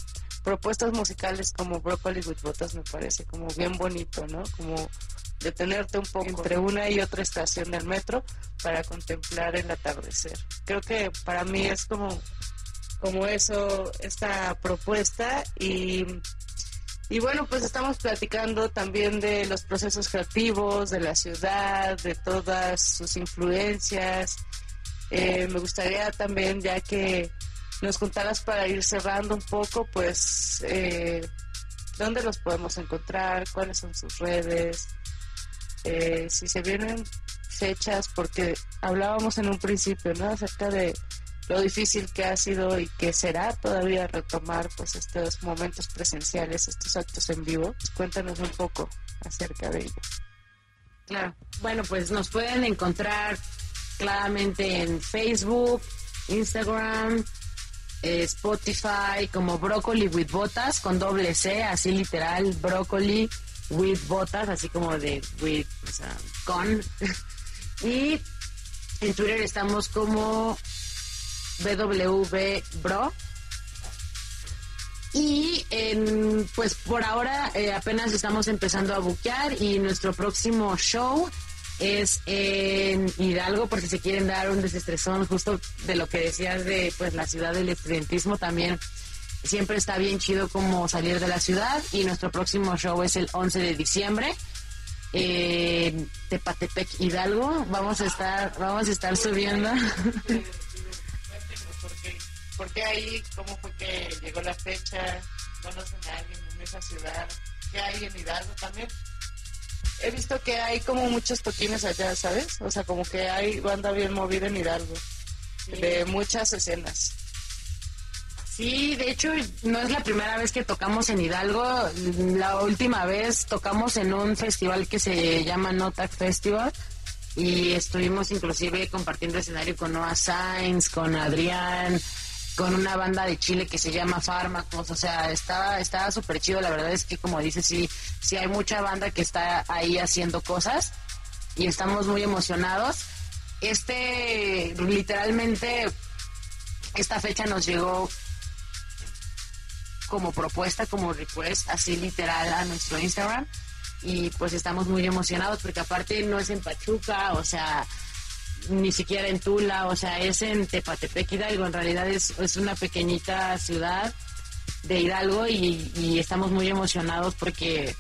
propuestas musicales como Broccoli with Botas me parece como bien bonito, ¿no? Como detenerte un poco entre una y otra estación del metro para contemplar el atardecer. Creo que para mí es como como eso esta propuesta y y bueno, pues estamos platicando también de los procesos creativos, de la ciudad, de todas sus influencias. Eh, me gustaría también, ya que nos contaras para ir cerrando un poco, pues, eh, ¿dónde los podemos encontrar? ¿Cuáles son sus redes? eh, si se vienen fechas, porque hablábamos en un principio, ¿no? Acerca de lo difícil que ha sido y que será todavía retomar pues estos momentos presenciales, estos actos en vivo. Cuéntanos un poco acerca de ello. Claro. Bueno, pues nos pueden encontrar claramente en Facebook, Instagram, eh, Spotify, como Broccoli with Botas, con doble C, así literal, Broccoli with Botas, así como de with, o sea, con. y en Twitter estamos como BWBro. Y en, pues por ahora eh, apenas estamos empezando a buquear y nuestro próximo show es en Hidalgo porque se quieren dar un desestresón justo de lo que decías de pues la ciudad del estudiantismo también. Siempre está bien chido como salir de la ciudad y nuestro próximo show es el 11 de diciembre en Tepatepec Hidalgo. Vamos a estar vamos a estar subiendo ¿Por qué ahí? ¿Cómo fue que llegó la fecha? ¿Conocen a alguien en esa ciudad? ¿Qué hay en Hidalgo también? He visto que hay como muchos toquines allá, ¿sabes? O sea, como que hay banda bien movida en Hidalgo. De muchas escenas. Sí, de hecho no es la primera vez que tocamos en Hidalgo. La última vez tocamos en un festival que se llama Notac Festival y estuvimos inclusive compartiendo escenario con Noah Sainz, con Adrián, con una banda de Chile que se llama Fármacos, o sea, estaba estaba súper chido, la verdad es que como dices, sí, sí hay mucha banda que está ahí haciendo cosas y estamos muy emocionados. Este, literalmente, esta fecha nos llegó como propuesta, como request, así literal a nuestro Instagram y pues estamos muy emocionados porque aparte no es en Pachuca, o sea, ni siquiera en Tula, o sea, es en Tepatepec Hidalgo, en realidad es, es una pequeñita ciudad de Hidalgo y, estamos muy emocionados porque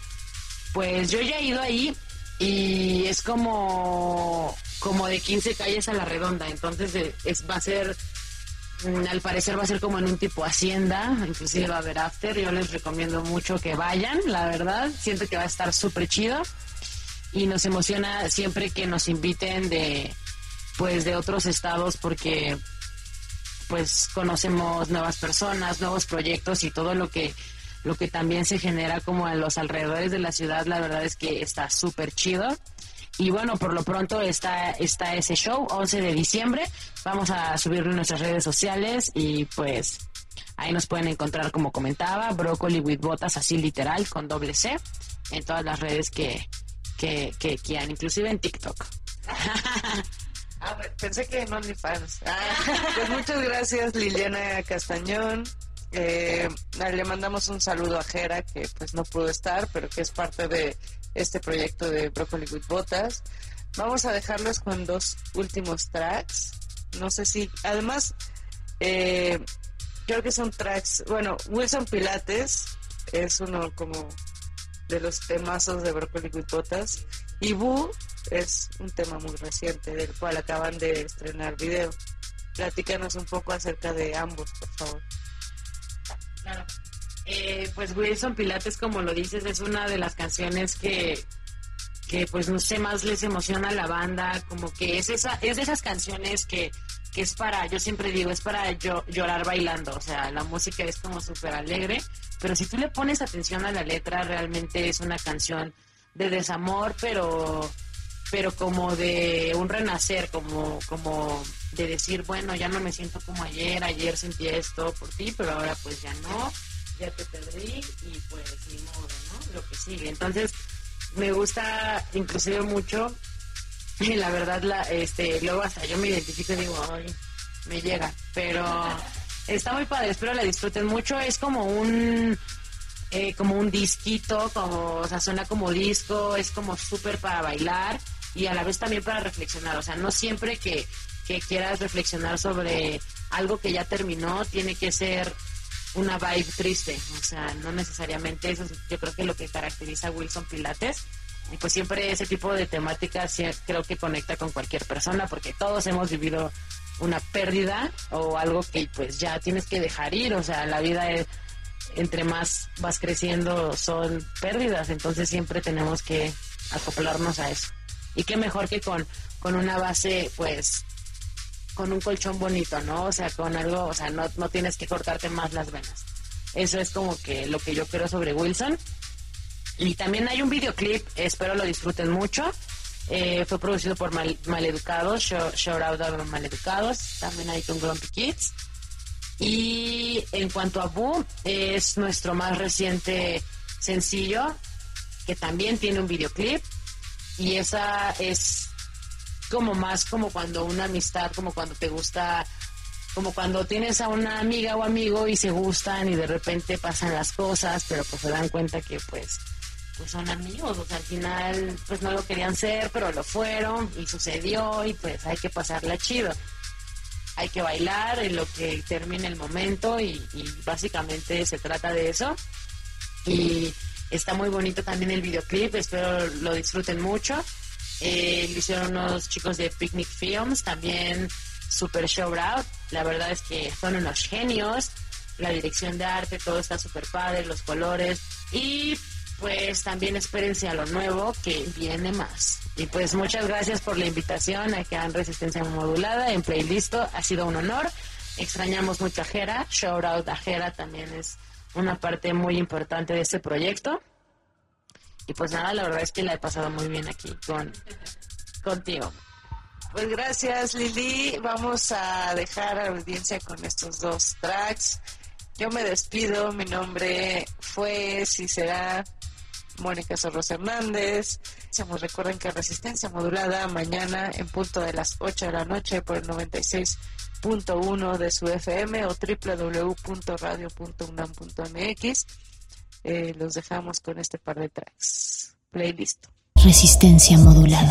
pues yo ya he ido ahí y es como como de 15 calles a la redonda, entonces es, va a ser mm, al parecer va a ser como en un tipo hacienda, inclusive va a haber after, yo les recomiendo mucho que vayan, la verdad, siento que va a estar súper chido y nos emociona siempre que nos inviten de pues de otros estados porque pues conocemos nuevas personas, nuevos proyectos y todo lo que lo que también se genera como en los alrededores de la ciudad, la verdad es que está súper chido. Y bueno, por lo pronto está, está ese show, 11 de diciembre. Vamos a subirlo en nuestras redes sociales y pues ahí nos pueden encontrar, como comentaba, Broccoli with Botas, así literal, con doble C, en todas las redes que, que, que quieran, inclusive en TikTok. Ah, pensé que en OnlyFans. Ah, pues muchas gracias Liliana Castañón. Eh, le mandamos un saludo a Jera, que pues no pudo estar, pero que es parte de este proyecto de Broccoli with Botas. Vamos a dejarlos con dos últimos tracks. No sé si, además, eh, creo que son tracks. Bueno, Wilson Pilates es uno como de los temazos de Broccoli with Botas. Y Boo es un tema muy reciente del cual acaban de estrenar video. Platícanos un poco acerca de ambos, por favor. Claro. Eh, pues Wilson Pilates, como lo dices, es una de las canciones que, que pues no sé, más les emociona a la banda, como que es esa, es de esas canciones que, que es para, yo siempre digo, es para yo, llorar bailando, o sea, la música es como súper alegre, pero si tú le pones atención a la letra, realmente es una canción de desamor, pero pero como de un renacer, como, como de decir, bueno, ya no me siento como ayer, ayer sentí esto por ti, pero ahora pues ya no, ya te perdí y pues ni modo, ¿no? Lo que sigue. Entonces, me gusta inclusive mucho y la verdad, la, este, luego hasta yo me identifico y digo, ay, me llega, pero está muy padre, espero la disfruten mucho, es como un... Eh, como un disquito, como, o sea, suena como disco, es como súper para bailar y a la vez también para reflexionar. O sea, no siempre que, quieras reflexionar sobre algo que ya terminó, tiene que ser una vibe triste. O sea, no necesariamente eso. Yo creo que lo que caracteriza a Wilson Pilates. Y pues siempre ese tipo de temáticas creo que conecta con cualquier persona porque todos hemos vivido una pérdida o algo que pues ya tienes que dejar ir. O sea, la vida es, entre más vas creciendo son pérdidas. Entonces siempre tenemos que acoplarnos a eso. Y qué mejor que con, con una base, pues, con un colchón bonito, ¿no? O sea, con algo, o sea, no, no tienes que cortarte más las venas. Eso es como que lo que yo creo sobre Wilson. Y también hay un videoclip, espero lo disfruten mucho. Eh, fue producido por Mal, Maleducados, Shout Out a Maleducados, también hay con Grumpy Kids. Y en cuanto a Boo, es nuestro más reciente sencillo, que también tiene un videoclip. Y esa es como más como cuando una amistad, como cuando te gusta, como cuando tienes a una amiga o amigo y se gustan y de repente pasan las cosas, pero pues se dan cuenta que pues pues son amigos, o sea, al final pues no lo querían ser, pero lo fueron y sucedió y pues hay que pasarla chido. Hay que bailar en lo que termine el momento y, básicamente se trata de eso. Y está muy bonito también el videoclip, espero lo disfruten mucho. Eh, lo hicieron unos chicos de Picnic Films, también super show out. La verdad es que son unos genios. La dirección de arte, todo está súper padre, los colores. Y pues también espérense a lo nuevo que viene más. Y pues muchas gracias por la invitación a que Resistencia Modulada en Playlist. Ha sido un honor. Extrañamos mucho a Jera. Shout out a Jera también es una parte muy importante de este proyecto. Y pues nada, la verdad es que la he pasado muy bien aquí con contigo. Pues gracias Lili. Vamos a dejar a la audiencia con estos dos tracks. Yo me despido. Mi nombre fue, si será, Mónica Sorros Hernández. Recuerden que Resistencia Modulada mañana en punto de las 8 de la noche por el 96.1 de su FM o www.radio.unam.mx. Eh, los dejamos con este par de tracks. Playlist. Resistencia Modulada.